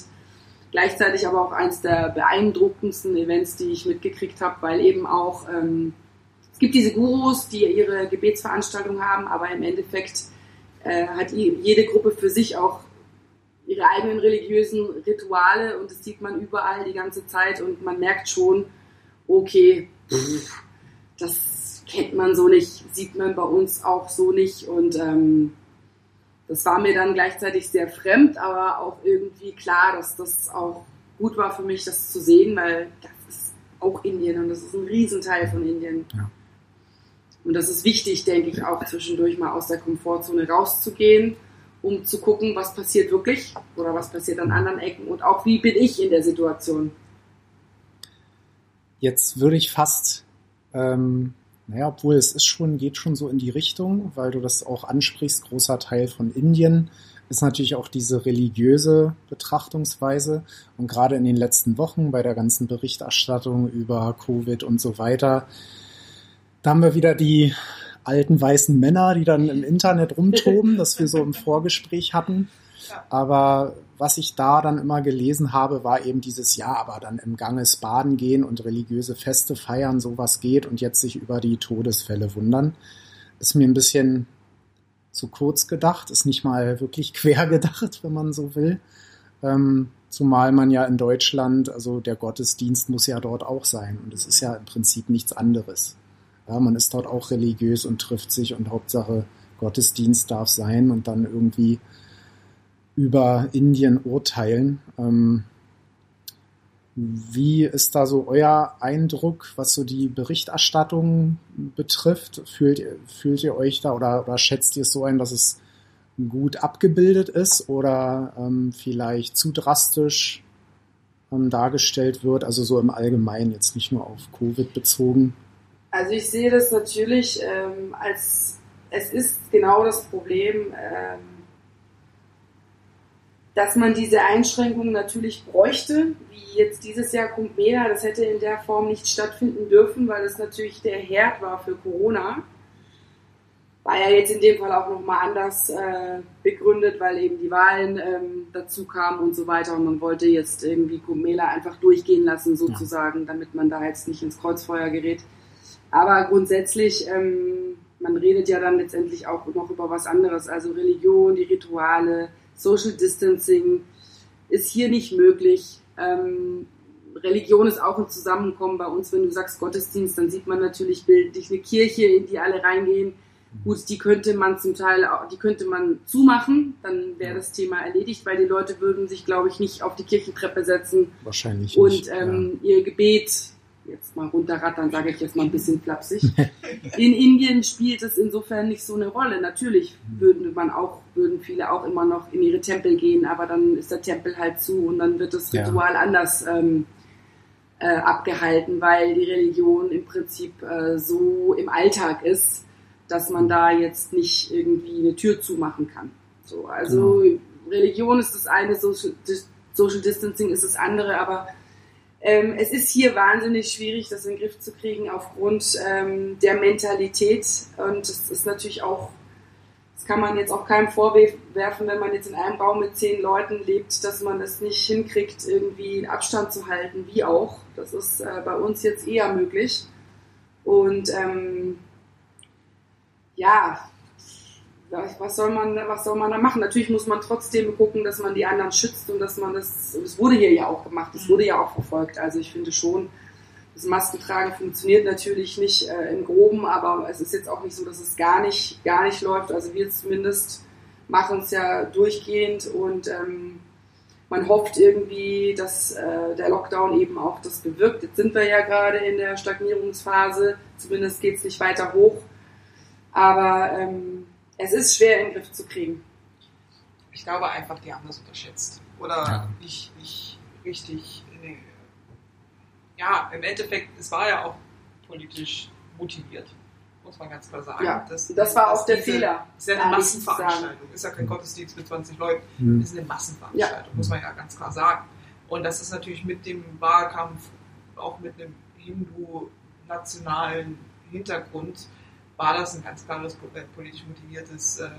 Gleichzeitig aber auch eines der beeindruckendsten Events, die ich mitgekriegt habe, weil eben auch ähm, es gibt diese Gurus, die ihre Gebetsveranstaltung haben, aber im Endeffekt äh, hat jede Gruppe für sich auch ihre eigenen religiösen Rituale und das sieht man überall die ganze Zeit und man merkt schon, okay, das kennt man so nicht, sieht man bei uns auch so nicht und ähm, das war mir dann gleichzeitig sehr fremd, aber auch irgendwie klar, dass das auch gut war für mich, das zu sehen, weil das ist auch Indien und das ist ein Riesenteil von Indien. Ja. Und das ist wichtig, denke ich, auch zwischendurch mal aus der Komfortzone rauszugehen, um zu gucken, was passiert wirklich oder was passiert an anderen Ecken und auch wie bin ich in der Situation. Jetzt würde ich fast, ähm, naja, obwohl es ist schon, geht schon so in die Richtung, weil du das auch ansprichst, großer Teil von Indien ist natürlich auch diese religiöse Betrachtungsweise. Und gerade in den letzten Wochen bei der ganzen Berichterstattung über Covid und so weiter, da haben wir wieder die alten weißen Männer, die dann im Internet rumtoben, das wir so im Vorgespräch hatten. Aber was ich da dann immer gelesen habe, war eben dieses Ja, aber dann im Ganges baden gehen und religiöse Feste feiern, sowas geht und jetzt sich über die Todesfälle wundern. Ist mir ein bisschen zu kurz gedacht, ist nicht mal wirklich quer gedacht, wenn man so will. Ähm, zumal man ja in Deutschland, also der Gottesdienst muss ja dort auch sein und es ist ja im Prinzip nichts anderes. Ja, man ist dort auch religiös und trifft sich und Hauptsache Gottesdienst darf sein und dann irgendwie über Indien urteilen. Ähm, wie ist da so euer Eindruck, was so die Berichterstattung betrifft? Fühlt, fühlt ihr euch da oder, oder schätzt ihr es so ein, dass es gut abgebildet ist oder ähm, vielleicht zu drastisch ähm, dargestellt wird? Also so im Allgemeinen, jetzt nicht nur auf Covid bezogen. Also ich sehe das natürlich ähm, als, es ist genau das Problem, ähm, dass man diese Einschränkungen natürlich bräuchte, wie jetzt dieses Jahr kommt mehr, das hätte in der Form nicht stattfinden dürfen, weil es natürlich der Herd war für Corona. War ja jetzt in dem Fall auch nochmal anders äh, begründet, weil eben die Wahlen ähm, dazu kamen und so weiter und man wollte jetzt irgendwie Kumela einfach durchgehen lassen sozusagen, ja. damit man da jetzt nicht ins Kreuzfeuer gerät. Aber grundsätzlich, ähm, man redet ja dann letztendlich auch noch über was anderes, also Religion, die Rituale, Social Distancing ist hier nicht möglich. Ähm, Religion ist auch ein Zusammenkommen bei uns. Wenn du sagst Gottesdienst, dann sieht man natürlich bildlich eine Kirche, in die alle reingehen. Gut, die könnte man zum Teil, die könnte man zumachen, dann wäre das Thema erledigt, weil die Leute würden sich, glaube ich, nicht auf die Kirchentreppe setzen Wahrscheinlich und nicht, ähm, ja. ihr Gebet jetzt mal runterrattern, sage ich jetzt mal ein bisschen flapsig. In Indien spielt es insofern nicht so eine Rolle. Natürlich würden man auch, würden viele auch immer noch in ihre Tempel gehen, aber dann ist der Tempel halt zu und dann wird das Ritual ja. anders ähm, äh, abgehalten, weil die Religion im Prinzip äh, so im Alltag ist, dass man da jetzt nicht irgendwie eine Tür zumachen kann. So, also genau. Religion ist das eine, Social, Social Distancing ist das andere, aber Ähm, es ist hier wahnsinnig schwierig, das in den Griff zu kriegen aufgrund ähm, der Mentalität. Und es ist natürlich auch, das kann man jetzt auch keinem vorwerfen, wenn man jetzt in einem Raum mit zehn Leuten lebt, dass man es nicht hinkriegt, irgendwie Abstand zu halten, wie auch. Das ist äh, bei uns jetzt eher möglich. Und ähm, ja, was soll man, was soll man da machen? Natürlich muss man trotzdem gucken, dass man die anderen schützt und dass man das, es wurde hier ja auch gemacht, es wurde ja auch verfolgt. Also ich finde schon, das Maskentragen funktioniert natürlich nicht äh, im Groben, aber es ist jetzt auch nicht so, dass es gar nicht, gar nicht läuft. Also wir zumindest machen es ja durchgehend und ähm, man hofft irgendwie, dass äh, der Lockdown eben auch das bewirkt. Jetzt sind wir ja gerade in der Stagnierungsphase, zumindest geht es nicht weiter hoch. Aber ähm, es ist schwer in den Griff zu kriegen. Ich glaube einfach, die haben das unterschätzt. Oder ja. nicht, nicht richtig. Nee. Ja, im Endeffekt, es war ja auch politisch motiviert, muss man ganz klar sagen. Ja, das, das war auch der diese, Fehler. Es ist ja eine Massenveranstaltung, ist ja kein Gottesdienst mit 20 Leuten, mhm. ist eine Massenveranstaltung, ja. muss man ja ganz klar sagen. Und das ist natürlich mit dem Wahlkampf, auch mit einem hindu-nationalen Hintergrund, war das ein ganz klares äh, politisch motiviertes äh,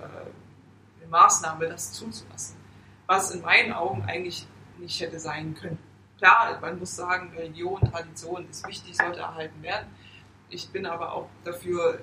Maßnahme, das zuzulassen. Was in meinen Augen eigentlich nicht hätte sein können. Klar, man muss sagen, Religion, Tradition ist wichtig, sollte erhalten werden. Ich bin aber auch dafür,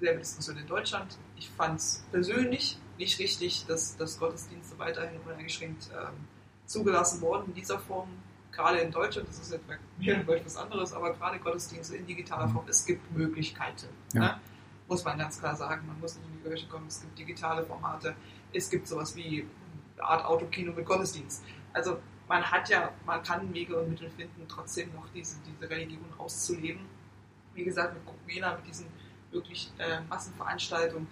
selbe Diskussion in Deutschland, ich fand es persönlich nicht richtig, dass, dass Gottesdienste weiterhin uneingeschränkt ähm, zugelassen wurden in dieser Form gerade in Deutschland, das ist jetzt bei mir vielleicht was anderes, aber gerade Gottesdienste in digitaler Form, es gibt Möglichkeiten. Ja. Ne? Muss man ganz klar sagen. Man muss nicht in die Kirche kommen, es gibt digitale Formate, es gibt sowas wie eine Art Autokino mit Gottesdienst. Also man hat ja, man kann Wege und Mittel finden, trotzdem noch diese, diese Religion auszuleben. Wie gesagt, mit Kukmela, mit diesen wirklich äh, Massenveranstaltungen,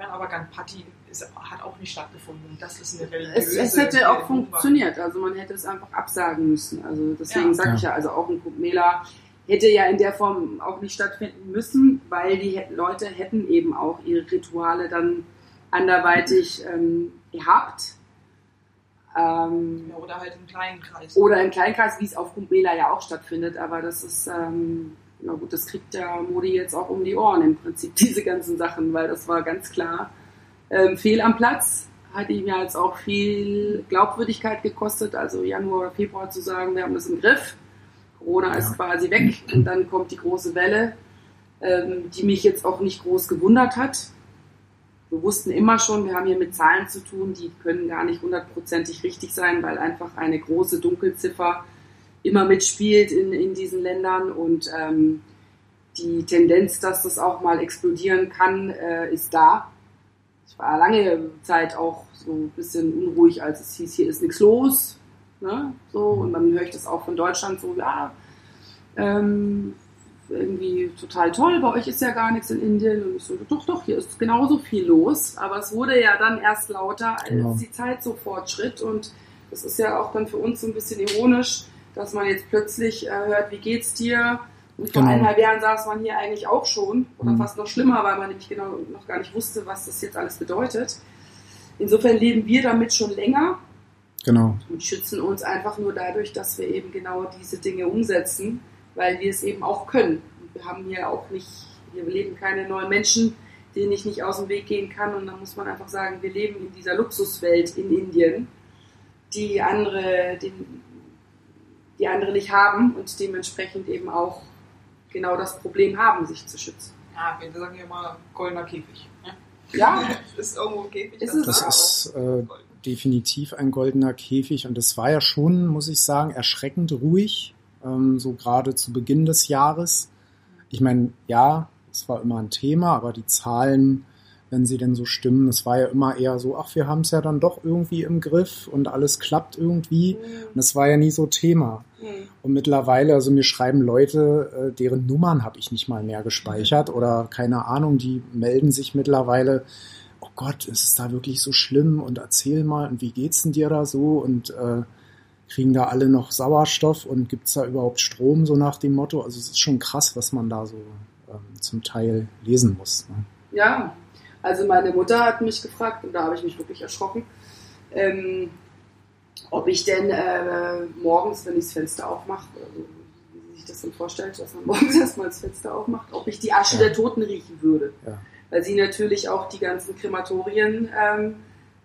meine, aber Ganpati ist, hat auch nicht stattgefunden. Das ist eine religiöse Es, es hätte auch funktioniert. Also man hätte es einfach absagen müssen. Also deswegen ja. sage ich ja, also auch ein Kumela hätte ja in der Form auch nicht stattfinden müssen, weil die Leute hätten eben auch ihre Rituale dann anderweitig ähm, gehabt. Ähm, ja, oder halt im kleinen Kreis. Oder im kleinen Kreis, wie es auf Kumbela ja auch stattfindet. Aber das ist, ähm, na gut, das kriegt der Modi jetzt auch um die Ohren im Prinzip, diese ganzen Sachen, weil das war ganz klar ähm, fehl am Platz. Hat ihm ja jetzt auch viel Glaubwürdigkeit gekostet, also Januar Februar zu sagen, wir haben das im Griff. Corona ist quasi weg und dann kommt die große Welle, ähm, die mich jetzt auch nicht groß gewundert hat. Wir wussten immer schon, wir haben hier mit Zahlen zu tun, die können gar nicht hundertprozentig richtig sein, weil einfach eine große Dunkelziffer immer mitspielt in, in diesen Ländern und ähm, die Tendenz, dass das auch mal explodieren kann, äh, ist da. Ich war lange Zeit auch so ein bisschen unruhig, als es hieß, hier ist nichts los. Ne? So, und dann höre ich das auch von Deutschland so, ja, ähm, irgendwie total toll, bei euch ist ja gar nichts in Indien. Und ich so, doch, doch, hier ist genauso viel los. Aber es wurde ja dann erst lauter, als genau. die Zeit so fortschritt. Und das ist ja auch dann für uns so ein bisschen ironisch, dass man jetzt plötzlich äh, hört, wie geht's dir? Und vor genau. eineinhalb Jahren saß man hier eigentlich auch schon, oder mhm. fast noch schlimmer, weil man nämlich genau noch gar nicht wusste, was das jetzt alles bedeutet. Insofern leben wir damit schon länger. Genau. Und schützen uns einfach nur dadurch, dass wir eben genau diese Dinge umsetzen, weil wir es eben auch können. Und wir haben hier auch nicht, wir leben keine neuen Menschen, denen ich nicht aus dem Weg gehen kann. Und dann muss man einfach sagen, wir leben in dieser Luxuswelt in Indien, die andere, den, die andere nicht haben und dementsprechend eben auch genau das Problem haben, sich zu schützen. Ja, wir sagen ja mal goldener Käfig. Ne? Ja, ist irgendwo ein Käfig. Ist das, das ist äh, definitiv ein goldener Käfig und es war ja schon, muss ich sagen, erschreckend ruhig, ähm, so gerade zu Beginn des Jahres. Ich meine, ja, es war immer ein Thema, aber die Zahlen wenn sie denn so stimmen. Es war ja immer eher so, ach, wir haben es ja dann doch irgendwie im Griff und alles klappt irgendwie. Mhm. Und das war ja nie so Thema. Mhm. Und mittlerweile, also mir schreiben Leute, äh, deren Nummern habe ich nicht mal mehr gespeichert mhm. oder keine Ahnung, die melden sich mittlerweile, oh Gott, ist es da wirklich so schlimm und erzähl mal und wie geht's denn dir da so und äh, kriegen da alle noch Sauerstoff und gibt's da überhaupt Strom, so nach dem Motto. Also es ist schon krass, was man da so ähm, zum Teil lesen muss. Ne? Ja, also meine Mutter hat mich gefragt, und da habe ich mich wirklich erschrocken, ähm, ob ich denn äh, morgens, wenn ich das Fenster aufmache, also, wie sich das dann vorstellt, dass man morgens erstmal das Fenster aufmacht, ob ich die Asche Ja. der Toten riechen würde. Ja. Weil sie natürlich auch die ganzen Krematorien ähm,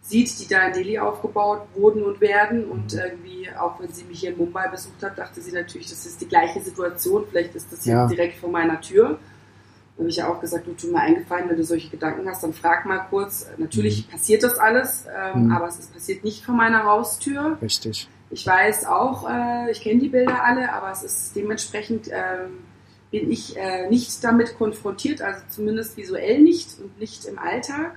sieht, die da in Delhi aufgebaut wurden und werden. Und Mhm. irgendwie, auch wenn sie mich hier in Mumbai besucht hat, dachte sie natürlich, das ist die gleiche Situation. Vielleicht ist das hier Ja. direkt vor meiner Tür. Da habe ich ja auch gesagt, du tu mir eingefallen, wenn du solche Gedanken hast, dann frag mal kurz. Natürlich passiert das alles, ähm, Mhm. aber es passiert nicht vor meiner Haustür. Richtig. Ich weiß auch, äh, ich kenne die Bilder alle, aber es ist dementsprechend ähm, bin ich äh, nicht damit konfrontiert, also zumindest visuell nicht und nicht im Alltag.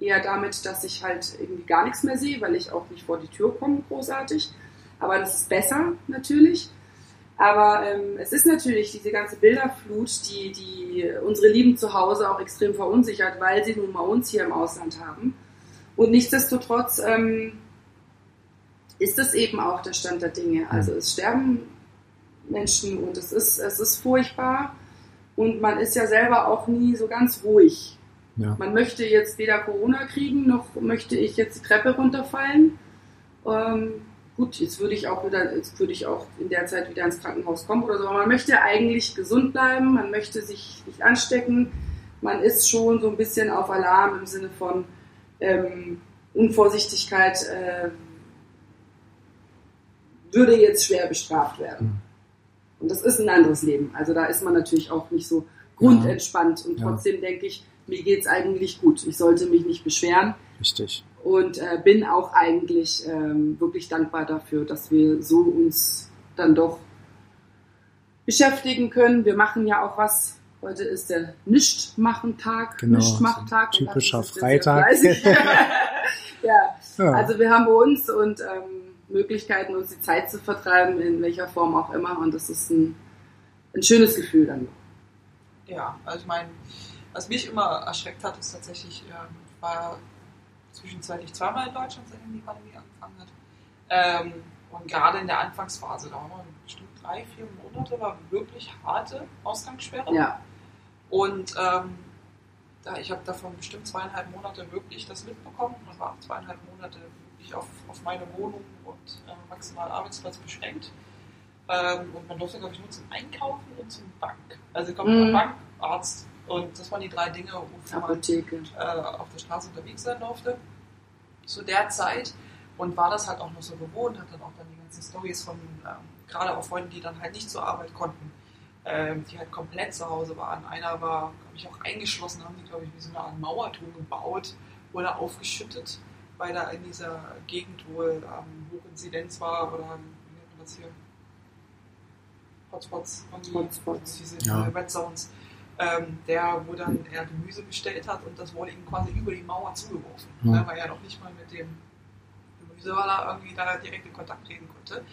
Eher damit, dass ich halt irgendwie gar nichts mehr sehe, weil ich auch nicht vor die Tür komme, großartig. Aber das ist besser natürlich. Aber ähm, es ist natürlich diese ganze Bilderflut, die, die unsere Lieben zu Hause auch extrem verunsichert, weil sie nun mal uns hier im Ausland haben. Und nichtsdestotrotz ähm, ist es eben auch der Stand der Dinge. Also es sterben Menschen und es ist, es ist furchtbar und man ist ja selber auch nie so ganz ruhig. Ja. Man möchte jetzt weder Corona kriegen, noch möchte ich jetzt die Treppe runterfallen. Ähm, gut, jetzt würde ich auch wieder, jetzt würde ich auch in der Zeit wieder ins Krankenhaus kommen oder so, aber man möchte eigentlich gesund bleiben, man möchte sich nicht anstecken, man ist schon so ein bisschen auf Alarm im Sinne von ähm, Unvorsichtigkeit äh, würde jetzt schwer bestraft werden. Mhm. Und das ist ein anderes Leben. Also da ist man natürlich auch nicht so grundentspannt. Und Ja. trotzdem denke ich, mir geht's eigentlich gut. Ich sollte mich nicht beschweren Richtig. und äh, bin auch eigentlich ähm, wirklich dankbar dafür, dass wir so uns dann doch beschäftigen können. Wir machen ja auch was. Heute ist der Nichtmachen-Tag, Genau, Nichtmachtag. so ein Und typischer Freitag. ja ja, also wir haben bei uns und ähm, Möglichkeiten, uns die Zeit zu vertreiben, in welcher Form auch immer. Und das ist ein, ein schönes Gefühl dann. Ja, also ich meine, was mich immer erschreckt hat, ist tatsächlich, ähm, war zwischenzeitlich zweimal in Deutschland, seitdem die Pandemie angefangen hat. Ähm, und gerade in der Anfangsphase, da haben wir bestimmt drei, vier Monate, war wirklich harte Ausgangssperre. Ja, Und ähm, da, ich habe davon bestimmt zweieinhalb Monate wirklich das mitbekommen und war auch zweieinhalb Monate wirklich auf, auf meine Wohnung und äh, maximal Arbeitsplatz beschränkt. Ähm, und man durfte, glaube ich, nur zum Einkaufen und zum Bank. Also ich glaube, Mhm. Bank, Arzt und das waren die drei Dinge, wofür man äh, auf der Straße unterwegs sein durfte. Zu der Zeit und war das halt auch noch so gewohnt, hat dann auch dann die ganzen Stories von ähm, gerade auch Freunden, die dann halt nicht zur Arbeit konnten, ähm, die halt komplett zu Hause waren. Einer war, glaube ich, auch eingeschlossen, haben die, glaube ich, wie so eine Art Mauerturm gebaut oder aufgeschüttet, weil da in dieser Gegend wohl ähm, Hochinzidenz war oder wie nennt man das hier? Hotspots, Hotspots. diese Ja. Red Zones ähm, der, wo dann er Gemüse bestellt hat und das wurde ihm quasi über die Mauer zugeworfen, ne, weil er noch nicht mal mit dem Gemüsewaller irgendwie da direkt in Kontakt treten konnte.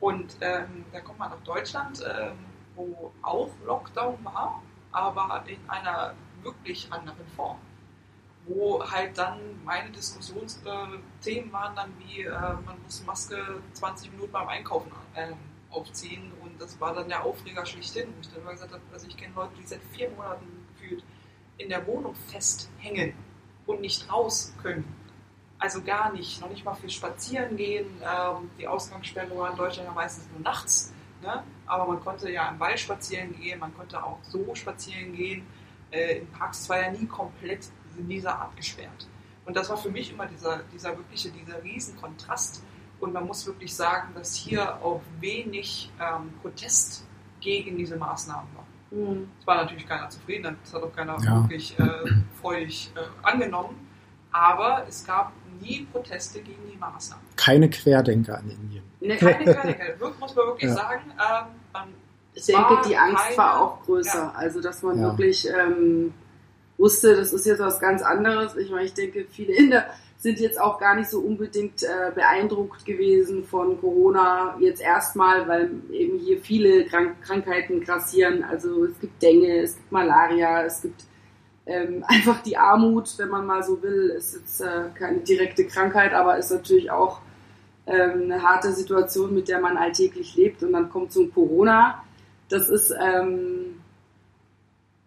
Und ähm, da kommt man nach Deutschland, ähm, wo auch Lockdown war, aber in einer wirklich anderen Form. Wo halt dann meine Diskussionsthemen waren dann wie, äh, man muss Maske 20 Minuten beim Einkaufen ähm, aufziehen das war dann der Aufreger schlechthin, wo ich dann immer gesagt habe, also ich kenne Leute, die seit vier Monaten gefühlt in der Wohnung festhängen und nicht raus können. Also gar nicht, noch nicht mal für Spazieren gehen. Ähm, die Ausgangssperre war in Deutschland ja meistens nur nachts, ne? aber man konnte ja im Wald spazieren gehen, man konnte auch so spazieren gehen. Äh, in Parks war ja nie komplett in dieser Art gesperrt. Und das war für mich immer dieser, dieser wirkliche, dieser Riesenkontrast. Und man muss wirklich sagen, dass hier auch wenig ähm, Protest gegen diese Maßnahmen war. Mhm. Es war natürlich keiner zufrieden, das hat auch keiner Ja. wirklich äh, freudig äh, angenommen. Aber es gab nie Proteste gegen die Maßnahmen. Keine Querdenker in Indien. Ne, Keine. Wirklich, muss man wirklich Ja. sagen. Ähm, man, Ich denke, die Angst keine- war auch größer. Ja. Also, dass man Ja. wirklich ähm, wusste, das ist jetzt was ganz anderes. Ich meine, ich denke, viele Inder sind jetzt auch gar nicht so unbedingt äh, beeindruckt gewesen von Corona jetzt erstmal, weil eben hier viele Krank Krankheiten grassieren. Also es gibt Dengue, es gibt Malaria, es gibt ähm, einfach die Armut, wenn man mal so will, ist jetzt äh, keine direkte Krankheit, aber ist natürlich auch ähm, eine harte Situation, mit der man alltäglich lebt und dann kommt so ein Corona. Das ist, ähm,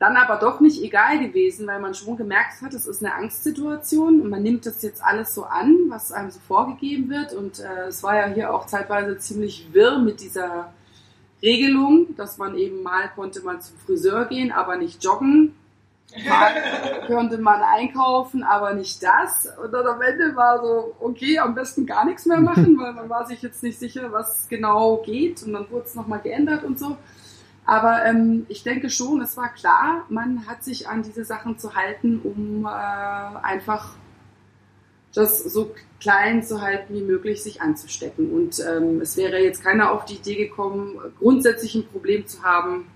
dann aber doch nicht egal gewesen, weil man schon gemerkt hat, es ist eine Angstsituation und man nimmt das jetzt alles so an, was einem so vorgegeben wird. Und äh, es war ja hier auch zeitweise ziemlich wirr mit dieser Regelung, dass man eben mal konnte man zum Friseur gehen, aber nicht joggen. Mal konnte man einkaufen, aber nicht das. Und dann am Ende war so, okay, am besten gar nichts mehr machen, weil man war sich jetzt nicht sicher, was genau geht. Und dann wurde es nochmal geändert und so. Aber ähm, ich denke schon, es war klar, man hat sich an diese Sachen zu halten, um äh, einfach das so klein zu halten wie möglich, sich anzustecken. Und ähm, es wäre jetzt keiner auf die Idee gekommen, grundsätzlich ein Problem zu haben.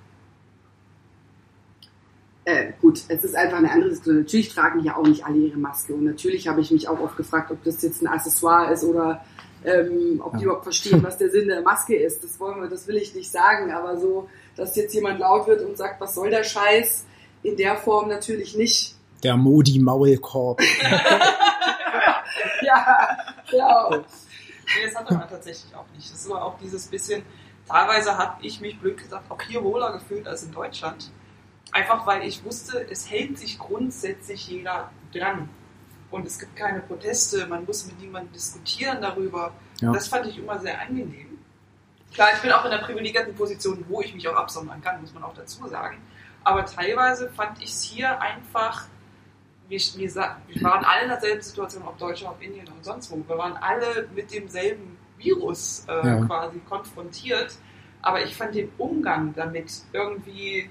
Äh, gut, es ist einfach eine andere Diskussion. Natürlich tragen ja auch nicht alle ihre Maske. Und natürlich habe ich mich auch oft gefragt, ob das jetzt ein Accessoire ist oder ähm, ob ja. die überhaupt verstehen, was der Sinn der Maske ist. Das wollen wir, das will ich nicht sagen. Aber so, dass jetzt jemand laut wird und sagt, was soll der Scheiß, in der Form natürlich nicht. Der Modi-Maulkorb. ja, genau. Nee, das hatte man tatsächlich auch nicht. Das war auch dieses bisschen, teilweise habe ich mich blöd gesagt auch hier wohler gefühlt als in Deutschland. Einfach weil ich wusste, es hält sich grundsätzlich jeder dran. Und es gibt keine Proteste, man muss mit niemandem diskutieren darüber. Ja. Das fand ich immer sehr angenehm. Klar, ich bin auch in einer privilegierten Position, wo ich mich auch absondern kann, muss man auch dazu sagen. Aber teilweise fand ich es hier einfach wir, wir, wir, waren alle in derselben Situation, ob Deutschland, ob Indien und sonst wo. Wir waren alle mit demselben Virus äh, ja. quasi konfrontiert. Aber ich fand den Umgang damit irgendwie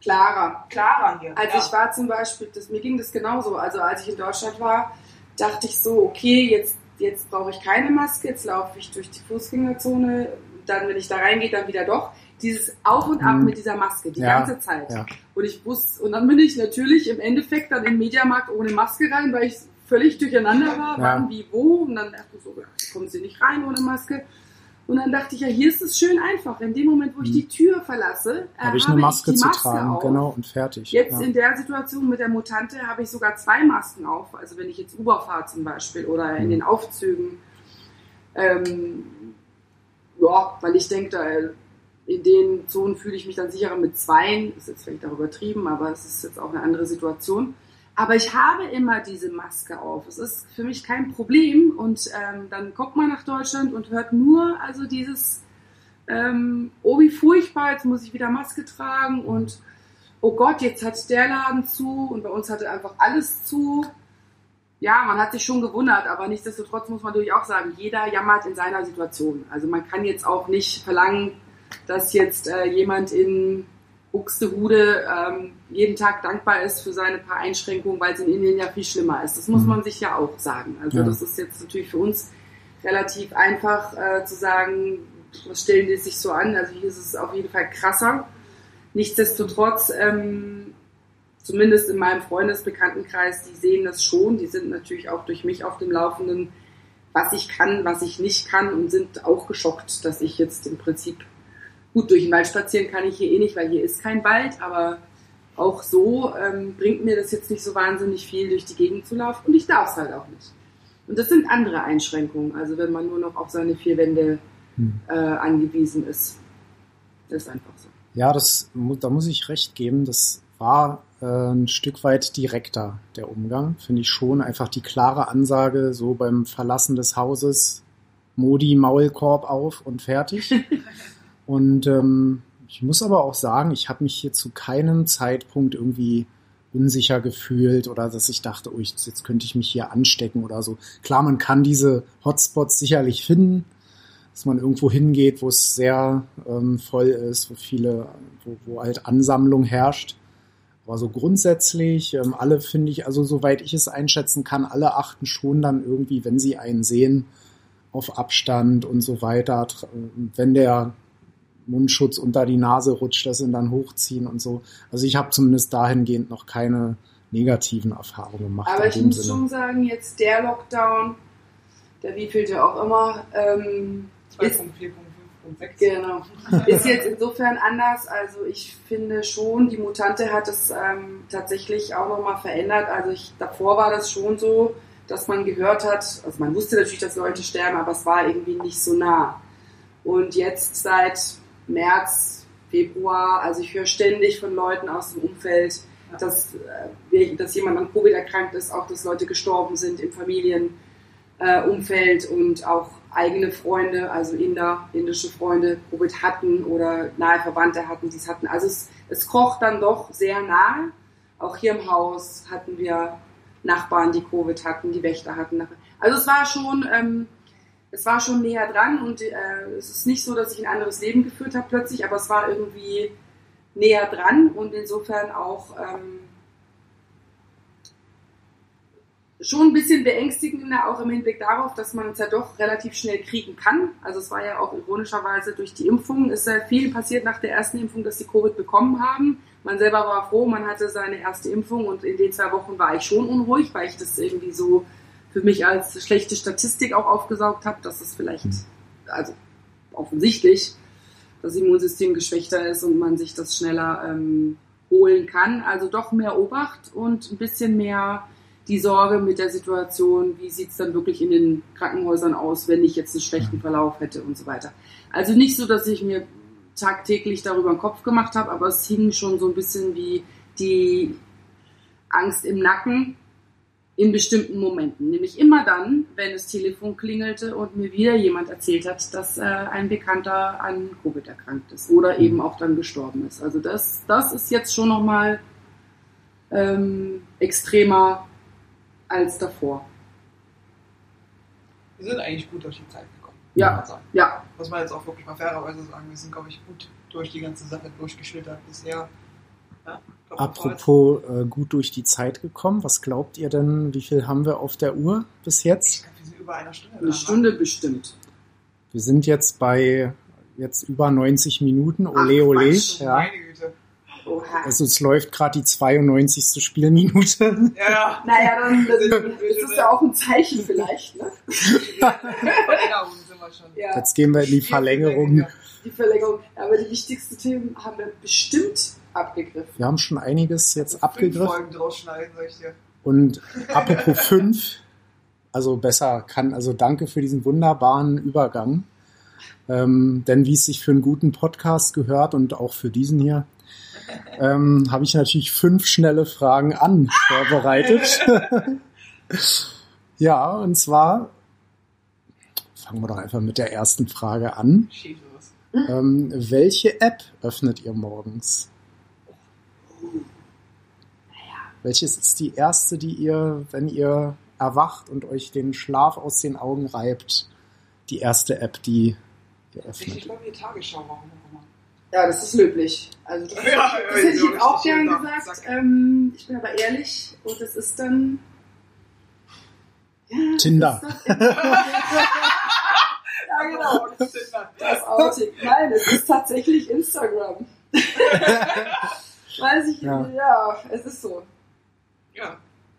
klarer. Klarer hier. Also ja. ich war zum Beispiel, das, mir ging das genauso. Also als ich in Deutschland war, dachte ich so, okay, jetzt, jetzt brauche ich keine Maske, jetzt laufe ich durch die Fußgängerzone, dann, wenn ich da reingehe, dann wieder doch dieses Auf und Ab mhm. mit dieser Maske die ja, ganze Zeit. Ja. Und ich wusste, und dann bin ich natürlich im Endeffekt dann im Mediamarkt ohne Maske rein, weil ich völlig durcheinander war, ja. wann, wie, wo. Und dann dachte ich so, kommen Sie nicht rein ohne Maske. Und dann dachte ich, ja, hier ist es schön einfach. In dem Moment, wo ich die mhm. Tür verlasse, äh, habe ich eine Maske, ich Maske zu tragen, auf. genau, und fertig. Jetzt ja. in der Situation mit der Mutante habe ich sogar zwei Masken auf. Also wenn ich jetzt Uber fahre zum Beispiel oder in mhm. den Aufzügen. Ähm, ja, weil ich denke, da in den Zonen fühle ich mich dann sicherer mit zweien. Ist jetzt vielleicht auch übertrieben, aber es ist jetzt auch eine andere Situation. Aber ich habe immer diese Maske auf. Es ist für mich kein Problem. Und ähm, dann kommt man nach Deutschland und hört nur also dieses, ähm, oh wie furchtbar, jetzt muss ich wieder Maske tragen und oh Gott, jetzt hat der Laden zu und bei uns hatte einfach alles zu. Ja, man hat sich schon gewundert, aber nichtsdestotrotz muss man natürlich auch sagen, jeder jammert in seiner Situation. Also man kann jetzt auch nicht verlangen, dass jetzt äh, jemand in Buxtehude ähm, jeden Tag dankbar ist für seine paar Einschränkungen, weil es in Indien ja viel schlimmer ist. Das muss mhm. man sich ja auch sagen. Also ja. das ist jetzt natürlich für uns relativ einfach äh, zu sagen, was stellen die sich so an? Also hier ist es auf jeden Fall krasser. Nichtsdestotrotz, ähm, zumindest in meinem Freundesbekanntenkreis, die sehen das schon. Die sind natürlich auch durch mich auf dem Laufenden, was ich kann, was ich nicht kann und sind auch geschockt, dass ich jetzt im Prinzip Gut, durch den Wald spazieren kann ich hier eh nicht, weil hier ist kein Wald, aber auch so ähm, bringt mir das jetzt nicht so wahnsinnig viel, durch die Gegend zu laufen und ich darf es halt auch nicht. Und das sind andere Einschränkungen, also wenn man nur noch auf seine vier Wände hm. äh, angewiesen ist. Das ist einfach so. Ja, das, da muss ich recht geben, das war äh, ein Stück weit direkter, der Umgang, finde ich schon. Einfach die klare Ansage, so beim Verlassen des Hauses, Modi, Maulkorb auf und fertig. Und ähm, ich muss aber auch sagen, ich habe mich hier zu keinem Zeitpunkt irgendwie unsicher gefühlt oder dass ich dachte, oh, jetzt könnte ich mich hier anstecken oder so. Klar, man kann diese Hotspots sicherlich finden, dass man irgendwo hingeht, wo es sehr ähm, voll ist, wo viele, wo, wo halt Ansammlung herrscht. Aber so grundsätzlich, ähm, alle finde ich, also soweit ich es einschätzen kann, alle achten schon dann irgendwie, wenn sie einen sehen, auf Abstand und so weiter. Wenn der Mundschutz unter die Nase rutscht, das ihn dann hochziehen und so. Also ich habe zumindest dahingehend noch keine negativen Erfahrungen gemacht. Aber ich muss Sinne. schon sagen, jetzt der Lockdown, der wievielte auch immer, ähm, ist, genau, ist jetzt insofern anders. Also ich finde schon, die Mutante hat es ähm, tatsächlich auch nochmal verändert. Also ich, davor war das schon so, dass man gehört hat, also man wusste natürlich, dass Leute sterben, aber es war irgendwie nicht so nah. Und jetzt seit März Februar. Also ich höre ständig von Leuten aus dem Umfeld, dass, äh, dass jemand an Covid erkrankt ist, auch dass Leute gestorben sind im Familienumfeld äh, und auch eigene Freunde, also Inder, indische Freunde, Covid hatten oder nahe Verwandte hatten, die es hatten. Also es, es kroch dann doch sehr nahe. Auch hier im Haus hatten wir Nachbarn, die Covid hatten, die Wächter hatten. Also es war schon, ähm, es war schon näher dran und äh, es ist nicht so, dass ich ein anderes Leben geführt habe plötzlich, aber es war irgendwie näher dran und insofern auch ähm, schon ein bisschen beängstigender, auch im Hinblick darauf, dass man es ja doch relativ schnell kriegen kann. Also es war ja auch ironischerweise durch die Impfung, ist ja viel passiert nach der ersten Impfung, dass die Covid bekommen haben. Man selber war froh, man hatte seine erste Impfung und in den zwei Wochen war ich schon unruhig, weil ich das irgendwie so für mich als schlechte Statistik auch aufgesaugt habe, dass es vielleicht, also offensichtlich, das Immunsystem geschwächter ist und man sich das schneller ähm, holen kann. Also doch mehr Obacht und ein bisschen mehr die Sorge mit der Situation, wie sieht es dann wirklich in den Krankenhäusern aus, wenn ich jetzt einen schlechten Verlauf hätte und so weiter. Also nicht so, dass ich mir tagtäglich darüber einen Kopf gemacht habe, aber es hing schon so ein bisschen wie die Angst im Nacken in bestimmten Momenten. Nämlich immer dann, wenn das Telefon klingelte und mir wieder jemand erzählt hat, dass äh, ein Bekannter an Covid erkrankt ist oder eben auch dann gestorben ist. Also das, das ist jetzt schon nochmal ähm, extremer als davor. Wir sind eigentlich gut durch die Zeit gekommen. Ja. Ja, Muss man jetzt auch wirklich mal fairerweise sagen, wir sind, glaube ich, gut durch die ganze Sache durchgeschlittert bisher. Ja, Apropos äh, gut durch die Zeit gekommen, was glaubt ihr denn, wie viel haben wir auf der Uhr bis Ich jetzt? glaube, wir sind über einer Stunde. eine dran, Stunde bestimmt. Wir sind jetzt bei jetzt über 90 Minuten, ole Ach, ole. Ne? Ja. Meine Güte. Oha. Also es läuft gerade die 92. Spielminute. Ja, ja. Naja, dann das, Wir das ist sind- ja auch ein Zeichen vielleicht. Ne? Verlängerung sind wir schon. Ja, Jetzt gehen wir in die Verlängerung. die Verlängerung. Aber die wichtigsten Themen haben wir bestimmt abgegriffen. Wir haben schon einiges jetzt abgegriffen. Folgen draus schneiden, sag ich dir. Und apropos fünf, also besser kann, also danke für diesen wunderbaren Übergang. Ähm, denn wie es sich für einen guten Podcast gehört und auch für diesen hier, ähm, habe ich natürlich fünf schnelle Fragen an vorbereitet. ja, und zwar fangen wir doch einfach mit der ersten Frage an. Ähm, welche App öffnet ihr morgens? Welches ist die erste, die ihr, wenn ihr erwacht und euch den Schlaf aus den Augen reibt, die erste App, die ihr Ich öffnet? glaube, die Tagesschau warum. Ja, das ist löblich. Also das, Ja, ja, das hätte ich jetzt auch gern gesagt. Ähm, ich bin aber ehrlich und es ist dann. Ja, Tinder. ist das- ja, genau. Das Outing. Nein, es ist tatsächlich Instagram. Weiß ich, Ja. ja. es ist so. Ja.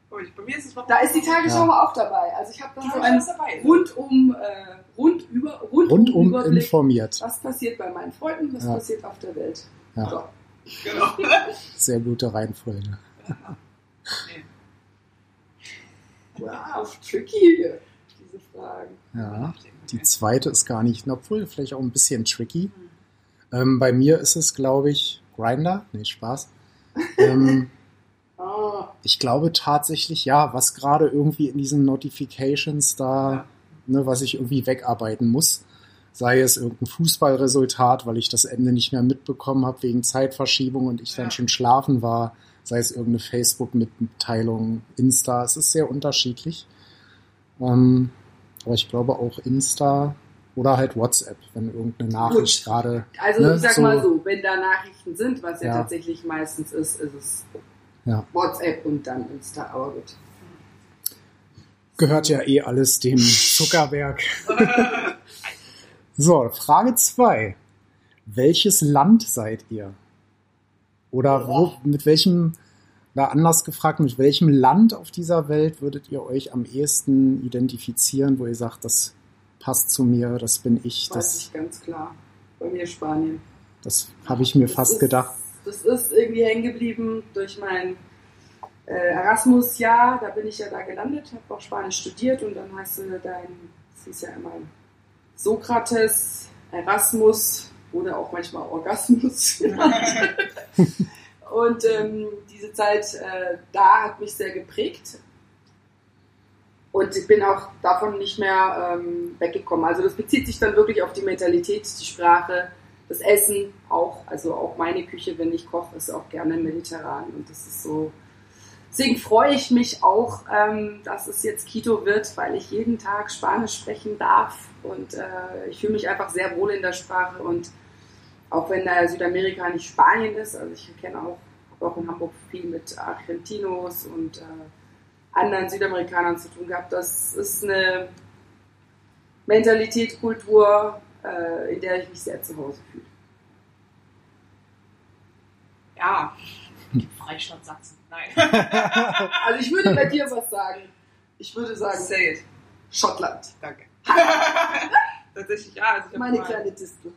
Und ich- Bei mir ist es noch. Da ist die Tagesschau Ja. auch dabei. Also ich habe dann so einen ist dabei. rundum, äh, rundüber, rundum, Rundum Überblick, informiert. was passiert bei meinen Freunden, was Ja. passiert auf der Welt. Ja. So. Genau. Sehr gute Reihenfolge. Nee. Wow, tricky hier, diese Fragen. Ja. Die zweite ist gar nicht, obwohl vielleicht auch ein bisschen tricky. Ähm, bei mir ist es, glaube ich, Grinder. Nee, Spaß. Ähm, Ah, ich glaube tatsächlich, ja, was gerade irgendwie in diesen Notifications da, Ja. ne, was ich irgendwie wegarbeiten muss, sei es irgendein Fußballresultat, weil ich das Ende nicht mehr mitbekommen habe wegen Zeitverschiebung und ich dann Ja. schon schlafen war, sei es irgendeine Facebook-Mitteilung, Insta, es ist sehr unterschiedlich. Ähm, aber ich glaube auch Insta oder halt WhatsApp, wenn irgendeine Nachricht Gut. gerade, Also Ne, ich sag so- mal so, wenn da Nachrichten sind, was ja, Ja. tatsächlich meistens ist, ist es Ja. WhatsApp und dann Insta, aber gut. gehört ja eh alles dem Zuckerberg. So, Frage zwei: Welches Land seid ihr? Oder wo, mit welchem, da anders gefragt, mit welchem Land auf dieser Welt würdet ihr euch am ehesten identifizieren, wo ihr sagt, das passt zu mir, das bin ich, das, ich ganz klar. Bei mir Spanien. das habe ich mir Das fast ist, gedacht. Das ist irgendwie hängen geblieben durch mein äh, Erasmus-Jahr. Da bin ich ja da gelandet, habe auch Spanisch studiert und dann hast du dein, das hieß ja immer Sokrates, Erasmus, oder auch manchmal Orgasmus. und ähm, diese Zeit äh, da hat mich sehr geprägt. Und ich bin auch davon nicht mehr ähm, weggekommen. Also das bezieht sich dann wirklich auf die Mentalität, die Sprache, das Essen auch. Also auch meine Küche, wenn ich koche, ist auch gerne mediterran. Und das ist so. Deswegen freue ich mich auch, ähm, dass es jetzt Quito wird, weil ich jeden Tag Spanisch sprechen darf. Und äh, ich fühle mich einfach sehr wohl in der Sprache. Und auch wenn da Südamerika nicht Spanien ist, also ich kenne auch, auch in Hamburg viel mit Argentinos und äh, anderen Südamerikanern zu tun gehabt. Das ist eine Mentalität, Kultur, äh, in der ich mich sehr zu Hause fühle. Ja, Freistaat Sachsen. Nein. also ich würde bei dir was sagen. Ich würde sagen, Say it. Schottland. Danke. Tatsächlich, ja. Also Meine mal- kleine Distel.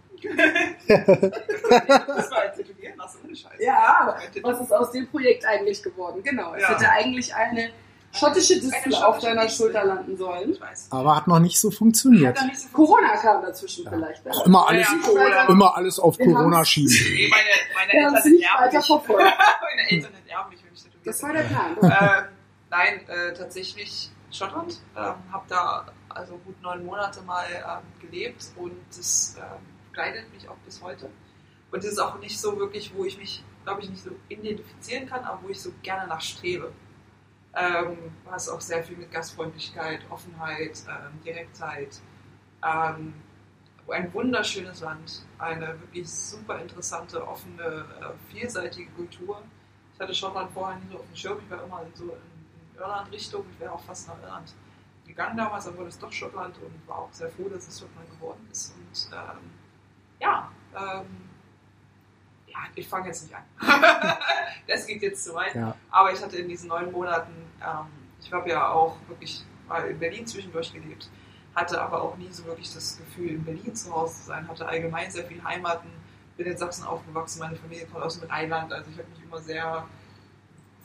Das war ein Tätowieren lassen, ohne Scheiß. Ja, was ist aus dem Projekt eigentlich geworden? Genau. Es Ja. hätte eigentlich eine schottische Distel auf deiner Distel. Schulter landen sollen. Ich weiß. Aber hat noch nicht so funktioniert. Nicht so Corona kam dazwischen Ja. vielleicht. Auch immer alles, Ja, immer alles auf Wir Corona schieben. Nee, meine, meine Eltern enterben weiter mich. verfolgt. meine Eltern enterben mich, wenn ich Das bin. war der Plan. ähm, nein, äh, tatsächlich Schottland. Ähm, habe da also gut neun Monate mal ähm, gelebt und das ähm, begleitet mich auch bis heute. Und das ist auch nicht so wirklich, wo ich mich, glaube ich, nicht so identifizieren kann, aber wo ich so gerne nachstrebe. Ähm, was auch sehr viel mit Gastfreundlichkeit, Offenheit, ähm, Direktheit. Ähm, ein wunderschönes Land, eine wirklich super interessante, offene, äh, vielseitige Kultur. Ich hatte Schottland vorher nie so auf dem Schirm, ich war immer so in, in Irland-Richtung, ich wäre auch fast nach Irland gegangen damals, dann wurde es doch Schottland und war auch sehr froh, dass es Schottland geworden ist. Und ähm, ja, ähm, ja, ich fange jetzt nicht an. das geht jetzt zu weit. Ja. Aber ich hatte in diesen neun Monaten, ähm, ich habe ja auch wirklich mal in Berlin zwischendurch gelebt, hatte aber auch nie so wirklich das Gefühl, in Berlin zu Hause zu sein, hatte allgemein sehr viel Heimaten, bin in Sachsen aufgewachsen, meine Familie kommt aus dem Rheinland, also ich habe mich immer sehr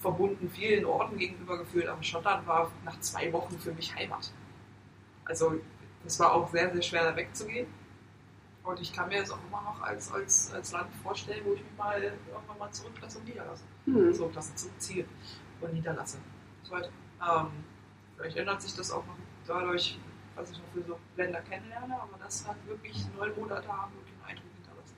verbunden vielen Orten gegenüber gefühlt, aber Schottland war nach zwei Wochen für mich Heimat. Also es war auch sehr, sehr schwer da wegzugehen. Und ich kann mir das auch immer noch als, als, als Land vorstellen, wo ich mich mal irgendwann mal zurücklasse und niederlasse. Hm. Zurücklasse, zurückziehe und niederlasse. So weiter. Ähm, vielleicht ändert sich das auch noch dadurch, was ich noch für so Länder kennenlerne, aber das hat wirklich neun Monate haben wirklich einen Eindruck hinterlassen.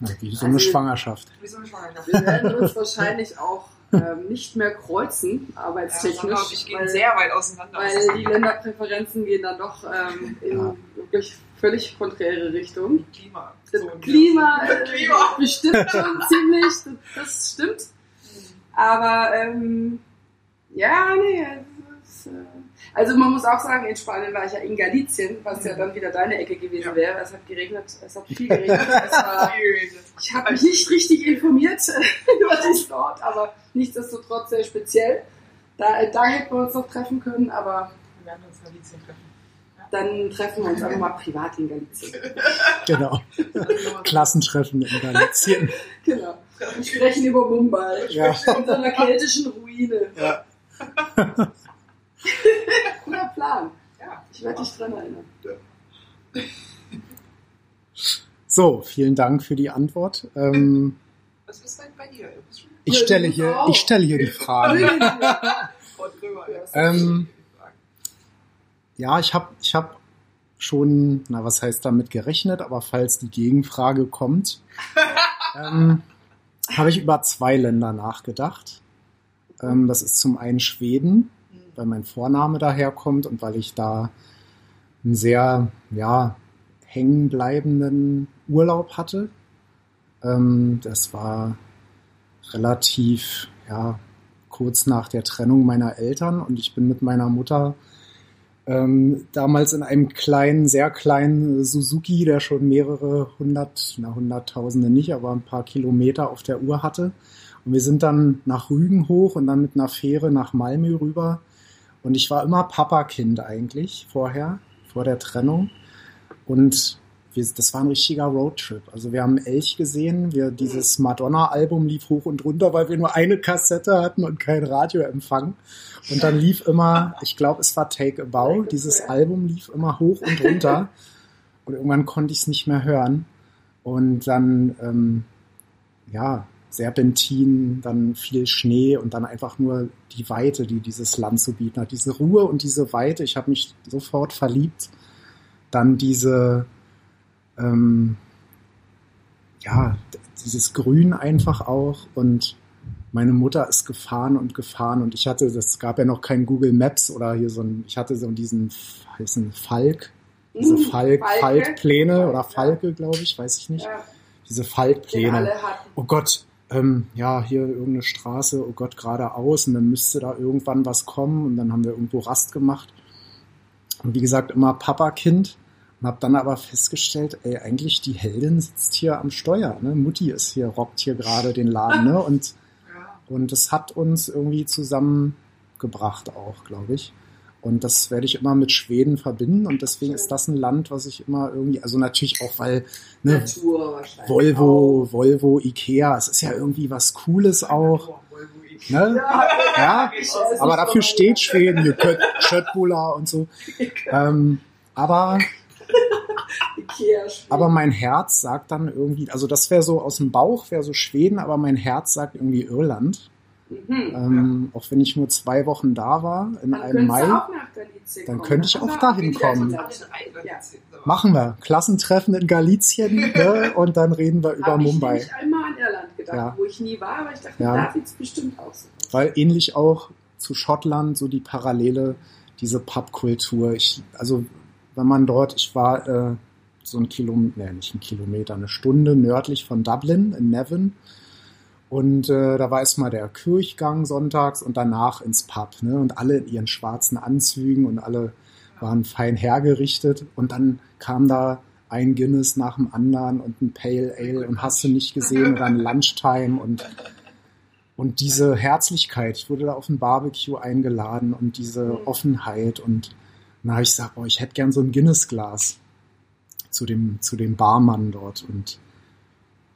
Ja, Wie so eine Also- Schwangerschaft. Wie so eine Schwangerschaft. Wir werden uns wahrscheinlich auch ähm, nicht mehr kreuzen, Ja, arbeitstechnisch. sondern ich gehe weil- sehr weit auseinander. weil die Länderpräferenzen gehen dann doch ähm, in Ja. wirklich völlig konträre Richtung. Klima. Das So Klima, der- äh, Klima. bestimmt schon ziemlich, das, das stimmt. Aber ähm, ja, nee, es ist, äh, also man muss auch sagen, in Spanien war ich ja in Galicien, was ja dann wieder deine Ecke gewesen Ja. wäre. Es hat geregnet, es hat viel geregnet. es war, ich habe mich nicht richtig informiert über diesen Ort, aber nichtsdestotrotz sehr speziell. Da, da hätten wir uns noch treffen können, aber Wir werden uns in Galizien treffen. dann treffen wir uns einfach mal privat in Galicien. Genau. Klassentreffen in Galicien. Genau. Wir sprechen über Mumbai. Ja. In so einer keltischen Ruine. Ja. Guter Plan. Ja. Ich werde dich dran erinnern. So, vielen Dank für die Antwort. Ähm, Was ist denn bei dir? Ich, stelle hier, ich stelle hier die. Ja. Ähm, Ja, ich habe ich hab schon, na was heißt damit gerechnet, aber falls die Gegenfrage kommt, ähm, habe ich über zwei Länder nachgedacht. Ähm, das ist zum einen Schweden, weil mein Vorname daherkommt und weil ich da einen sehr, ja, hängenbleibenden Urlaub hatte. Ähm, das war relativ, ja, kurz nach der Trennung meiner Eltern und ich bin mit meiner Mutter ähm, damals in einem kleinen, sehr kleinen Suzuki, der schon mehrere hundert, na hunderttausende nicht, aber ein paar Kilometer auf der Uhr hatte. Und wir sind dann nach Rügen hoch und dann mit einer Fähre nach Malmö rüber. Und ich war immer Papakind eigentlich vorher, vor der Trennung. Und wir, das war ein richtiger Roadtrip. Also wir haben Elch gesehen, wir, dieses Madonna-Album lief hoch und runter, weil wir nur eine Kassette hatten und kein Radioempfang. Und dann lief immer, ich glaube, es war Take a Bow, dieses Album lief immer hoch und runter. Und irgendwann konnte ich es nicht mehr hören. Und dann, ähm, ja, Serpentin, dann viel Schnee und dann einfach nur die Weite, die dieses Land zu bieten hat. Diese Ruhe und diese Weite, ich habe mich sofort verliebt. Dann diese, ähm, ja, dieses Grün einfach auch und meine Mutter ist gefahren und gefahren und ich hatte, es gab ja noch kein Google Maps oder hier so ein, ich hatte so diesen, heißen Falk, diese Mm, Falk, Falke. Falkpläne oder. Falke, glaube ich, weiß ich nicht. Ja, Diese Falkpläne. Oh Gott, ähm, ja, hier irgendeine Straße, oh Gott, geradeaus und dann müsste da irgendwann was kommen und dann haben wir irgendwo Rast gemacht. Und wie gesagt, immer Papa-Kind und habe dann aber festgestellt, ey, eigentlich die Heldin sitzt hier am Steuer, ne? Mutti ist hier, rockt hier gerade den Laden, ne? Und, und das hat uns irgendwie zusammengebracht auch, glaube ich. Und das werde ich immer mit Schweden verbinden und deswegen ist das ein Land, was ich immer irgendwie, also natürlich auch, weil, ne, Natur. Volvo, Volvo, Ikea, es ist ja irgendwie was Cooles auch. Ne? Ja, Ja, aber dafür steht Schweden, hier und so. Ähm, aber, aber mein Herz sagt dann irgendwie, also das wäre so aus dem Bauch, wäre so Schweden, aber mein Herz sagt irgendwie Irland. Mhm. Ähm, Auch wenn ich nur zwei Wochen da war, in Dann einem Mai. Dann könnte ich auch dahin kommen. Ja. Machen wir. Klassentreffen in Galizien ne? und dann reden wir über Hab Mumbai. Ich nämlich einmal an Irland gedacht, Ja. wo ich nie war, aber ich dachte, Ja. da sieht es bestimmt aus. weil ähnlich auch zu Schottland so die Parallele, diese Pubkultur. Ich, also wenn man dort, ich war äh, so ein Kilometer, nee, nicht ein Kilometer, eine Stunde nördlich von Dublin in Nevin. Und äh, da war erstmal der Kirchgang sonntags und danach ins Pub. Ne? Und alle in ihren schwarzen Anzügen und alle waren fein hergerichtet. Und dann kam da ein Guinness nach dem anderen und ein Pale Ale und hast du nicht gesehen oder ein Lunchtime und und diese Herzlichkeit, ich wurde da auf ein Barbecue eingeladen und diese Mhm. Offenheit und dann habe ich gesagt, boah, ich hätte gern so ein Guinness-Glas zu dem, zu dem Barmann dort und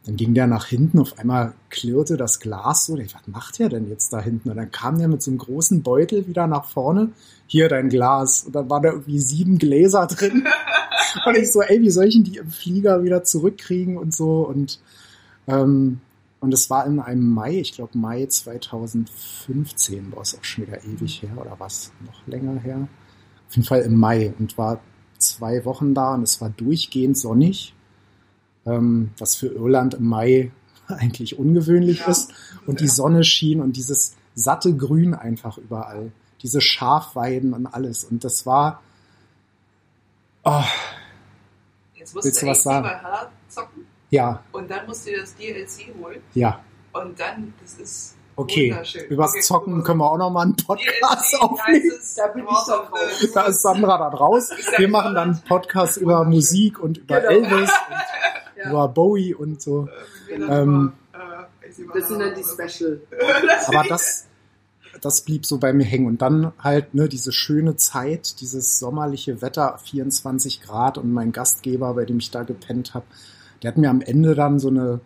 dann ging der nach hinten, auf einmal klirrte das Glas so, ich, was macht der denn jetzt da hinten? Und dann kam der mit so einem großen Beutel wieder nach vorne, hier dein Glas. Und dann waren da irgendwie sieben Gläser drin. Und ich so, ey, wie soll ich denn die im Flieger wieder zurückkriegen und so? Und ähm, und es war in einem Mai, ich glaube Mai 2015, war es auch schon wieder ewig her oder was? Noch länger her. Auf jeden Fall im Mai. Und war zwei Wochen da und es war durchgehend sonnig, ähm, was für Irland im Mai eigentlich ungewöhnlich Ja. ist. Und die Sonne schien und dieses satte Grün einfach überall. Diese Schafweiden und alles. Und das war, oh, Jetzt musst Willst du du was sagen? Zocken ja, und dann musst du dir das DLC holen ja, und dann, das ist okay. Übers Okay, Zocken mal. können wir auch nochmal einen Podcast DLC aufnehmen. Da bin ich dann of raus. Da ist Sandra da raus. Wir machen dann einen Podcast über Musik und über Genau. Elvis Ja. über Bowie und so. Äh, Ähm, äh, Das sind dann die. Special. Aber das, das blieb so bei mir hängen. Und dann halt ne, diese schöne Zeit, dieses sommerliche Wetter, 24 Grad und mein Gastgeber, bei dem ich da gepennt habe, der hat mir am Ende dann so eine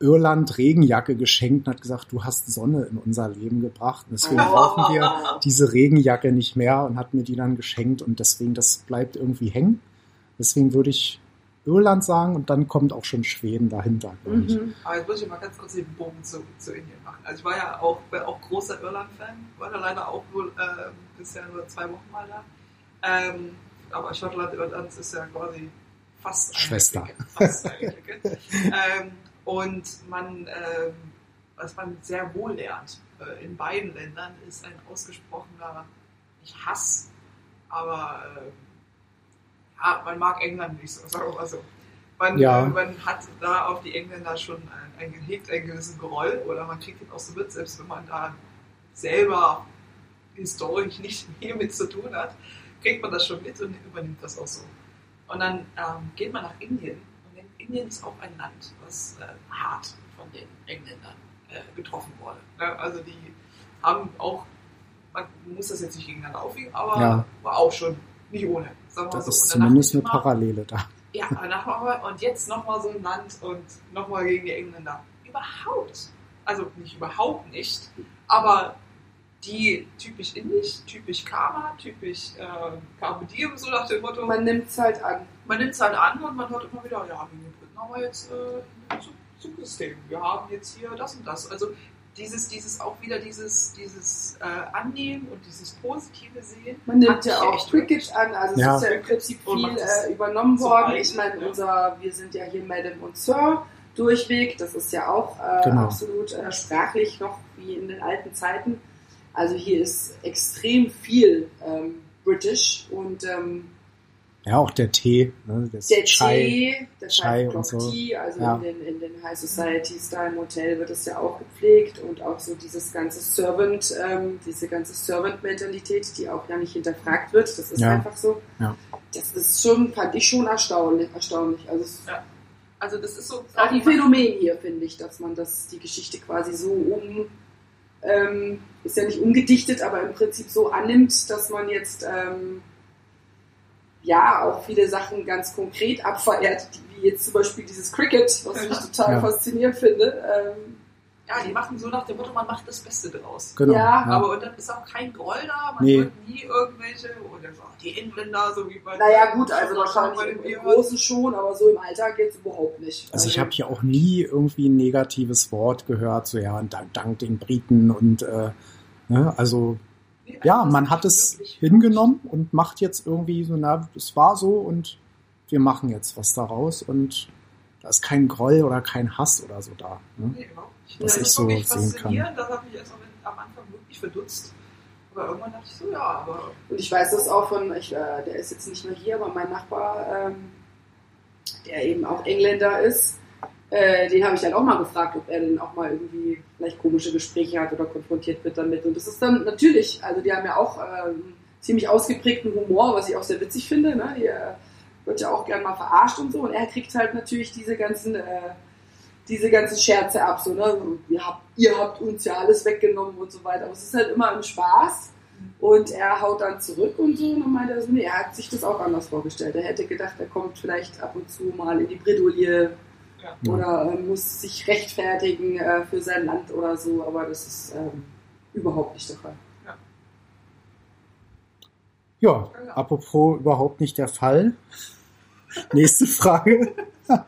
Irland-Regenjacke geschenkt und hat gesagt, du hast Sonne in unser Leben gebracht. Und deswegen brauchen wir diese Regenjacke nicht mehr und hat mir die dann geschenkt und deswegen, das bleibt irgendwie hängen. Deswegen würde ich Irland sagen und dann kommt auch schon Schweden dahinter. Mhm. Aber jetzt muss ich mal ganz kurz den Bogen zu, zu Indien machen. Also ich war ja auch, bin auch großer Irland-Fan, war da leider auch wohl äh, bisher nur zwei Wochen mal da. Ähm, aber Schottland, Irland ist ja quasi fast eine Schwester. Fast eine Clique. ähm, und man, ähm, was man sehr wohl lernt äh, in beiden Ländern, ist ein ausgesprochener, nicht Hass, aber ähm, ja, man mag England nicht so, sagen wir mal so. Man, Ja. äh, man hat da auf die Engländer schon ein, ein, hegt einen gewissen Groll oder man kriegt ihn auch so mit, selbst wenn man da selber historisch nicht viel mit zu tun hat, kriegt man das schon mit und übernimmt das auch so. Und dann ähm, geht man nach Indien und Indien ist auch ein Land, was äh, hart von den Engländern äh, getroffen wurde. Ne? Also die haben auch, man muss das jetzt nicht gegeneinander aufwiegen, aber Ja. war auch schon nicht ohne. Sagen wir Das so. ist zumindest eine Parallele da. ja, danach machen wir, und jetzt nochmal so ein Land und nochmal gegen die Engländer. Überhaupt. Also nicht überhaupt nicht, aber die typisch indisch, typisch Karma, typisch äh, Carpe Diem, so nach dem Motto. Man nimmt es halt an. Man nimmt es halt an und man hört immer wieder, ja, wegen den Briten haben wir jetzt äh, ein Zug Zugsystem. Wir haben jetzt hier das und das. Also dieses, dieses auch wieder dieses, dieses äh, Annehmen und dieses positive Sehen. Man nimmt ja auch Cricket an, also Ja. es ist ja im Prinzip viel äh, übernommen worden. Ich meine, ja. unser, wir sind ja hier Madame und Sir durchweg, das ist ja auch äh, Genau. absolut äh, sprachlich noch wie in den alten Zeiten. Also hier ist extrem viel ähm, British und ähm, Ja, auch der Tee, ne, das der Chai. Tee, der Chai Five und so. Tea, also Ja. in, den, in den High Societies da im Hotel wird es ja auch gepflegt und auch so dieses ganze Servant, ähm, diese ganze Servant-Mentalität, die auch ja nicht hinterfragt wird, das ist Ja. einfach so. Ja. Das ist schon, fand ich schon erstaunlich. erstaunlich. Also. Also das ist so. auch ein Phänomen hier, finde ich, dass man das, die Geschichte quasi so um, ähm, ist ja nicht umgedichtet, aber im Prinzip so annimmt, dass man jetzt ähm, ja auch viele Sachen ganz konkret abverehrt, wie jetzt zum Beispiel dieses Cricket, was ich total Ja. faszinierend finde. Ähm, Ja, die machen so nach dem Motto, man macht das Beste draus. Genau. Ja, ja. Aber und dann ist auch kein Groll da, man Nee. wird nie irgendwelche, oder so, die Engländer, so wie bei naja gut, also wahrscheinlich im, im. Großen schon, aber so im Alltag jetzt überhaupt nicht. Also ich habe hier auch nie irgendwie ein negatives Wort gehört, so ja, dank, dank den Briten und äh, ne, also ja, man hat es hingenommen und macht jetzt irgendwie so, na, es war so und wir machen jetzt was daraus und da ist kein Groll oder kein Hass oder so da. Ne? Nee, überhaupt nicht. Was das ich ist so sehen kann. faszinierend, Das hat mich erst am Anfang wirklich verdutzt. Aber irgendwann dachte ich so, ja, aber Und ich weiß das auch von, ich, äh, der ist jetzt nicht mehr hier, aber mein Nachbar, ähm, der eben auch Engländer ist, äh, den habe ich dann auch mal gefragt, ob er denn auch mal irgendwie vielleicht komische Gespräche hat oder konfrontiert wird damit. Und das ist dann natürlich, also die haben ja auch ähm, ziemlich ausgeprägten Humor, was ich auch sehr witzig finde. Ne? Die, äh, wird ja auch gern mal verarscht und so. Und er kriegt halt natürlich diese ganzen, äh, diese ganzen Scherze ab. So, ne? ihr, habt, ihr habt uns ja alles weggenommen und so weiter. Aber es ist halt immer im Spaß. Und er haut dann zurück und so. Und meinte er so, nee, er hat sich das auch anders vorgestellt. Er hätte gedacht, er kommt vielleicht ab und zu mal in die Bredouille ja. oder äh, muss sich rechtfertigen äh, für sein Land oder so. Aber das ist ähm, überhaupt nicht der Fall. Ja, apropos überhaupt nicht der Fall. Nächste Frage.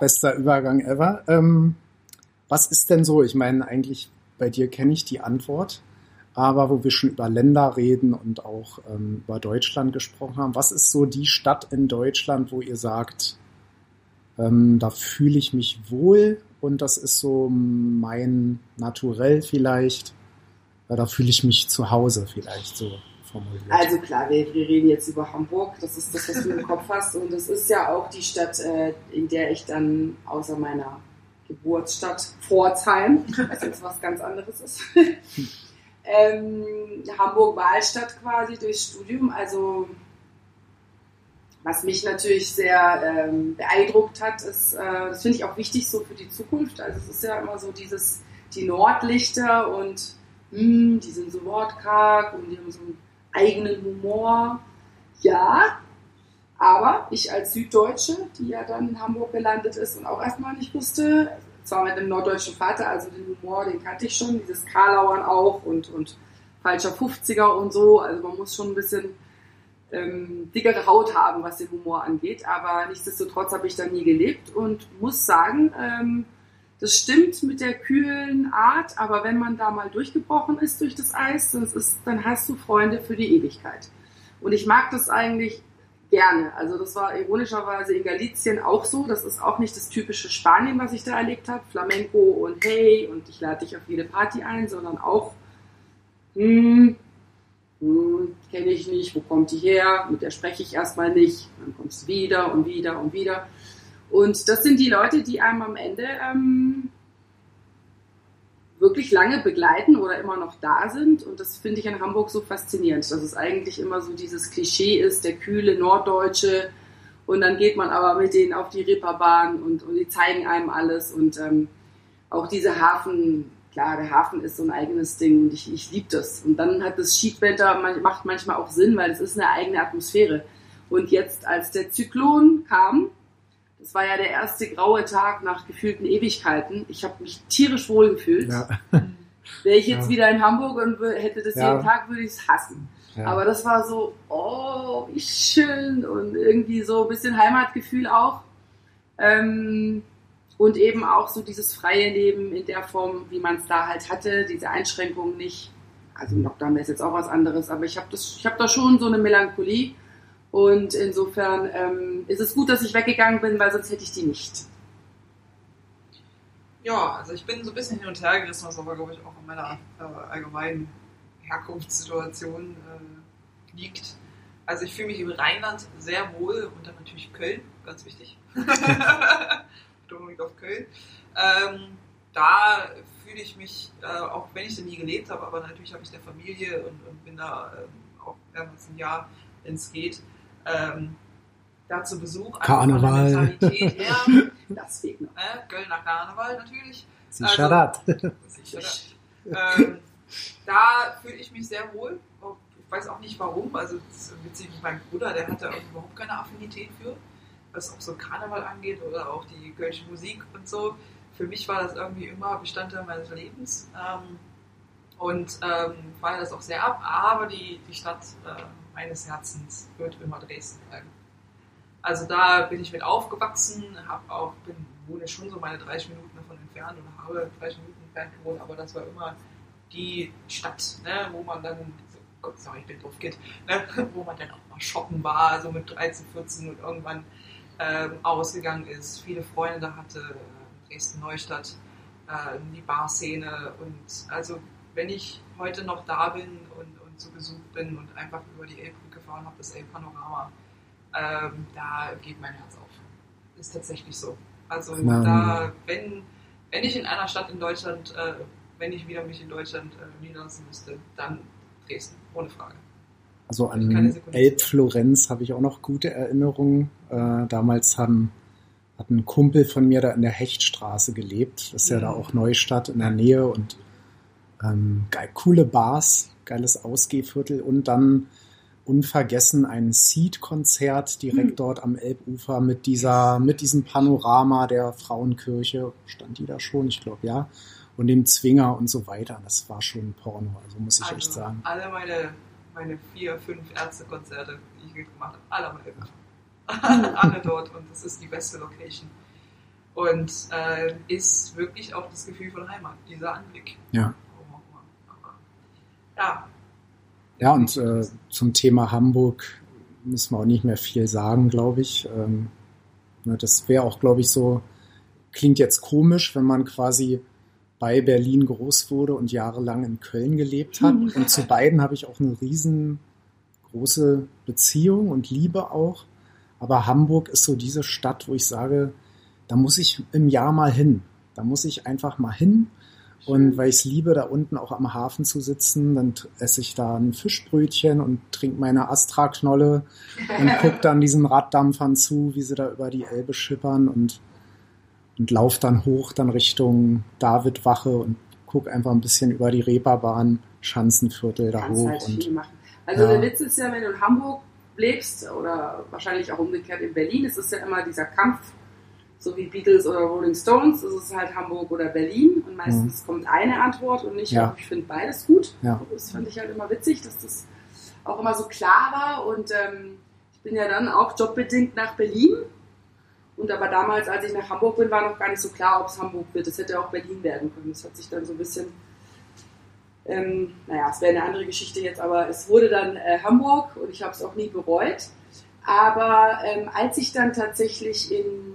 Bester Übergang ever. Ähm, was ist denn so? Ich meine, eigentlich bei dir kenne ich die Antwort, aber wo wir schon über Länder reden und auch ähm, über Deutschland gesprochen haben, was ist so die Stadt in Deutschland, wo ihr sagt, ähm, da fühle ich mich wohl und das ist so mein Naturell vielleicht, ja, da fühle ich mich zu Hause vielleicht so formuliert. Also klar, wir, wir reden jetzt über Hamburg, das ist das, was du im Kopf hast. Und es ist ja auch die Stadt, äh, in der ich dann außer meiner Geburtsstadt Pforzheim, was jetzt was ganz anderes ist, ähm, Hamburg-Wahlstadt quasi durchs Studium. Also was mich natürlich sehr ähm, beeindruckt hat, ist, äh, das finde ich auch wichtig so für die Zukunft. Also es ist ja immer so dieses, die Nordlichter und hm, die sind so wortkarg und die haben so einen eigenen Humor. Ja, aber ich als Süddeutsche, die ja dann in Hamburg gelandet ist und auch erstmal nicht wusste, zwar mit einem norddeutschen Vater, also den Humor, den kannte ich schon, dieses Karlauern auch und, und falscher 50er und so, also man muss schon ein bisschen ähm, dickere Haut haben, was den Humor angeht, aber nichtsdestotrotz habe ich da nie gelebt und muss sagen, ähm, das stimmt mit der kühlen Art, aber wenn man da mal durchgebrochen ist durch das Eis, das ist, dann hast du Freunde für die Ewigkeit. Und ich mag das eigentlich gerne. Also das war ironischerweise in Galicien auch so. Das ist auch nicht das typische Spanien, was ich da erlebt habe. Flamenco und hey und ich lade dich auf jede Party ein, sondern auch, hm, hm, kenne ich nicht, wo kommt die her? Mit der spreche ich erstmal nicht. Dann kommst du wieder und wieder und wieder. Und das sind die Leute, die einem am Ende ähm, wirklich lange begleiten oder immer noch da sind. Und das finde ich in Hamburg so faszinierend, dass es eigentlich immer so dieses Klischee ist, der kühle Norddeutsche. Und dann geht man aber mit denen auf die Reeperbahn und, und die zeigen einem alles. Und ähm, auch diese Hafen, klar, der Hafen ist so ein eigenes Ding und ich, ich liebe das. Und dann hat das Schiedwetter, macht manchmal auch Sinn, weil es ist eine eigene Atmosphäre. Und jetzt, als der Zyklon kam, das war ja der erste graue Tag nach gefühlten Ewigkeiten. Ich habe mich tierisch wohl gefühlt. Ja. Wäre ich jetzt Ja. wieder in Hamburg und hätte das Ja. jeden Tag, würde ich es hassen. Ja. Aber das war so, oh, wie schön und irgendwie so ein bisschen Heimatgefühl auch. Ähm, und eben auch so dieses freie Leben in der Form, wie man es da halt hatte, diese Einschränkungen nicht. Also im Lockdown wäre es jetzt auch was anderes, aber ich habe hab da schon so eine Melancholie. Und insofern ähm, ist es gut, dass ich weggegangen bin, weil sonst hätte ich die nicht. Ja, also ich bin so ein bisschen hin und her gerissen, was aber, glaube ich, auch in meiner äh, allgemeinen Herkunftssituation äh, liegt. Also ich fühle mich im Rheinland sehr wohl und dann natürlich Köln, ganz wichtig. Betonung auf Köln. Ähm, da fühle ich mich, äh, auch wenn ich da nie gelebt habe, aber natürlich habe ich eine Familie und, und bin da ähm, auch mehrmals im Jahr, wenn es geht, ähm, da zu Besuch. Karneval. Ja, das fehlt noch. Äh, Kölner Karneval natürlich. Sicher also, ähm, da fühle ich mich sehr wohl. Ich weiß auch nicht warum. Also witzig mit meinem Bruder, der hatte überhaupt keine Affinität für, was auch so Karneval angeht oder auch die kölsche Musik und so. Für mich war das irgendwie immer Bestandteil meines Lebens. Ähm, und ähm, feiere das auch sehr ab. Aber die, die Stadt äh, meines Herzens wird immer Dresden bleiben. Also da bin ich mit aufgewachsen, habe auch, bin, wohne schon so meine 30 Minuten davon entfernt oder habe 30 Minuten entfernt gewohnt, aber das war immer die Stadt, ne, wo man dann, Gott sei ich bin drauf geht, ne, wo man dann auch mal shoppen war, so mit 13, 14 und irgendwann ähm, ausgegangen ist, viele Freunde hatte, Dresden-Neustadt, äh, die Barszene und also wenn ich heute noch da bin und, und zu Besuch bin und einfach über die Elbbrücke fahren habe, das Elbpanorama, ähm, da geht mein Herz auf. Ist tatsächlich so. Also da, wenn, wenn ich in einer Stadt in Deutschland, äh, wenn ich wieder mich in Deutschland äh, niederlassen müsste, dann Dresden, ohne Frage. Also an. Elbflorenz habe ich auch noch gute Erinnerungen. Äh, damals haben, hat ein Kumpel von mir da in der Hechtstraße gelebt. Das ist ja da Mhm. auch Neustadt in der Nähe und ähm, geil, coole Bars, geiles Ausgehviertel und dann unvergessen ein Seed-Konzert direkt Hm. dort am Elbufer mit dieser, mit diesem Panorama der Frauenkirche. Stand die da schon? Ich glaube ja. Und dem Zwinger und so weiter. Das war schon Porno, also muss ich also, echt sagen. Alle meine, meine vier, fünf Ärztekonzerte, die ich gemacht habe, alle am Elbe. alle dort und das ist die beste Location. Und äh, ist wirklich auch das Gefühl von Heimat, dieser Anblick. Ja. Auch immer. Aber, ja, Ja, und äh, zum Thema Hamburg müssen wir auch nicht mehr viel sagen, glaube ich. Ähm, ne, das wäre auch, glaube ich, so, klingt jetzt komisch, wenn man quasi bei Berlin groß wurde und jahrelang in Köln gelebt hat. Mhm. Und zu beiden habe ich auch eine riesengroße Beziehung und Liebe auch. Aber Hamburg ist so diese Stadt, wo ich sage, da muss ich im Jahr mal hin. Da muss ich einfach mal hin. Und weil ich es liebe, da unten auch am Hafen zu sitzen, dann esse ich da ein Fischbrötchen und trinke meine Astra-Knolle und guck dann diesen Raddampfern zu, wie sie da über die Elbe schippern und, und lauf dann hoch dann Richtung Davidwache und guck einfach ein bisschen über die Reeperbahn, Schanzenviertel da kannst hoch. halt Und machen. Also Ja. der Witz ist ja, wenn du in Hamburg lebst oder wahrscheinlich auch umgekehrt in Berlin, es ist ja immer dieser Kampf, so wie Beatles oder Rolling Stones, es ist halt Hamburg oder Berlin und meistens kommt eine Antwort und nicht, Mhm. Ja. ich finde beides gut. ja, Das fand ich halt immer witzig, dass das auch immer so klar war und ähm, ich bin ja dann auch jobbedingt nach Berlin und aber damals, als ich nach Hamburg bin, war noch gar nicht so klar, ob es Hamburg wird. Es hätte auch Berlin werden können. Das hat sich dann so ein bisschen ähm, naja, es wäre eine andere Geschichte jetzt, aber es wurde dann äh, Hamburg und ich habe es auch nie bereut. Aber ähm, als ich dann tatsächlich in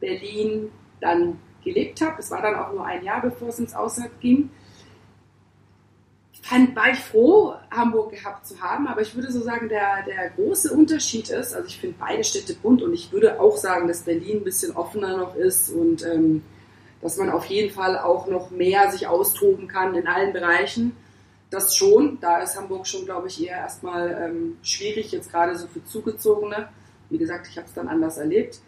Berlin dann gelebt habe, es war dann auch nur ein Jahr, bevor es ins Ausland ging, war ich froh, Hamburg gehabt zu haben. Aber ich würde so sagen, der, der große Unterschied ist, also ich finde beide Städte bunt und ich würde auch sagen, dass Berlin ein bisschen offener noch ist und ähm, dass man auf jeden Fall auch noch mehr sich austoben kann in allen Bereichen. Das schon, da ist Hamburg schon, glaube ich, eher erstmal ähm, schwierig, jetzt gerade so für Zugezogene. Wie gesagt, ich habe es dann anders erlebt.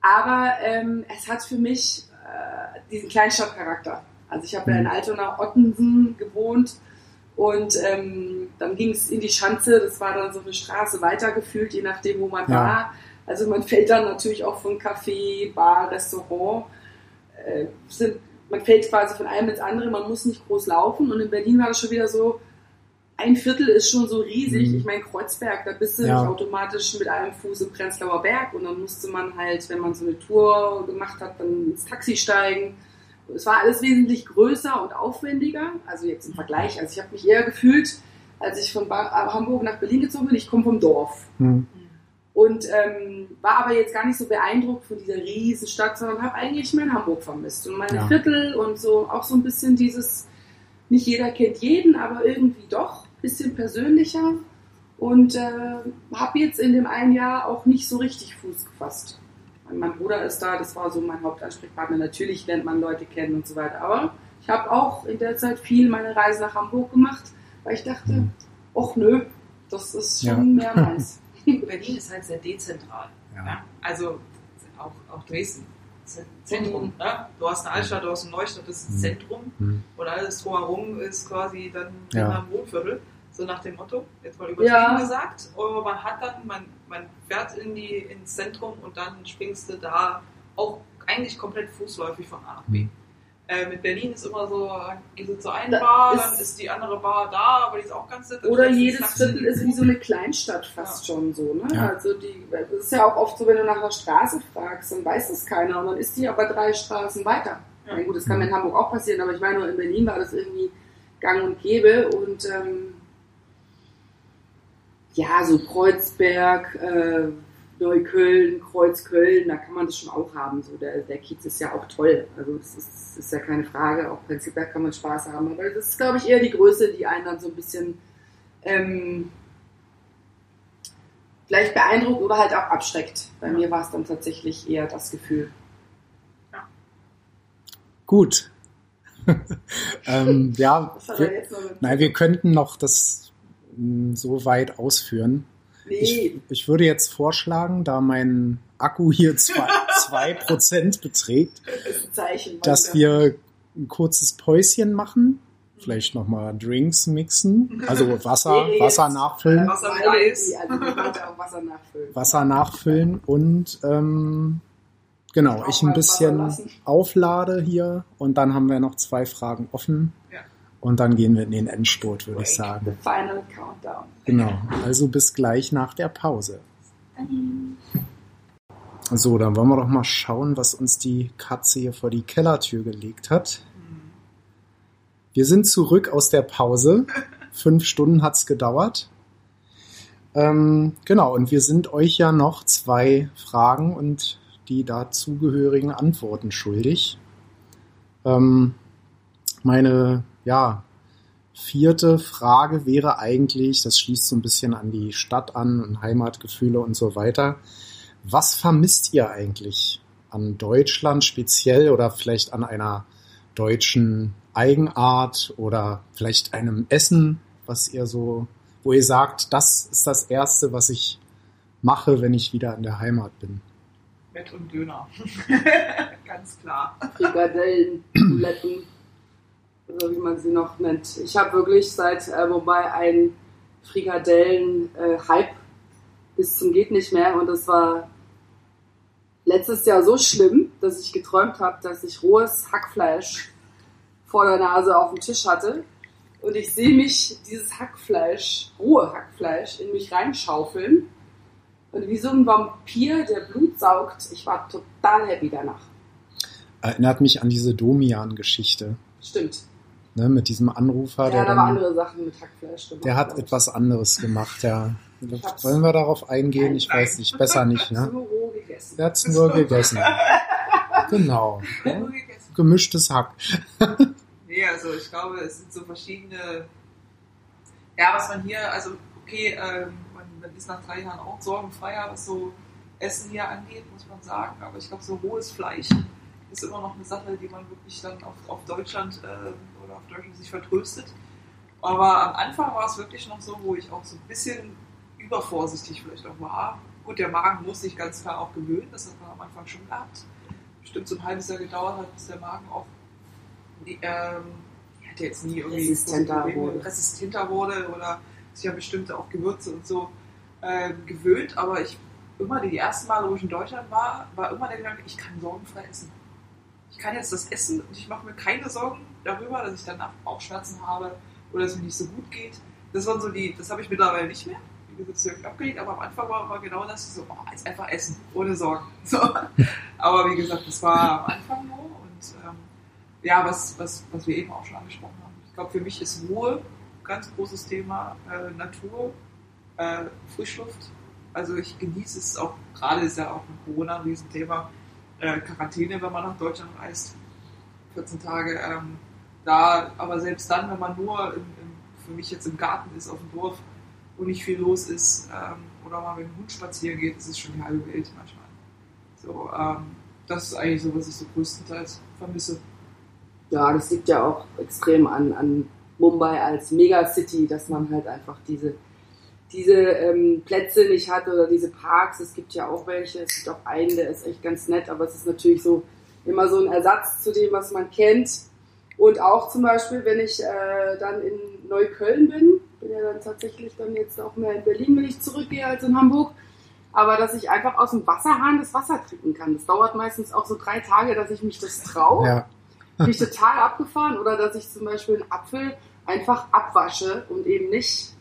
Aber ähm, es hat für mich äh, diesen Kleinstadtcharakter. Also ich habe ja in Altona Ottensen gewohnt und ähm, dann ging es in die Schanze, das war dann so eine Straße weitergefühlt, je nachdem, wo man Ja. war. Also man fällt dann natürlich auch von Café, Bar, Restaurant äh, sind, man fällt quasi von einem ins andere, man muss nicht groß laufen. Und in Berlin war das schon wieder so, ein Viertel ist schon so riesig. Mhm. Ich meine, Kreuzberg, da bist du Ja. nicht automatisch mit einem Fuß im Prenzlauer Berg und dann musste man halt, wenn man so eine Tour gemacht hat, dann ins Taxi steigen. Es war alles wesentlich größer und aufwendiger, also jetzt im Vergleich. Also ich habe mich eher gefühlt, als ich von äh, Hamburg nach Berlin gezogen bin, ich komme vom Dorf. Hm. Und ähm, war aber jetzt gar nicht so beeindruckt von dieser riesen Stadt, sondern habe eigentlich mein Hamburg vermisst. Und meine Ja. Viertel und so auch so ein bisschen dieses, nicht jeder kennt jeden, aber irgendwie doch, bisschen persönlicher. Und äh, habe jetzt in dem einen Jahr auch nicht so richtig Fuß gefasst. Mein Bruder ist da, das war so mein Hauptansprechpartner. Natürlich lernt man Leute kennen und so weiter. Aber ich habe auch in der Zeit viel meine Reise nach Hamburg gemacht, weil ich dachte, ach nö, das ist Ja. schon mehr meins. Berlin ist halt sehr dezentral. Ja. Ja? Also auch, auch Dresden. Z- Zentrum. Ne? Du hast eine Altstadt, du hast eine Neustadt, das ist Mhm. ein Zentrum. Hm. Und alles drumherum ist quasi dann Ja. ein Wohnviertel. So nach dem Motto, jetzt mal übertrieben Ja. gesagt. Aber man hat dann, man, man fährt in die, ins Zentrum und dann springst du da auch eigentlich komplett fußläufig von A nach B. Hm. Äh, mit Berlin ist immer so, gehst du zur einen Da Bar, ist- dann ist die andere Bar da, aber die ist auch ganz nett. Dann Oder jedes Viertel ist wie so eine Kleinstadt fast schon so. Ne? Ja. Also die, das ist ja auch oft so, wenn du nach einer Straße fragst, dann weiß das keiner und dann ist die aber drei Straßen weiter. Ja. Na gut, das kann mir in Hamburg auch passieren, aber ich meine, nur in Berlin war das irgendwie gang und gäbe und ähm, ja, so Kreuzberg, äh, Neukölln, Kreuzköln, da kann man das schon auch haben. So der, der Kiez ist ja auch toll. Also es ist, es ist ja keine Frage. Auch Prenzlberg kann man Spaß haben. Aber das ist, glaube ich, eher die Größe, die einen dann so ein bisschen ähm, vielleicht beeindruckt oder halt auch abschreckt. Bei mir war es dann tatsächlich eher das Gefühl. Gut. ähm, ja, wir, nein, wir könnten noch das mh, so weit ausführen. Ich, Nee, ich würde jetzt vorschlagen, da mein Akku hier 2% beträgt, das Zeichen. dass wir ein kurzes Päuschen machen. Vielleicht nochmal Drinks mixen, also Wasser, Nee, Wasser nachfüllen, Wasser mit Eis. die- Also ich Wasser nachfüllen. Wasser nachfüllen und ähm, genau, ich ein bisschen auflade hier und dann haben wir noch zwei Fragen offen Ja. Und dann gehen wir in den Endspurt, würde ich The sagen. final countdown. Genau, also bis gleich nach der Pause. So, dann wollen wir doch mal schauen, was uns die Katze hier vor die Kellertür gelegt hat. Hm. Wir sind zurück aus der Pause. Fünf Stunden hat's gedauert. Ähm, genau, und wir sind euch ja noch zwei Fragen und die dazugehörigen Antworten schuldig. Ähm, meine, ja, vierte Frage wäre eigentlich, das schließt so ein bisschen an die Stadt an und Heimatgefühle und so weiter. Was vermisst ihr eigentlich an Deutschland speziell oder vielleicht an einer deutschen Eigenart oder vielleicht einem Essen, was ihr so, wo ihr sagt, das ist das Erste, was ich mache, wenn ich wieder in der Heimat bin? Bett und Döner. Ganz klar. Frikadellen, Buletten, oder wie man sie noch nennt. Ich habe wirklich seit äh, Mumbai einen Frikadellen-Hype bis zum geht nicht mehr und das war letztes Jahr so schlimm, dass ich geträumt habe, dass ich rohes Hackfleisch vor der Nase auf dem Tisch hatte und ich sehe mich dieses Hackfleisch, rohe Hackfleisch, in mich reinschaufeln und wie so ein Vampir, der Blut saugt. Ich war total happy danach. Erinnert mich an diese Domian-Geschichte, Stimmt. Ne, mit diesem Anrufer, der da aber dann, andere Sachen mit Hackfleisch gemacht. der hat etwas anderes gemacht, ja. Wollen wir darauf eingehen? Nein, Ich weiß nicht, besser nicht, ne? So roh gegessen. Der hat's nur gegessen. Genau. Ja. Nur gegessen. Gemischtes Hack. Nee, also ich glaube, es sind so verschiedene. Ja, was man hier, also okay, ähm, man, man ist nach drei Jahren auch sorgenfreier, was so Essen hier angeht, muss man sagen. Aber ich glaube, so rohes Fleisch ist immer noch eine Sache, die man wirklich dann auf, auf Deutschland äh, auf Deutschland sich vertröstet. Aber am Anfang war es wirklich noch so, wo ich auch so ein bisschen übervorsichtig vielleicht auch war. Gut, der Magen muss sich ganz klar auch gewöhnen, das hat man am Anfang schon gehabt. Bestimmt so ein halbes Jahr gedauert hat, bis der Magen auch ähm, hatte jetzt nie irgendwie Resistenter wurde. resistenter wurde oder sich an bestimmte auch Gewürze und so ähm, gewöhnt. Aber ich immer die ersten Male, wo ich in Deutschland war, war immer der Gedanke, ich kann sorgenfrei essen. Ich kann jetzt das essen und ich mache mir keine Sorgen darüber, dass ich danach Bauchschmerzen habe oder dass es mir nicht so gut geht. Das waren so die, das habe ich mittlerweile nicht mehr. Wie gesagt, ich abgelegt, aber am Anfang war, war genau das so, oh, jetzt einfach essen, ohne Sorgen. So. Aber wie gesagt, das war am Anfang nur und ähm, ja, was, was, was wir eben auch schon angesprochen haben. Ich glaube, für mich ist Ruhe ein ganz großes Thema, äh, Natur, äh, Frischluft. Also ich genieße es auch, gerade ist ja auch mit Corona ein Riesenthema, äh, Quarantäne, wenn man nach Deutschland reist, 14 Tage. Ähm, da, aber selbst dann, wenn man nur im, im, für mich jetzt im Garten ist, auf dem Dorf, wo nicht viel los ist, ähm, oder mal mit dem Hund spazieren geht, ist es schon die halbe Welt manchmal. So, ähm, das ist eigentlich so, was ich so größtenteils vermisse. Ja, das liegt ja auch extrem an, an Mumbai als Megacity, dass man halt einfach diese, diese ähm, Plätze nicht hat oder diese Parks. Es gibt ja auch welche, es gibt auch einen, der ist echt ganz nett, aber es ist natürlich so immer so ein Ersatz zu dem, was man kennt. Und auch zum Beispiel, wenn ich äh, dann in Neukölln bin, bin ja dann tatsächlich dann jetzt auch mehr in Berlin, wenn ich zurückgehe, als in Hamburg. Aber dass ich einfach aus dem Wasserhahn das Wasser trinken kann. Das dauert meistens auch so drei Tage, dass ich mich das traue. Ja. Bin ich total abgefahren. Oder dass ich zum Beispiel einen Apfel einfach abwasche und eben nicht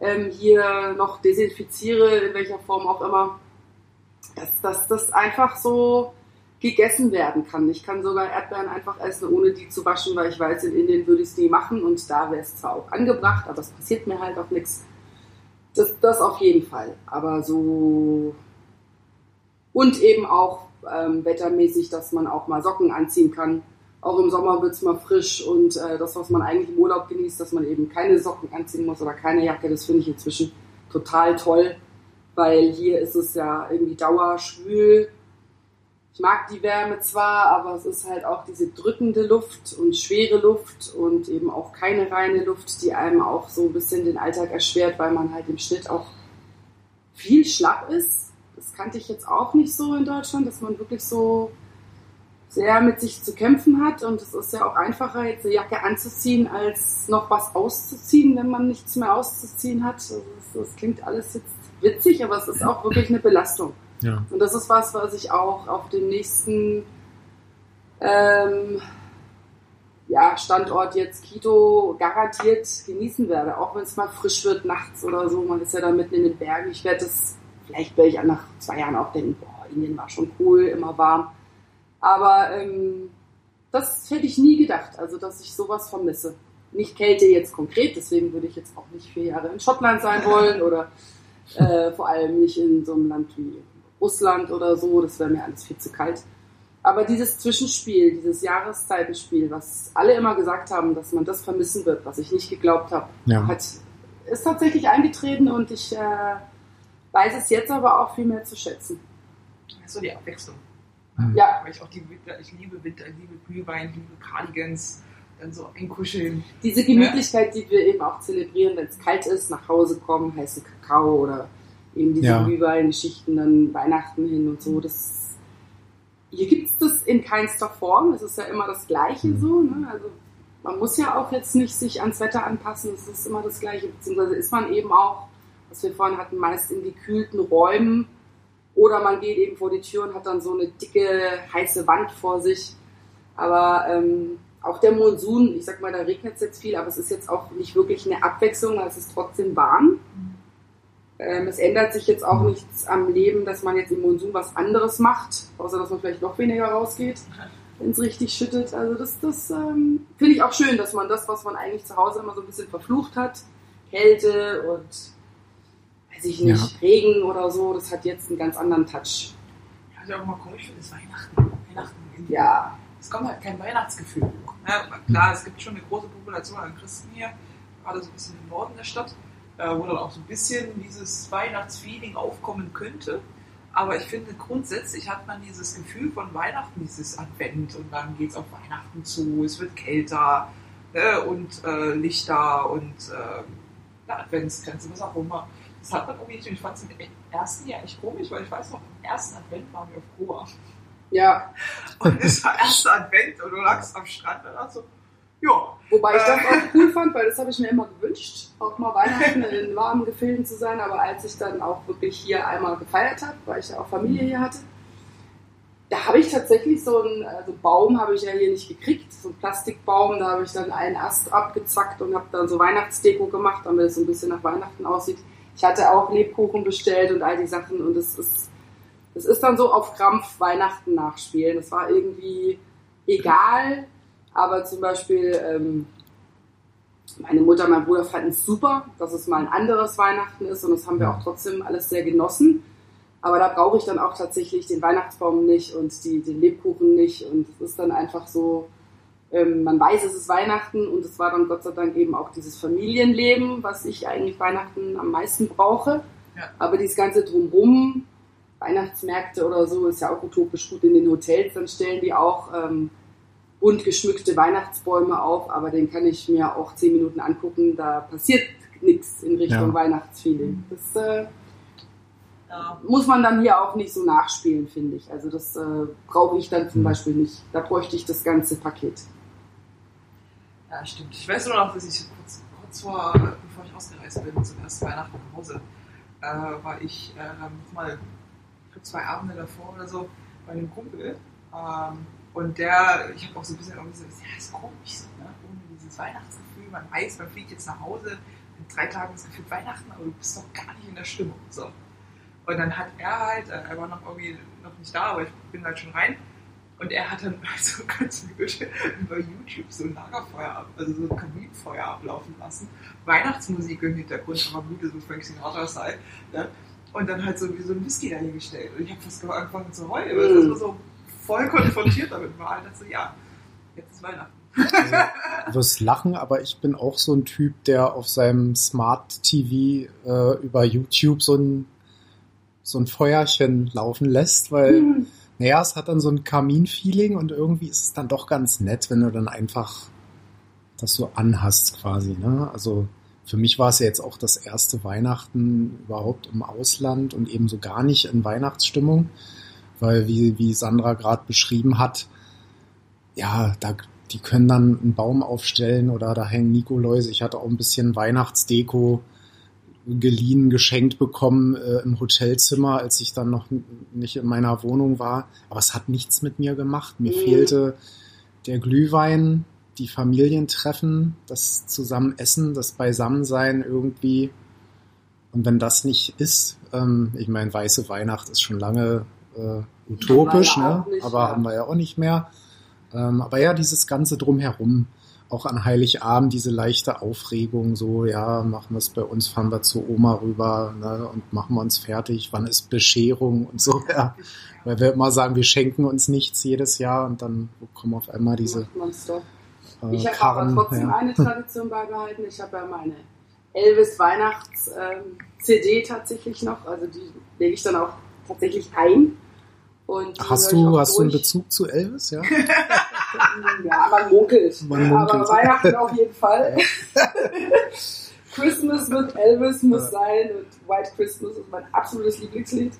ähm, hier noch desinfiziere, in welcher Form auch immer. Dass, dass das einfach so gegessen werden kann. Ich kann sogar Erdbeeren einfach essen, ohne die zu waschen, weil ich weiß, in Indien würde ich es nie machen und da wäre es zwar auch angebracht, aber es passiert mir halt auch nichts. Das, das auf jeden Fall. Aber so. Und eben auch ähm, wettermäßig, dass man auch mal Socken anziehen kann. Auch im Sommer wird es mal frisch und äh, das, was man eigentlich im Urlaub genießt, dass man eben keine Socken anziehen muss oder keine Jacke, das finde ich inzwischen total toll, weil hier ist es ja irgendwie dauerschwül. Ich mag die Wärme zwar, aber es ist halt auch diese drückende Luft und schwere Luft und eben auch keine reine Luft, die einem auch so ein bisschen den Alltag erschwert, weil man halt im Schnitt auch viel schlapp ist. Das kannte ich jetzt auch nicht so in Deutschland, dass man wirklich so sehr mit sich zu kämpfen hat und es ist ja auch einfacher, jetzt eine Jacke anzuziehen, als noch was auszuziehen, wenn man nichts mehr auszuziehen hat. Also das, das klingt alles jetzt witzig, aber es ist auch wirklich eine Belastung. Ja. Und das ist was, was ich auch auf dem nächsten ähm, ja, Standort jetzt Quito garantiert genießen werde, auch wenn es mal frisch wird nachts oder so. Man ist ja da mitten in den Bergen. Ich werde das, vielleicht werde ich nach zwei Jahren auch denken, boah, Indien war schon cool, immer warm. Aber ähm, das hätte ich nie gedacht, also dass ich sowas vermisse. Nicht Kälte jetzt konkret, deswegen würde ich jetzt auch nicht vier Jahre in Schottland sein wollen oder äh, vor allem nicht in so einem Land wie Russland oder so, das wäre mir alles viel zu kalt. Aber dieses Zwischenspiel, dieses Jahreszeitenspiel, was alle immer gesagt haben, dass man das vermissen wird, was ich nicht geglaubt habe, Ja. hat, ist tatsächlich eingetreten und ich äh, weiß es jetzt aber auch viel mehr zu schätzen. So die Abwechslung. Mhm. Ja, Weil ich auch die Winter, ich liebe Winter, ich liebe Glühwein, ich liebe Cardigans, dann so einkuscheln. diese Gemütlichkeit, die wir eben auch zelebrieren, wenn es kalt ist, nach Hause kommen, heißen Kakao oder eben diese Ja. Glühwein-Geschichten, dann Weihnachten hin und so. Das, hier gibt es das in keinster Form. Es ist ja immer das Gleiche Mhm. so. Ne? Also man muss ja auch jetzt nicht sich ans Wetter anpassen. Es ist immer das Gleiche. Beziehungsweise ist man eben auch, was wir vorhin hatten, meist in gekühlten Räumen. Oder man geht eben vor die Tür und hat dann so eine dicke, heiße Wand vor sich. Aber ähm, auch der Monsun, ich sag mal, da regnet es jetzt viel, aber es ist jetzt auch nicht wirklich eine Abwechslung, es ist trotzdem warm. Ähm, es ändert sich jetzt auch Mhm. nichts am Leben, dass man jetzt im Monsun was anderes macht, außer dass man vielleicht noch weniger rausgeht, wenn es richtig schüttet. Also das, das ähm, finde ich auch schön, dass man das, was man eigentlich zu Hause immer so ein bisschen verflucht hat, Kälte und weiß ich nicht, Regen oder so, das hat jetzt einen ganz anderen Touch. Ja, was ich auch immer komisch finde, ist Weihnachten. Weihnachten Ja, Es kommt halt kein Weihnachtsgefühl. Ja, klar, es gibt schon eine große Population an Christen hier, gerade so ein bisschen im Norden der Stadt, äh, wo dann auch so ein bisschen dieses Weihnachtsfeeling aufkommen könnte. Aber ich finde, grundsätzlich hat man dieses Gefühl von Weihnachten, dieses Advent und dann geht es auf Weihnachten zu, es wird kälter ne, und äh, Lichter und äh, eine Adventsgrenze, was auch immer. Das hat man irgendwie nicht. Und ich fand es im ersten Jahr echt komisch, weil ich weiß noch, im ersten Advent waren wir auf Goa. ja. Und es war erster Advent und du lagst am Strand und hast so, ja, Wobei ich das auch cool fand, weil das habe ich mir immer gewünscht, auch mal Weihnachten in warmen Gefilden zu sein. Aber als ich dann auch wirklich hier einmal gefeiert habe, weil ich ja auch Familie hier hatte, da habe ich tatsächlich so einen also Baum habe ich ja hier nicht gekriegt, so einen Plastikbaum, da habe ich dann einen Ast abgezackt und habe dann so Weihnachtsdeko gemacht, damit es so ein bisschen nach Weihnachten aussieht. Ich hatte auch Lebkuchen bestellt und all die Sachen und es ist, es ist dann so auf Krampf Weihnachten nachspielen. Das war irgendwie egal, aber zum Beispiel ähm, meine Mutter, mein Bruder fanden es super, dass es mal ein anderes Weihnachten ist und das haben wir auch trotzdem alles sehr genossen. Aber da brauche ich dann auch tatsächlich den Weihnachtsbaum nicht und die, den Lebkuchen nicht und es ist dann einfach so, ähm, man weiß, es ist Weihnachten und es war dann Gott sei Dank eben auch dieses Familienleben, was ich eigentlich Weihnachten am meisten brauche. Ja. Aber dieses ganze Drumrum, Weihnachtsmärkte oder so, ist ja auch utopisch gut in den Hotels, dann stellen die auch ähm, bunt geschmückte Weihnachtsbäume auf, aber den kann ich mir auch zehn Minuten angucken, da passiert nichts in Richtung Ja. Weihnachtsfeeling. Das äh, Ja. muss man dann hier auch nicht so nachspielen, finde ich. Also das äh, brauche ich dann zum Mhm. Beispiel nicht. Da bräuchte ich das ganze Paket. Ja, stimmt. Ich weiß nur noch, dass ich kurz, kurz vor, bevor ich ausgereist bin, zum ersten Weihnachten nach Hause, äh, war ich äh, noch mal für zwei Abende davor oder so bei einem Kumpel. Ähm, und der, ich habe auch so ein bisschen irgendwie so, ja, ist komisch, so, ne? ohne dieses Weihnachtsgefühl. Man weiß, man fliegt jetzt nach Hause, in drei Tagen ist gefühlt Weihnachten, aber du bist doch gar nicht in der Stimmung. So. Und dann hat er halt, äh, er war noch irgendwie noch nicht da, aber ich bin halt schon rein. Und er hat dann so ganz blöd über YouTube so ein Lagerfeuer, ab, also so ein Kaminfeuer ablaufen lassen. Weihnachtsmusik im Hintergrund, aber gut, das muss Frank Sinatra sein. Ne? Und dann halt so wie so ein Whisky dahingestellt. Und ich habe fast angefangen zu heulen, weil Mhm. das so voll konfrontiert damit war. Und dachte so, ja, jetzt ist Weihnachten. Du wirst lachen, aber ich bin auch so ein Typ, der auf seinem Smart TV äh, über YouTube so ein, so ein Feuerchen laufen lässt, weil, Hm. naja, es hat dann so ein Kamin-Feeling und irgendwie ist es dann doch ganz nett, wenn du dann einfach das so anhast quasi. Ne? Also für mich war es ja jetzt auch das erste Weihnachten überhaupt im Ausland und eben so gar nicht in Weihnachtsstimmung, weil wie, wie Sandra gerade beschrieben hat, ja, da, die können dann einen Baum aufstellen oder da hängen Nikoläuse. Ich hatte auch ein bisschen Weihnachtsdeko geliehen, geschenkt bekommen äh, im Hotelzimmer, als ich dann noch nicht in meiner Wohnung war. Aber es hat nichts mit mir gemacht. Mir Mhm. fehlte der Glühwein, die Familientreffen, das Zusammenessen, das Beisammensein irgendwie. Und wenn das nicht ist, ähm, ich meine, weiße Weihnacht ist schon lange äh, utopisch, ne? nicht, aber ja. haben wir ja auch nicht mehr. Ähm, aber ja, dieses ganze drumherum, auch an Heiligabend, diese leichte Aufregung, so, ja, machen wir es bei uns, fahren wir zu Oma rüber ne, und machen wir uns fertig, wann ist Bescherung und so, ja. Weil wir immer sagen, wir schenken uns nichts jedes Jahr und dann kommen auf einmal diese äh, Ich habe aber trotzdem ja. eine Tradition beibehalten. Ich habe ja meine Elvis Weihnachts ähm, CD tatsächlich noch. Also die lege ich dann auch tatsächlich ein. Hast du, hast du einen. Bezug zu Elvis, ja? Ja, man munkelt. Man munkelt. Aber Weihnachten auf jeden Fall. Christmas mit Elvis muss Ja. sein und White Christmas ist mein absolutes Lieblingslied.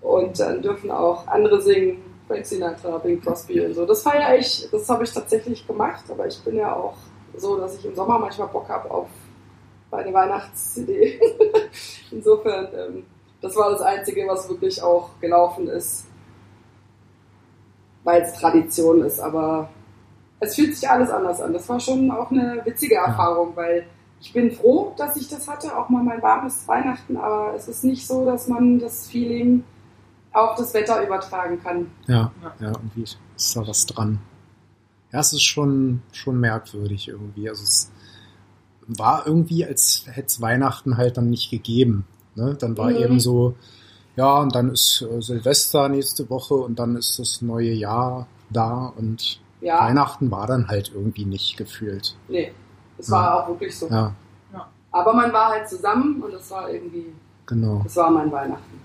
Und dann dürfen auch andere singen, Frank Sinatra, Bing Crosby und so. Das feiere ich, das habe ich tatsächlich gemacht, aber ich bin ja auch so, dass ich im Sommer manchmal Bock habe auf meine Weihnachts-CD. Insofern, ähm, das war das Einzige, was wirklich auch gelaufen ist, weil es Tradition ist, aber es fühlt sich alles anders an. Das war schon auch eine witzige Erfahrung, weil ich bin froh, dass ich das hatte, auch mal mein warmes Weihnachten, aber es ist nicht so, dass man das Feeling auf das Wetter übertragen kann. Ja, Ja. ja, irgendwie ist da was dran. Ja, es ist schon, schon merkwürdig irgendwie. Also es war irgendwie, als hätte es Weihnachten halt dann nicht gegeben. Ne? Dann war Mhm. eben so, ja, und dann ist äh, Silvester nächste Woche und dann ist das neue Jahr da und Ja, Weihnachten war dann halt irgendwie nicht gefühlt. nee, es Ja. war auch wirklich so. Ja, Aber man war halt zusammen und es war irgendwie, genau. es war mein Weihnachten.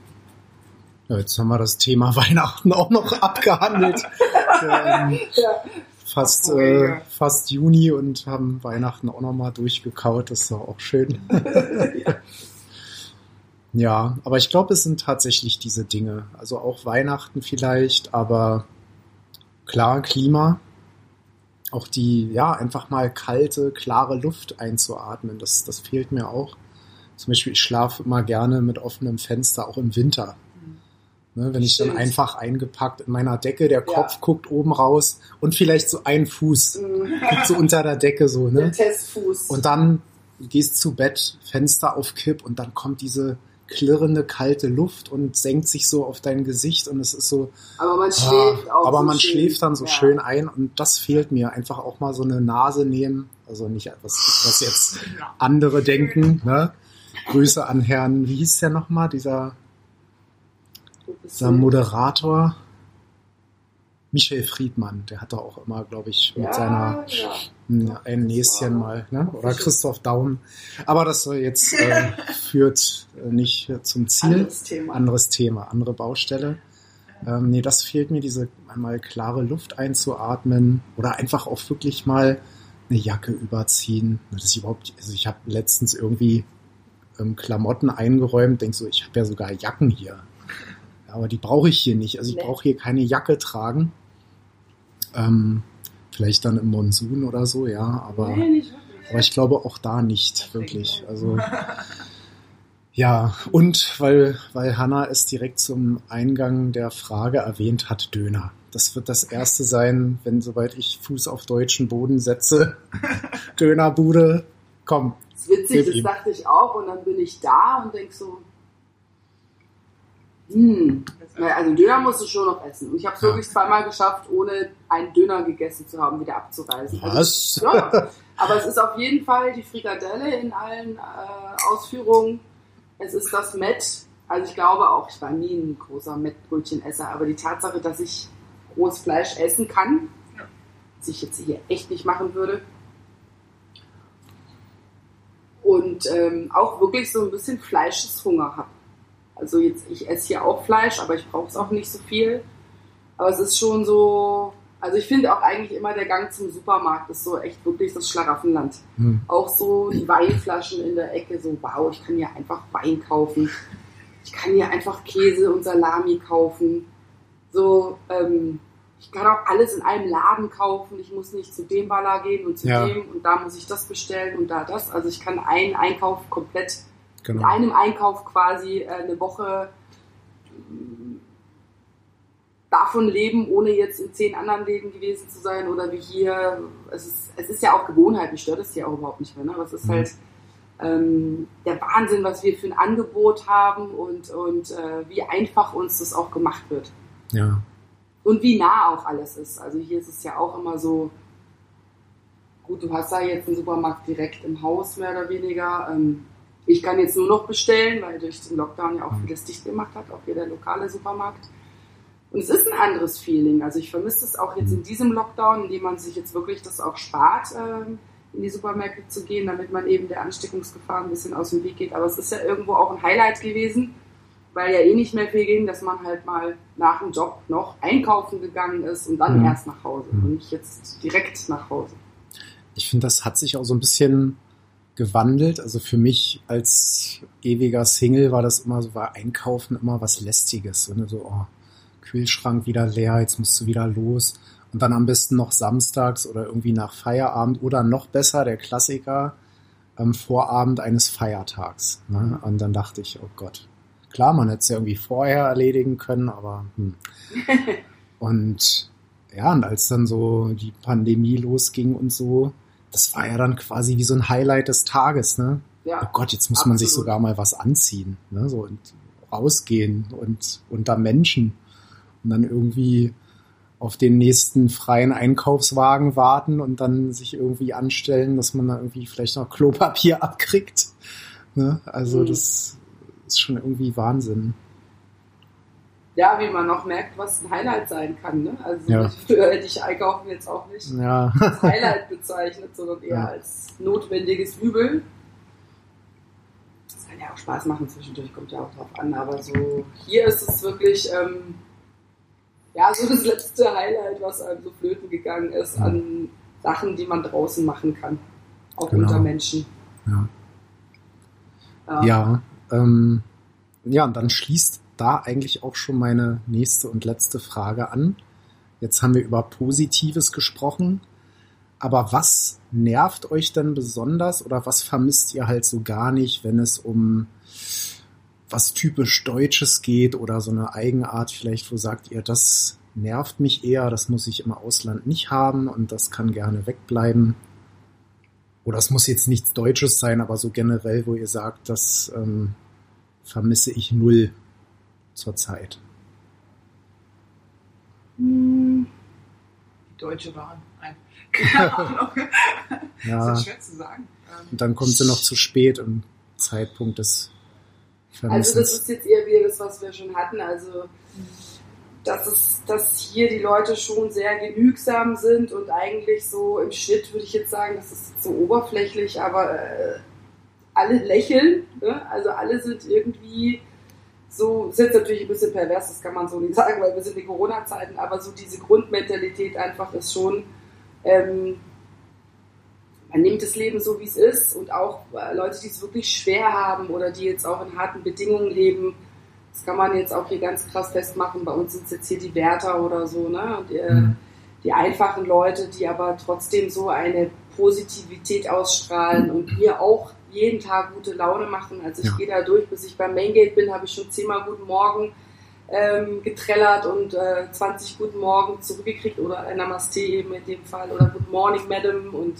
Ja, jetzt haben wir das Thema Weihnachten auch noch abgehandelt. ähm, Ja, fast, Oh, äh, ja. fast Juni und haben Weihnachten auch nochmal durchgekaut. Das war auch schön. ja, aber ich glaube, es sind tatsächlich diese Dinge. Also auch Weihnachten vielleicht, aber klar, Klima. Auch die, ja, einfach mal kalte, klare Luft einzuatmen, das, das fehlt mir auch. Zum Beispiel, ich schlafe immer gerne mit offenem Fenster, auch im Winter. Ne, wenn ich dann einfach eingepackt in meiner Decke, der Ja. Kopf guckt oben raus und vielleicht so ein Fuß liegt so unter der Decke so, Der ne? Testfuß. Und dann gehst zu Bett, Fenster auf Kipp und dann kommt diese klirrende kalte Luft und senkt sich so auf dein Gesicht und es ist so, aber man ah, schläft auch aber so man schön. schläft dann so Ja. schön ein und das fehlt mir. Einfach auch mal so eine Nase nehmen, also nicht was, was jetzt andere denken, ne? Grüße an Herrn, wie hieß der nochmal, dieser, dieser Moderator? Michael Friedmann, der hat da auch immer, glaube ich, mit ja, seiner ja. ein, ein Näschen mal, ne? Oder Christoph Daum. Aber das jetzt äh, führt äh, nicht zum Ziel. Anderes Thema. Anderes Thema, andere Baustelle. Ähm, nee, das fehlt mir, diese einmal klare Luft einzuatmen oder einfach auch wirklich mal eine Jacke überziehen. Das ist überhaupt, also ich habe letztens irgendwie ähm, Klamotten eingeräumt, denk so, ich habe ja sogar Jacken hier. Aber die brauche ich hier nicht. Also ich brauche hier keine Jacke tragen. Ähm, vielleicht dann im Monsun oder so, ja, aber, nee, aber ich glaube auch da nicht wirklich. Also ja, und weil, weil Hanna es direkt zum Eingang der Frage erwähnt hat, Döner. Das wird das erste sein, wenn sobald ich Fuß auf deutschen Boden setze. Dönerbude, komm. Das ist witzig, das ihm. dachte ich auch. Und dann bin ich da und denk so, naja, also Döner musst du schon noch essen. Und ich habe es Ja. wirklich zweimal geschafft, ohne einen Döner gegessen zu haben, wieder abzureisen. Also, Was? ja, aber es ist auf jeden Fall die Frikadelle in allen äh, Ausführungen. Es ist das Met. Also ich glaube auch, ich war nie ein großer Mettbrötchenesser, aber die Tatsache, dass ich rohes Fleisch essen kann, Ja. was ich jetzt hier echt nicht machen würde. Und ähm, auch wirklich so ein bisschen Fleischeshunger habe. Also jetzt, ich esse hier auch Fleisch, aber ich brauche es auch nicht so viel. Aber es ist schon so, also ich finde auch eigentlich immer der Gang zum Supermarkt ist so echt wirklich das Schlaraffenland. Hm. Auch so die Weinflaschen in der Ecke, so wow, ich kann hier einfach Wein kaufen. Ich kann hier einfach Käse und Salami kaufen. So, ähm, ich kann auch alles in einem Laden kaufen. Ich muss nicht zu dem Baller gehen und zu Ja. dem und da muss ich das bestellen und da das. Also ich kann einen Einkauf komplett mit Genau. einem Einkauf quasi äh, eine Woche ähm, davon leben, ohne jetzt in zehn anderen Läden gewesen zu sein oder wie hier. Es ist, es ist ja auch Gewohnheit, mich stört es ja auch überhaupt nicht mehr. Ne? Aber es ist Mhm. halt ähm, der Wahnsinn, was wir für ein Angebot haben und, und äh, wie einfach uns das auch gemacht wird. Ja. Und wie nah auch alles ist. Also hier ist es ja auch immer so, gut, du hast da jetzt einen Supermarkt direkt im Haus, mehr oder weniger. Ähm, ich kann jetzt nur noch bestellen, weil durch den Lockdown ja auch vieles dicht gemacht hat, auch hier der lokale Supermarkt. Und es ist ein anderes Feeling. Also ich vermisse es auch jetzt in diesem Lockdown, in dem man sich jetzt wirklich das auch spart, ähm, in die Supermärkte zu gehen, damit man eben der Ansteckungsgefahr ein bisschen aus dem Weg geht. Aber es ist ja irgendwo auch ein Highlight gewesen, weil ja eh nicht mehr viel ging, dass man halt mal nach dem Job noch einkaufen gegangen ist und dann Mhm. erst nach Hause und nicht jetzt direkt nach Hause. Ich finde, das hat sich auch so ein bisschen gewandelt. Also für mich als ewiger Single war das immer so, war Einkaufen immer was Lästiges. So, ne? so oh, Kühlschrank wieder leer, jetzt musst du wieder los. Und dann am besten noch samstags oder irgendwie nach Feierabend oder noch besser, der Klassiker, am Vorabend eines Feiertags. Ne? Und dann dachte ich, oh Gott. Klar, man hätte es ja irgendwie vorher erledigen können, aber hm. Und ja, und als dann so die Pandemie losging und so, das war ja dann quasi wie so ein Highlight des Tages, ne? Oh Ja, Gott, jetzt muss man sich Absolut. sogar mal was anziehen, ne? So und rausgehen und unter Menschen und dann irgendwie auf den nächsten freien Einkaufswagen warten und dann sich irgendwie anstellen, dass man da irgendwie vielleicht noch Klopapier abkriegt. Ne? Also Mhm. das ist schon irgendwie Wahnsinn. Ja, wie man noch merkt, was ein Highlight sein kann. Ne? Also Ja. früher hätte ich Einkaufen jetzt auch nicht Ja, als Highlight bezeichnet, sondern eher Ja. als notwendiges Übel. Das kann ja auch Spaß machen zwischendurch, kommt ja auch drauf an. Aber so hier ist es wirklich ähm, ja so das letzte Highlight, was einem so flöten gegangen ist Ja. an Sachen, die man draußen machen kann, auch Genau. unter Menschen. ja. Ja. Ja, ähm, ja, und dann schließt da eigentlich auch schon meine nächste und letzte Frage an. Jetzt haben wir über Positives gesprochen, aber was nervt euch denn besonders oder was vermisst ihr halt so gar nicht, wenn es um was typisch Deutsches geht oder so eine Eigenart vielleicht, wo sagt ihr, das nervt mich eher, das muss ich im Ausland nicht haben und das kann gerne wegbleiben. Oder es muss jetzt nichts Deutsches sein, aber so generell, wo ihr sagt, das ähm, vermisse ich null zurzeit. Die Deutsche Bahn. Nein. Keine Ahnung. Ja. Das ist schwer zu sagen. Ähm, Und dann kommt sie noch zu spät im Zeitpunkt des Also das Vermissens. ist jetzt eher wieder das, was wir schon hatten. Also dass es, dass hier die Leute schon sehr genügsam sind und eigentlich so im Schnitt würde ich jetzt sagen, das ist so oberflächlich, aber äh, alle lächeln. Ne? Also alle sind irgendwie so, ist jetzt natürlich ein bisschen pervers, das kann man so nicht sagen, weil wir sind in Corona-Zeiten, aber so diese Grundmentalität einfach ist schon, ähm, man nimmt das Leben so, wie es ist und auch äh, Leute, die es wirklich schwer haben oder die jetzt auch in harten Bedingungen leben, das kann man jetzt auch hier ganz krass festmachen. Bei uns sind es jetzt hier die Wärter oder so, ne? Und, äh, Mhm. die einfachen Leute, die aber trotzdem so eine Positivität ausstrahlen und mir auch jeden Tag gute Laune machen. Also ich Ja. gehe da durch, bis ich beim Main Gate bin, habe ich schon zehnmal Guten Morgen ähm, getrellert und äh, 20 Guten Morgen zurückgekriegt oder ein Namaste eben in dem Fall oder Good Morning Madam und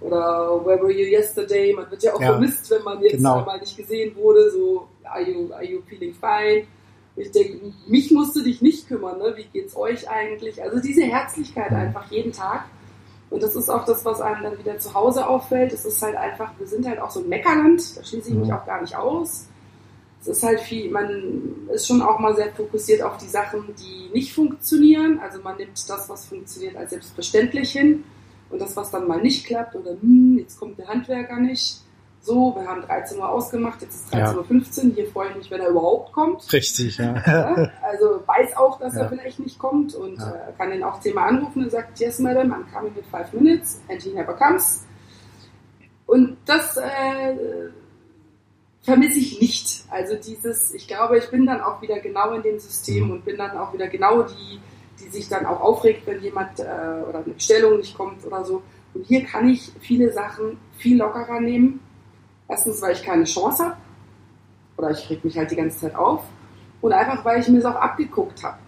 oder Where were you yesterday? Man wird ja auch Ja, vermisst, wenn man jetzt genau. einmal nicht gesehen wurde, so are you, are you feeling fine? Ich denke, mich musst du dich nicht kümmern, ne? wie geht's euch eigentlich? Also diese Herzlichkeit einfach jeden Tag. Und das ist auch das, was einem dann wieder zu Hause auffällt. Es ist halt einfach, wir sind halt auch so ein Meckerland, da schließe ich mich Mhm. auch gar nicht aus. Es ist halt viel, man ist schon auch mal sehr fokussiert auf die Sachen, die nicht funktionieren. Also man nimmt das, was funktioniert, als selbstverständlich hin. Und das, was dann mal nicht klappt oder hm, jetzt kommt der Handwerker nicht. So, wir haben 13 Uhr ausgemacht, jetzt ist Ja. 13.15 Uhr. Hier freue ich mich, wenn er überhaupt kommt. Richtig, ja. Ja, also weiß auch, dass Ja. er vielleicht nicht kommt und Ja. äh, kann ihn auch zehnmal anrufen und sagt, yes, madam, I'm coming in five minutes and he never comes. Und das äh, vermisse ich nicht. Also dieses, ich glaube, ich bin dann auch wieder genau in dem System Mhm. und bin dann auch wieder genau die, die sich dann auch aufregt, wenn jemand äh, oder eine Bestellung nicht kommt oder so. Und hier kann ich viele Sachen viel lockerer nehmen. Erstens, weil ich keine Chance habe. Oder ich reg mich halt die ganze Zeit auf. Und einfach, weil ich mir es auch abgeguckt habe.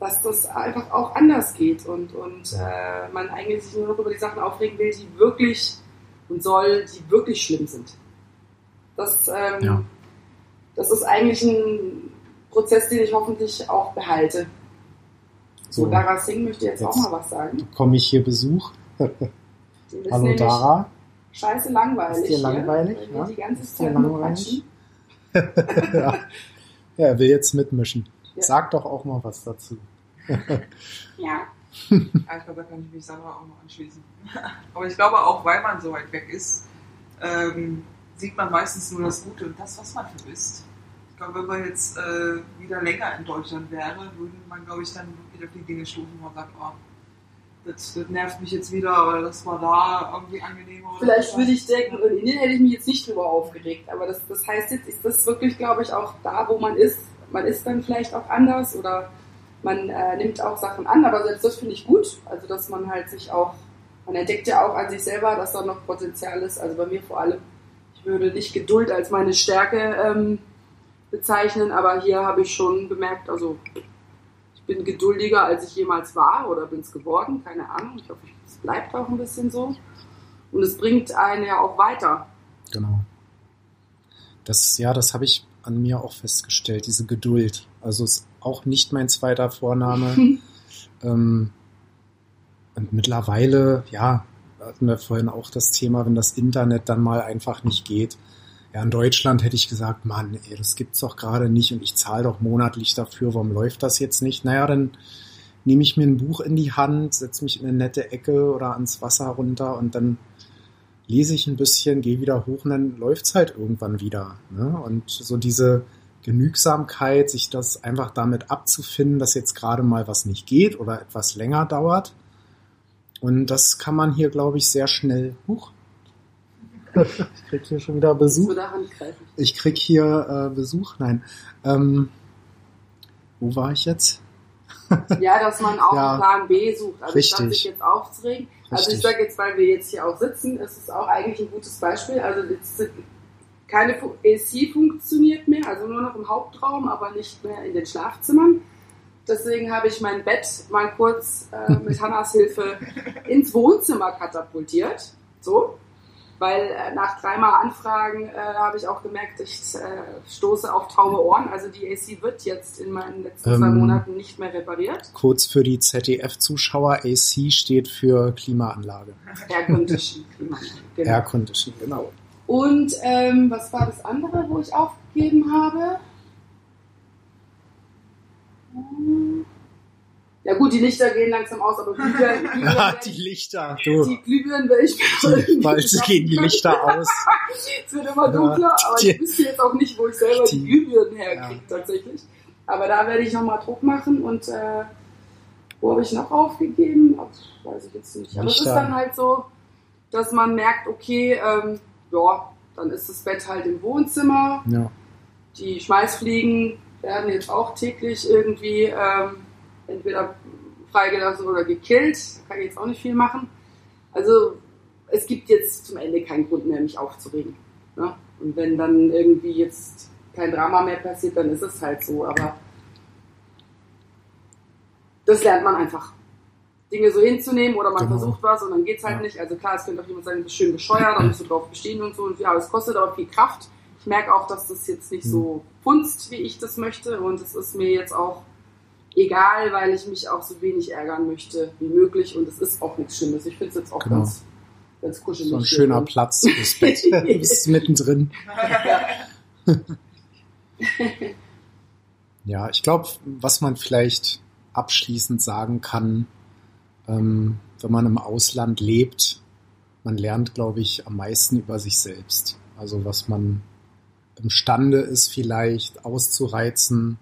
Dass das einfach auch anders geht und, und äh, man eigentlich sich nur noch über die Sachen aufregen will, die wirklich und soll, die wirklich schlimm sind. Das, ähm, Ja. das ist eigentlich ein Prozess, den ich hoffentlich auch behalte. So, So, Dara Singh möchte jetzt, auch Jetzt. mal was sagen. bekomme ich hier Besuch. Hallo Dara. Scheiße langweilig. Ist dir langweilig, Hier, ja? die ganze Ist Zeit langweilig? ja. ja, er will jetzt mitmischen. Ja. Sag doch auch mal was dazu. Ja. Ja, ich glaube, da kann ich mich Sandra auch noch anschließen. Aber ich glaube auch, weil man so weit weg ist, ähm, sieht man meistens nur das Gute und das, was man vermisst. Ich glaube, wenn man jetzt äh, wieder länger in Deutschland wäre, würde man, glaube ich, dann wieder auf die Dinge wo man sagt, oh, das, das nervt mich jetzt wieder oder das war da irgendwie angenehmer. Vielleicht würde ich denken, in Indien hätte ich mich jetzt nicht drüber aufgeregt, aber das, das heißt jetzt, ist das wirklich, glaube ich, auch da, wo man ist. Man ist dann vielleicht auch anders oder man äh, nimmt auch Sachen an, aber selbst das finde ich gut. Also, dass man halt sich auch, man entdeckt ja auch an sich selber, dass da noch Potenzial ist. Also bei mir vor allem, ich würde nicht Geduld als meine Stärke ähm, bezeichnen, aber hier habe ich schon bemerkt, also bin geduldiger, als ich jemals war oder bin es geworden, keine Ahnung. Ich hoffe, es bleibt auch ein bisschen so. Und es bringt einen ja auch weiter. Genau. Das, ja, das habe ich an mir auch festgestellt, diese Geduld. Also ist auch nicht mein zweiter Vorname. ähm, und mittlerweile, ja, hatten wir vorhin auch das Thema, wenn das Internet dann mal einfach nicht geht. Ja, in Deutschland hätte ich gesagt, Mann, ey, das gibt's doch gerade nicht und ich zahle doch monatlich dafür, warum läuft das jetzt nicht? Naja, dann nehme ich mir ein Buch in die Hand, setze mich in eine nette Ecke oder ans Wasser runter und dann lese ich ein bisschen, gehe wieder hoch und dann läuft's halt irgendwann wieder. Ne? Und so diese Genügsamkeit, sich das einfach damit abzufinden, dass jetzt gerade mal was nicht geht oder etwas länger dauert. Und das kann man hier, glaube ich, sehr schnell. Huch. Ich krieg hier schon wieder Besuch. Ich krieg hier äh, Besuch. Nein. Ähm, wo war ich jetzt? Ja, dass man auch Ja. einen Plan B sucht. Also statt Richtig. sich jetzt aufzuregen. Also ich sage jetzt, weil wir jetzt hier auch sitzen, ist es auch eigentlich ein gutes Beispiel. Also jetzt keine AC funktioniert mehr, also nur noch im Hauptraum, aber nicht mehr in den Schlafzimmern. Deswegen habe ich mein Bett mal kurz äh, mit Hannas Hilfe ins Wohnzimmer katapultiert. So. Weil äh, nach dreimal Anfragen äh, habe ich auch gemerkt, ich äh, stoße auf taube Ohren. Also die AC wird jetzt in meinen letzten zwei Ähm. Monaten nicht mehr repariert. Kurz für die ZDF-Zuschauer, AC steht für Klimaanlage. Air Condition. Genau. Air Condition, genau. Und ähm, was war das andere, wo ich aufgegeben habe? Hm. Ja gut, die Lichter gehen langsam aus, aber Glühbirnen, Glühbirnen, Ja, die Lichter, du. die Glühbirnen werde ich mir Bald gehen die Lichter aus. Es wird immer dunkler, aber ich wüsste jetzt auch nicht, wo ich selber die, die- Glühbirnen herkriege Ja. tatsächlich. Aber da werde ich nochmal Druck machen und äh, wo habe ich noch aufgegeben? Ach, weiß ich jetzt nicht. Aber es ist dann halt so, dass man merkt, okay, ähm, ja, dann ist das Bett halt im Wohnzimmer. Ja. Die Schmeißfliegen werden jetzt auch täglich irgendwie ähm, entweder freigelassen oder gekillt. Da kann ich jetzt auch nicht viel machen. Also es gibt jetzt zum Ende keinen Grund mehr, mich aufzuregen. Ne? Und wenn dann irgendwie jetzt kein Drama mehr passiert, dann ist es halt so. Aber das lernt man einfach. Dinge so hinzunehmen oder man Genau. versucht was und dann geht's halt Ja. nicht. Also klar, es könnte auch jemand sagen, du bist schön bescheuert, da musst du drauf bestehen und so. Und ja, es kostet aber viel Kraft. Ich merke auch, dass das jetzt nicht so funzt, wie ich das möchte. Und es ist mir jetzt auch egal, weil ich mich auch so wenig ärgern möchte wie möglich. Und es ist auch nichts Schlimmes. Ich finde es jetzt auch Genau. ganz, ganz kuschelig. So ein schöner drin. Platz fürs Bett. Du bist mittendrin. Ja, ich glaube, was man vielleicht abschließend sagen kann, ähm, wenn man im Ausland lebt, man lernt, glaube ich, am meisten über sich selbst. Also was man imstande ist, vielleicht auszureizen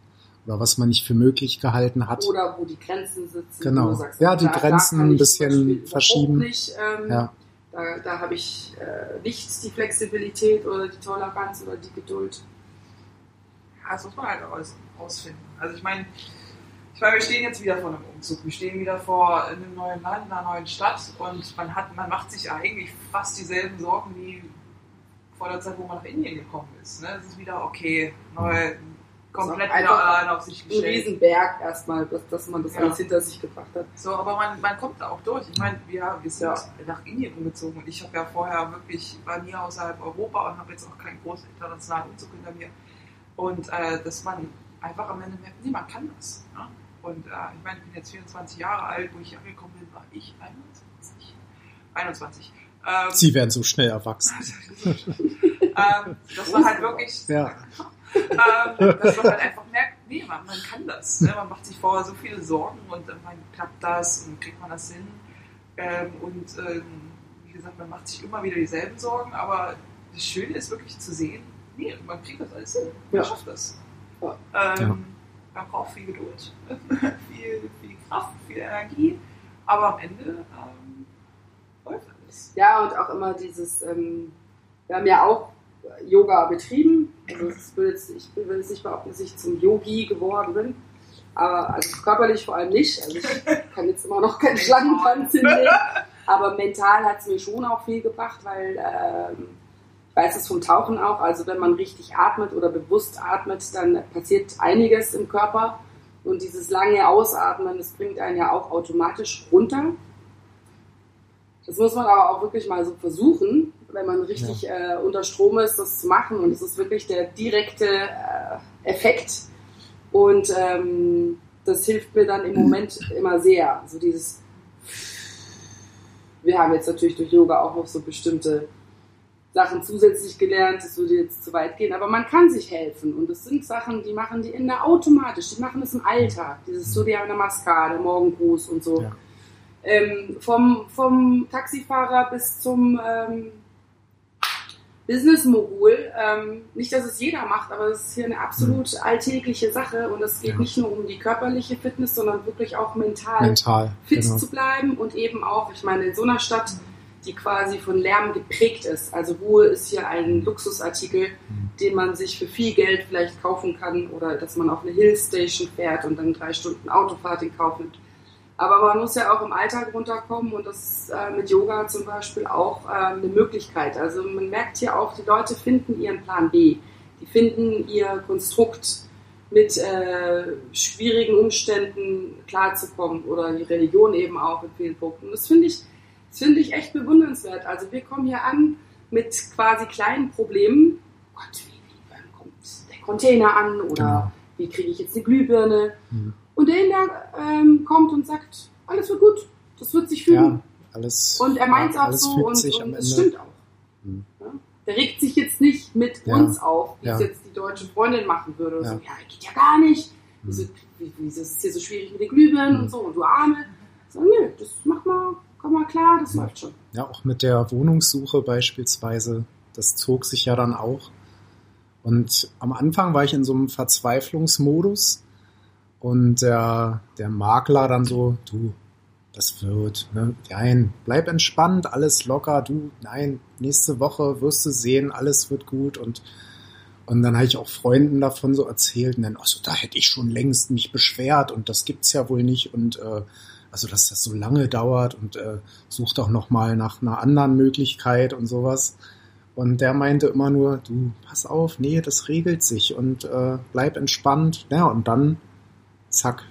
oder was man nicht für möglich gehalten hat. Oder wo die Grenzen sitzen. Genau. wo du sagst, Ja, die da- da Grenzen kann ein bisschen verschieben. Nicht, ähm, Ja, Da, da habe ich äh, nicht die Flexibilität oder die Toleranz oder die Geduld. Ja, das muss man halt aus, rausfinden. Also ich meine, ich meine, wir stehen jetzt wieder vor einem Umzug. Wir stehen wieder vor einem neuen Land, einer neuen Stadt und man hat, man macht sich eigentlich fast dieselben Sorgen wie vor der Zeit, wo man nach Indien gekommen ist. Ne? Es ist wieder okay, neu, komplett So, wieder einfach allein auf sich Ein gestellt. Riesenberg erstmal, dass, dass man das Ja. alles hinter sich gebracht hat. So, aber man, man kommt da auch durch. Ich meine, wir, wir sind Ja. nach Indien umgezogen und ich habe ja vorher wirklich, war nie außerhalb Europa und habe jetzt auch keinen großen internationalen Umzug hinter mir. Und äh, dass man einfach am Ende merkt, nee, man kann das. Ne? Und äh, ich meine, ich bin jetzt 24 Jahre alt, wo ich angekommen bin, war ich 21. 21. Ähm, sie werden so schnell erwachsen. ähm, dass man halt wirklich Ja, ähm, dass man halt einfach merkt, nee, man, man kann das. Ne? Man macht sich vorher so viele Sorgen und dann klappt das und kriegt man das hin. Ähm, und ähm, wie gesagt, man macht sich immer wieder dieselben Sorgen, aber das Schöne ist wirklich zu sehen, nee, man kriegt das alles hin. Man Ja. schafft das. Ja. Ähm, Ja. Man braucht viel Geduld, viel, viel Kraft, viel Energie, aber am Ende ähm, läuft alles. Ja, und auch immer dieses, ähm, wir haben ja auch Yoga betrieben. Also will jetzt, ich will jetzt nicht behaupten, dass ich zum Yogi geworden bin. Aber also körperlich vor allem nicht. Also ich kann jetzt immer noch keinen Schlangentanz hinlegen. Aber mental hat es mir schon auch viel gebracht, weil ähm, ich weiß es vom Tauchen auch. Also wenn man richtig atmet oder bewusst atmet, dann passiert einiges im Körper. Und dieses lange Ausatmen, das bringt einen ja auch automatisch runter. Das muss man aber auch wirklich mal so versuchen, wenn man richtig äh, unter Strom ist, das zu machen. Und es ist wirklich der direkte äh, Effekt. Und ähm, das hilft mir dann im Moment immer sehr. So dieses. Wir haben jetzt natürlich durch Yoga auch noch so bestimmte Sachen zusätzlich gelernt. Das würde jetzt zu weit gehen, aber man kann sich helfen. Und das sind Sachen, die machen die Inder automatisch. Die machen das im Alltag. Dieses Surya Namaskar, der Morgengruß und so. Ja. Ähm, vom, vom Taxifahrer bis zum ähm, Business-Mogul. Ähm, nicht, dass es jeder macht, aber es ist hier eine absolut alltägliche Sache und es geht Ja. nicht nur um die körperliche Fitness, sondern wirklich auch mental mental. fit Genau. zu bleiben und eben auch, ich meine, in so einer Stadt, die quasi von Lärm geprägt ist. Also Ruhe ist hier ein Luxusartikel, Mhm. den man sich für viel Geld vielleicht kaufen kann oder dass man auf eine Hillstation fährt und dann drei Stunden Autofahrt in Kauf nimmt. Aber man muss ja auch im Alltag runterkommen und das ist äh, mit Yoga zum Beispiel auch äh, eine Möglichkeit. Also man merkt hier auch, die Leute finden ihren Plan B. Die finden ihr Konstrukt mit äh, schwierigen Umständen klarzukommen oder die Religion eben auch in vielen Punkten. Das finde ich, das finde ich echt bewundernswert. Also wir kommen hier an mit quasi kleinen Problemen. Gott, wie, wie wann kommt der Container an oder Genau. wie kriege ich jetzt eine Glühbirne? Mhm. Und der Inder ähm, kommt und sagt, alles wird gut, das wird sich fügen. Ja, alles. Und er meint es ja, auch so und, und es stimmt auch. Mhm. Ja? Der regt sich jetzt nicht mit uns auf, wie es jetzt die deutsche Freundin machen würde. Und Ja. so, ja, geht ja gar nicht. Mhm. Wieso, wie, wieso ist es hier so schwierig mit den Glühbirnen Mhm. und so und du Arme? So, nö, das mach mal, komm mal klar, das läuft schon. Ja, auch mit der Wohnungssuche beispielsweise, das zog sich ja dann auch. Und am Anfang war ich in so einem Verzweiflungsmodus und der, der Makler dann so, du, das wird, ne? Nein, bleib entspannt, alles locker, du, nein, nächste Woche wirst du sehen, alles wird gut und und dann habe ich auch Freunden davon so erzählt und dann, also da hätte ich schon längst mich beschwert und das gibt's ja wohl nicht und äh, also dass das so lange dauert und äh, sucht auch noch mal nach einer anderen Möglichkeit und sowas. Und der meinte immer nur, du, pass auf, nee, das regelt sich und äh, bleib entspannt. Ja, und dann, zack.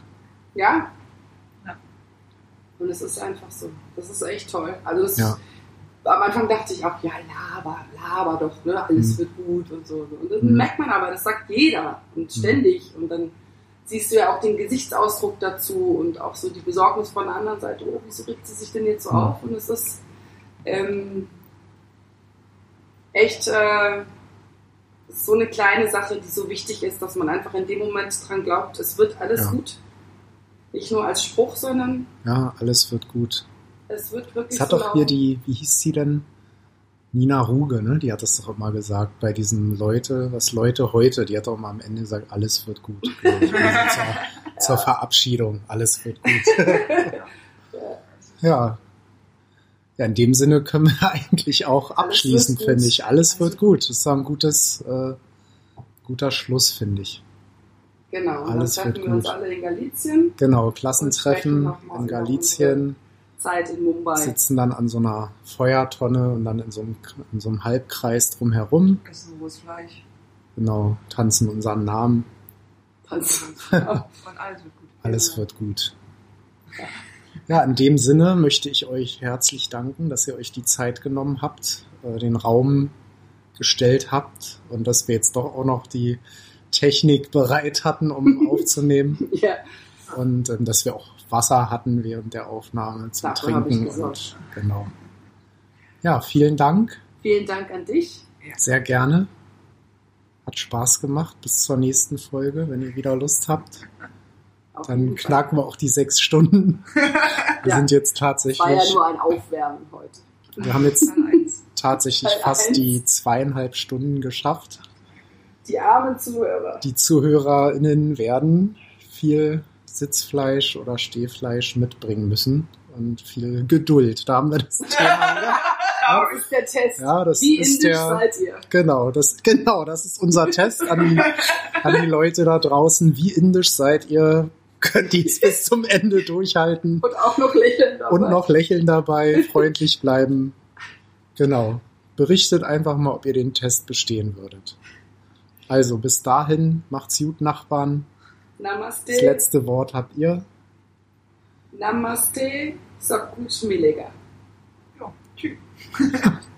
Ja? Ja. Und es ist einfach so. Das ist echt toll. Also das, Ja. am Anfang dachte ich auch, ja, laber, laber doch, ne? Alles Mhm. wird gut und so. Und dann Mhm. merkt man aber, das sagt jeder und ständig. Und dann siehst du ja auch den Gesichtsausdruck dazu und auch so die Besorgnis von der anderen Seite, oh, wieso regt sie sich denn jetzt so Mhm. auf? Und es ist ähm, echt äh, so eine kleine Sache, die so wichtig ist, dass man einfach in dem Moment dran glaubt, es wird alles Ja. gut. Nicht nur als Spruch, sondern Ja, alles wird gut. es wird wirklich Es hat so doch hier die, wie hieß sie denn? Nina Ruge, ne? Die hat das doch immer gesagt bei diesen Leute, was Leute heute, die hat doch mal am Ende gesagt, alles wird gut. Also zur, zur Verabschiedung, alles wird gut. ja. Ja, in dem Sinne können wir eigentlich auch abschließen, wird finde ich. Alles wird Also- gut. Das ist ein gutes, äh, guter Schluss, finde ich. Genau, und Alles dann wird treffen wir uns alle in Galizien, Genau, Klassentreffen in Galizien. Zeit in Mumbai. sitzen dann an so einer Feuertonne und dann in so einem, in so einem Halbkreis drumherum. Essen rohes Fleisch. Genau, tanzen unseren Namen. Tanzen. Und alles wird gut. Alles wird gut. Ja, in dem Sinne möchte ich euch herzlich danken, dass ihr euch die Zeit genommen habt, äh, den Raum gestellt habt und dass wir jetzt doch auch noch die Technik bereit hatten, um aufzunehmen ja, und ähm, dass wir auch Wasser hatten während der Aufnahme zum ich Trinken und genau. Ja, vielen Dank. vielen Dank an dich. Sehr gerne. Hat Spaß gemacht. Bis zur nächsten Folge, wenn ihr wieder Lust habt. Dann knacken wir auch die sechs Stunden. Wir Ja. sind jetzt Es war ja tatsächlich, nur ein Aufwärmen heute. wir haben jetzt tatsächlich Teil fast eins. die zweieinhalb Stunden geschafft. Die armen Zuhörer. Die ZuhörerInnen werden viel Sitzfleisch oder Stehfleisch mitbringen müssen und viel Geduld. Da haben wir das Thema. wieder. Das ist der Test. Ja, das Wie ist indisch der, seid ihr? Genau, das, genau, das ist unser Test an die, an die Leute da draußen. Wie indisch seid ihr? Könnt ihr es bis zum Ende durchhalten Und auch noch lächeln dabei. und noch lächeln dabei, freundlich bleiben? Genau. Berichtet einfach mal, ob ihr den Test bestehen würdet. Also, bis dahin, macht's gut, Nachbarn. Namaste. Das letzte Wort habt ihr. Namaste. Sakut Milega. Ja, tschüss.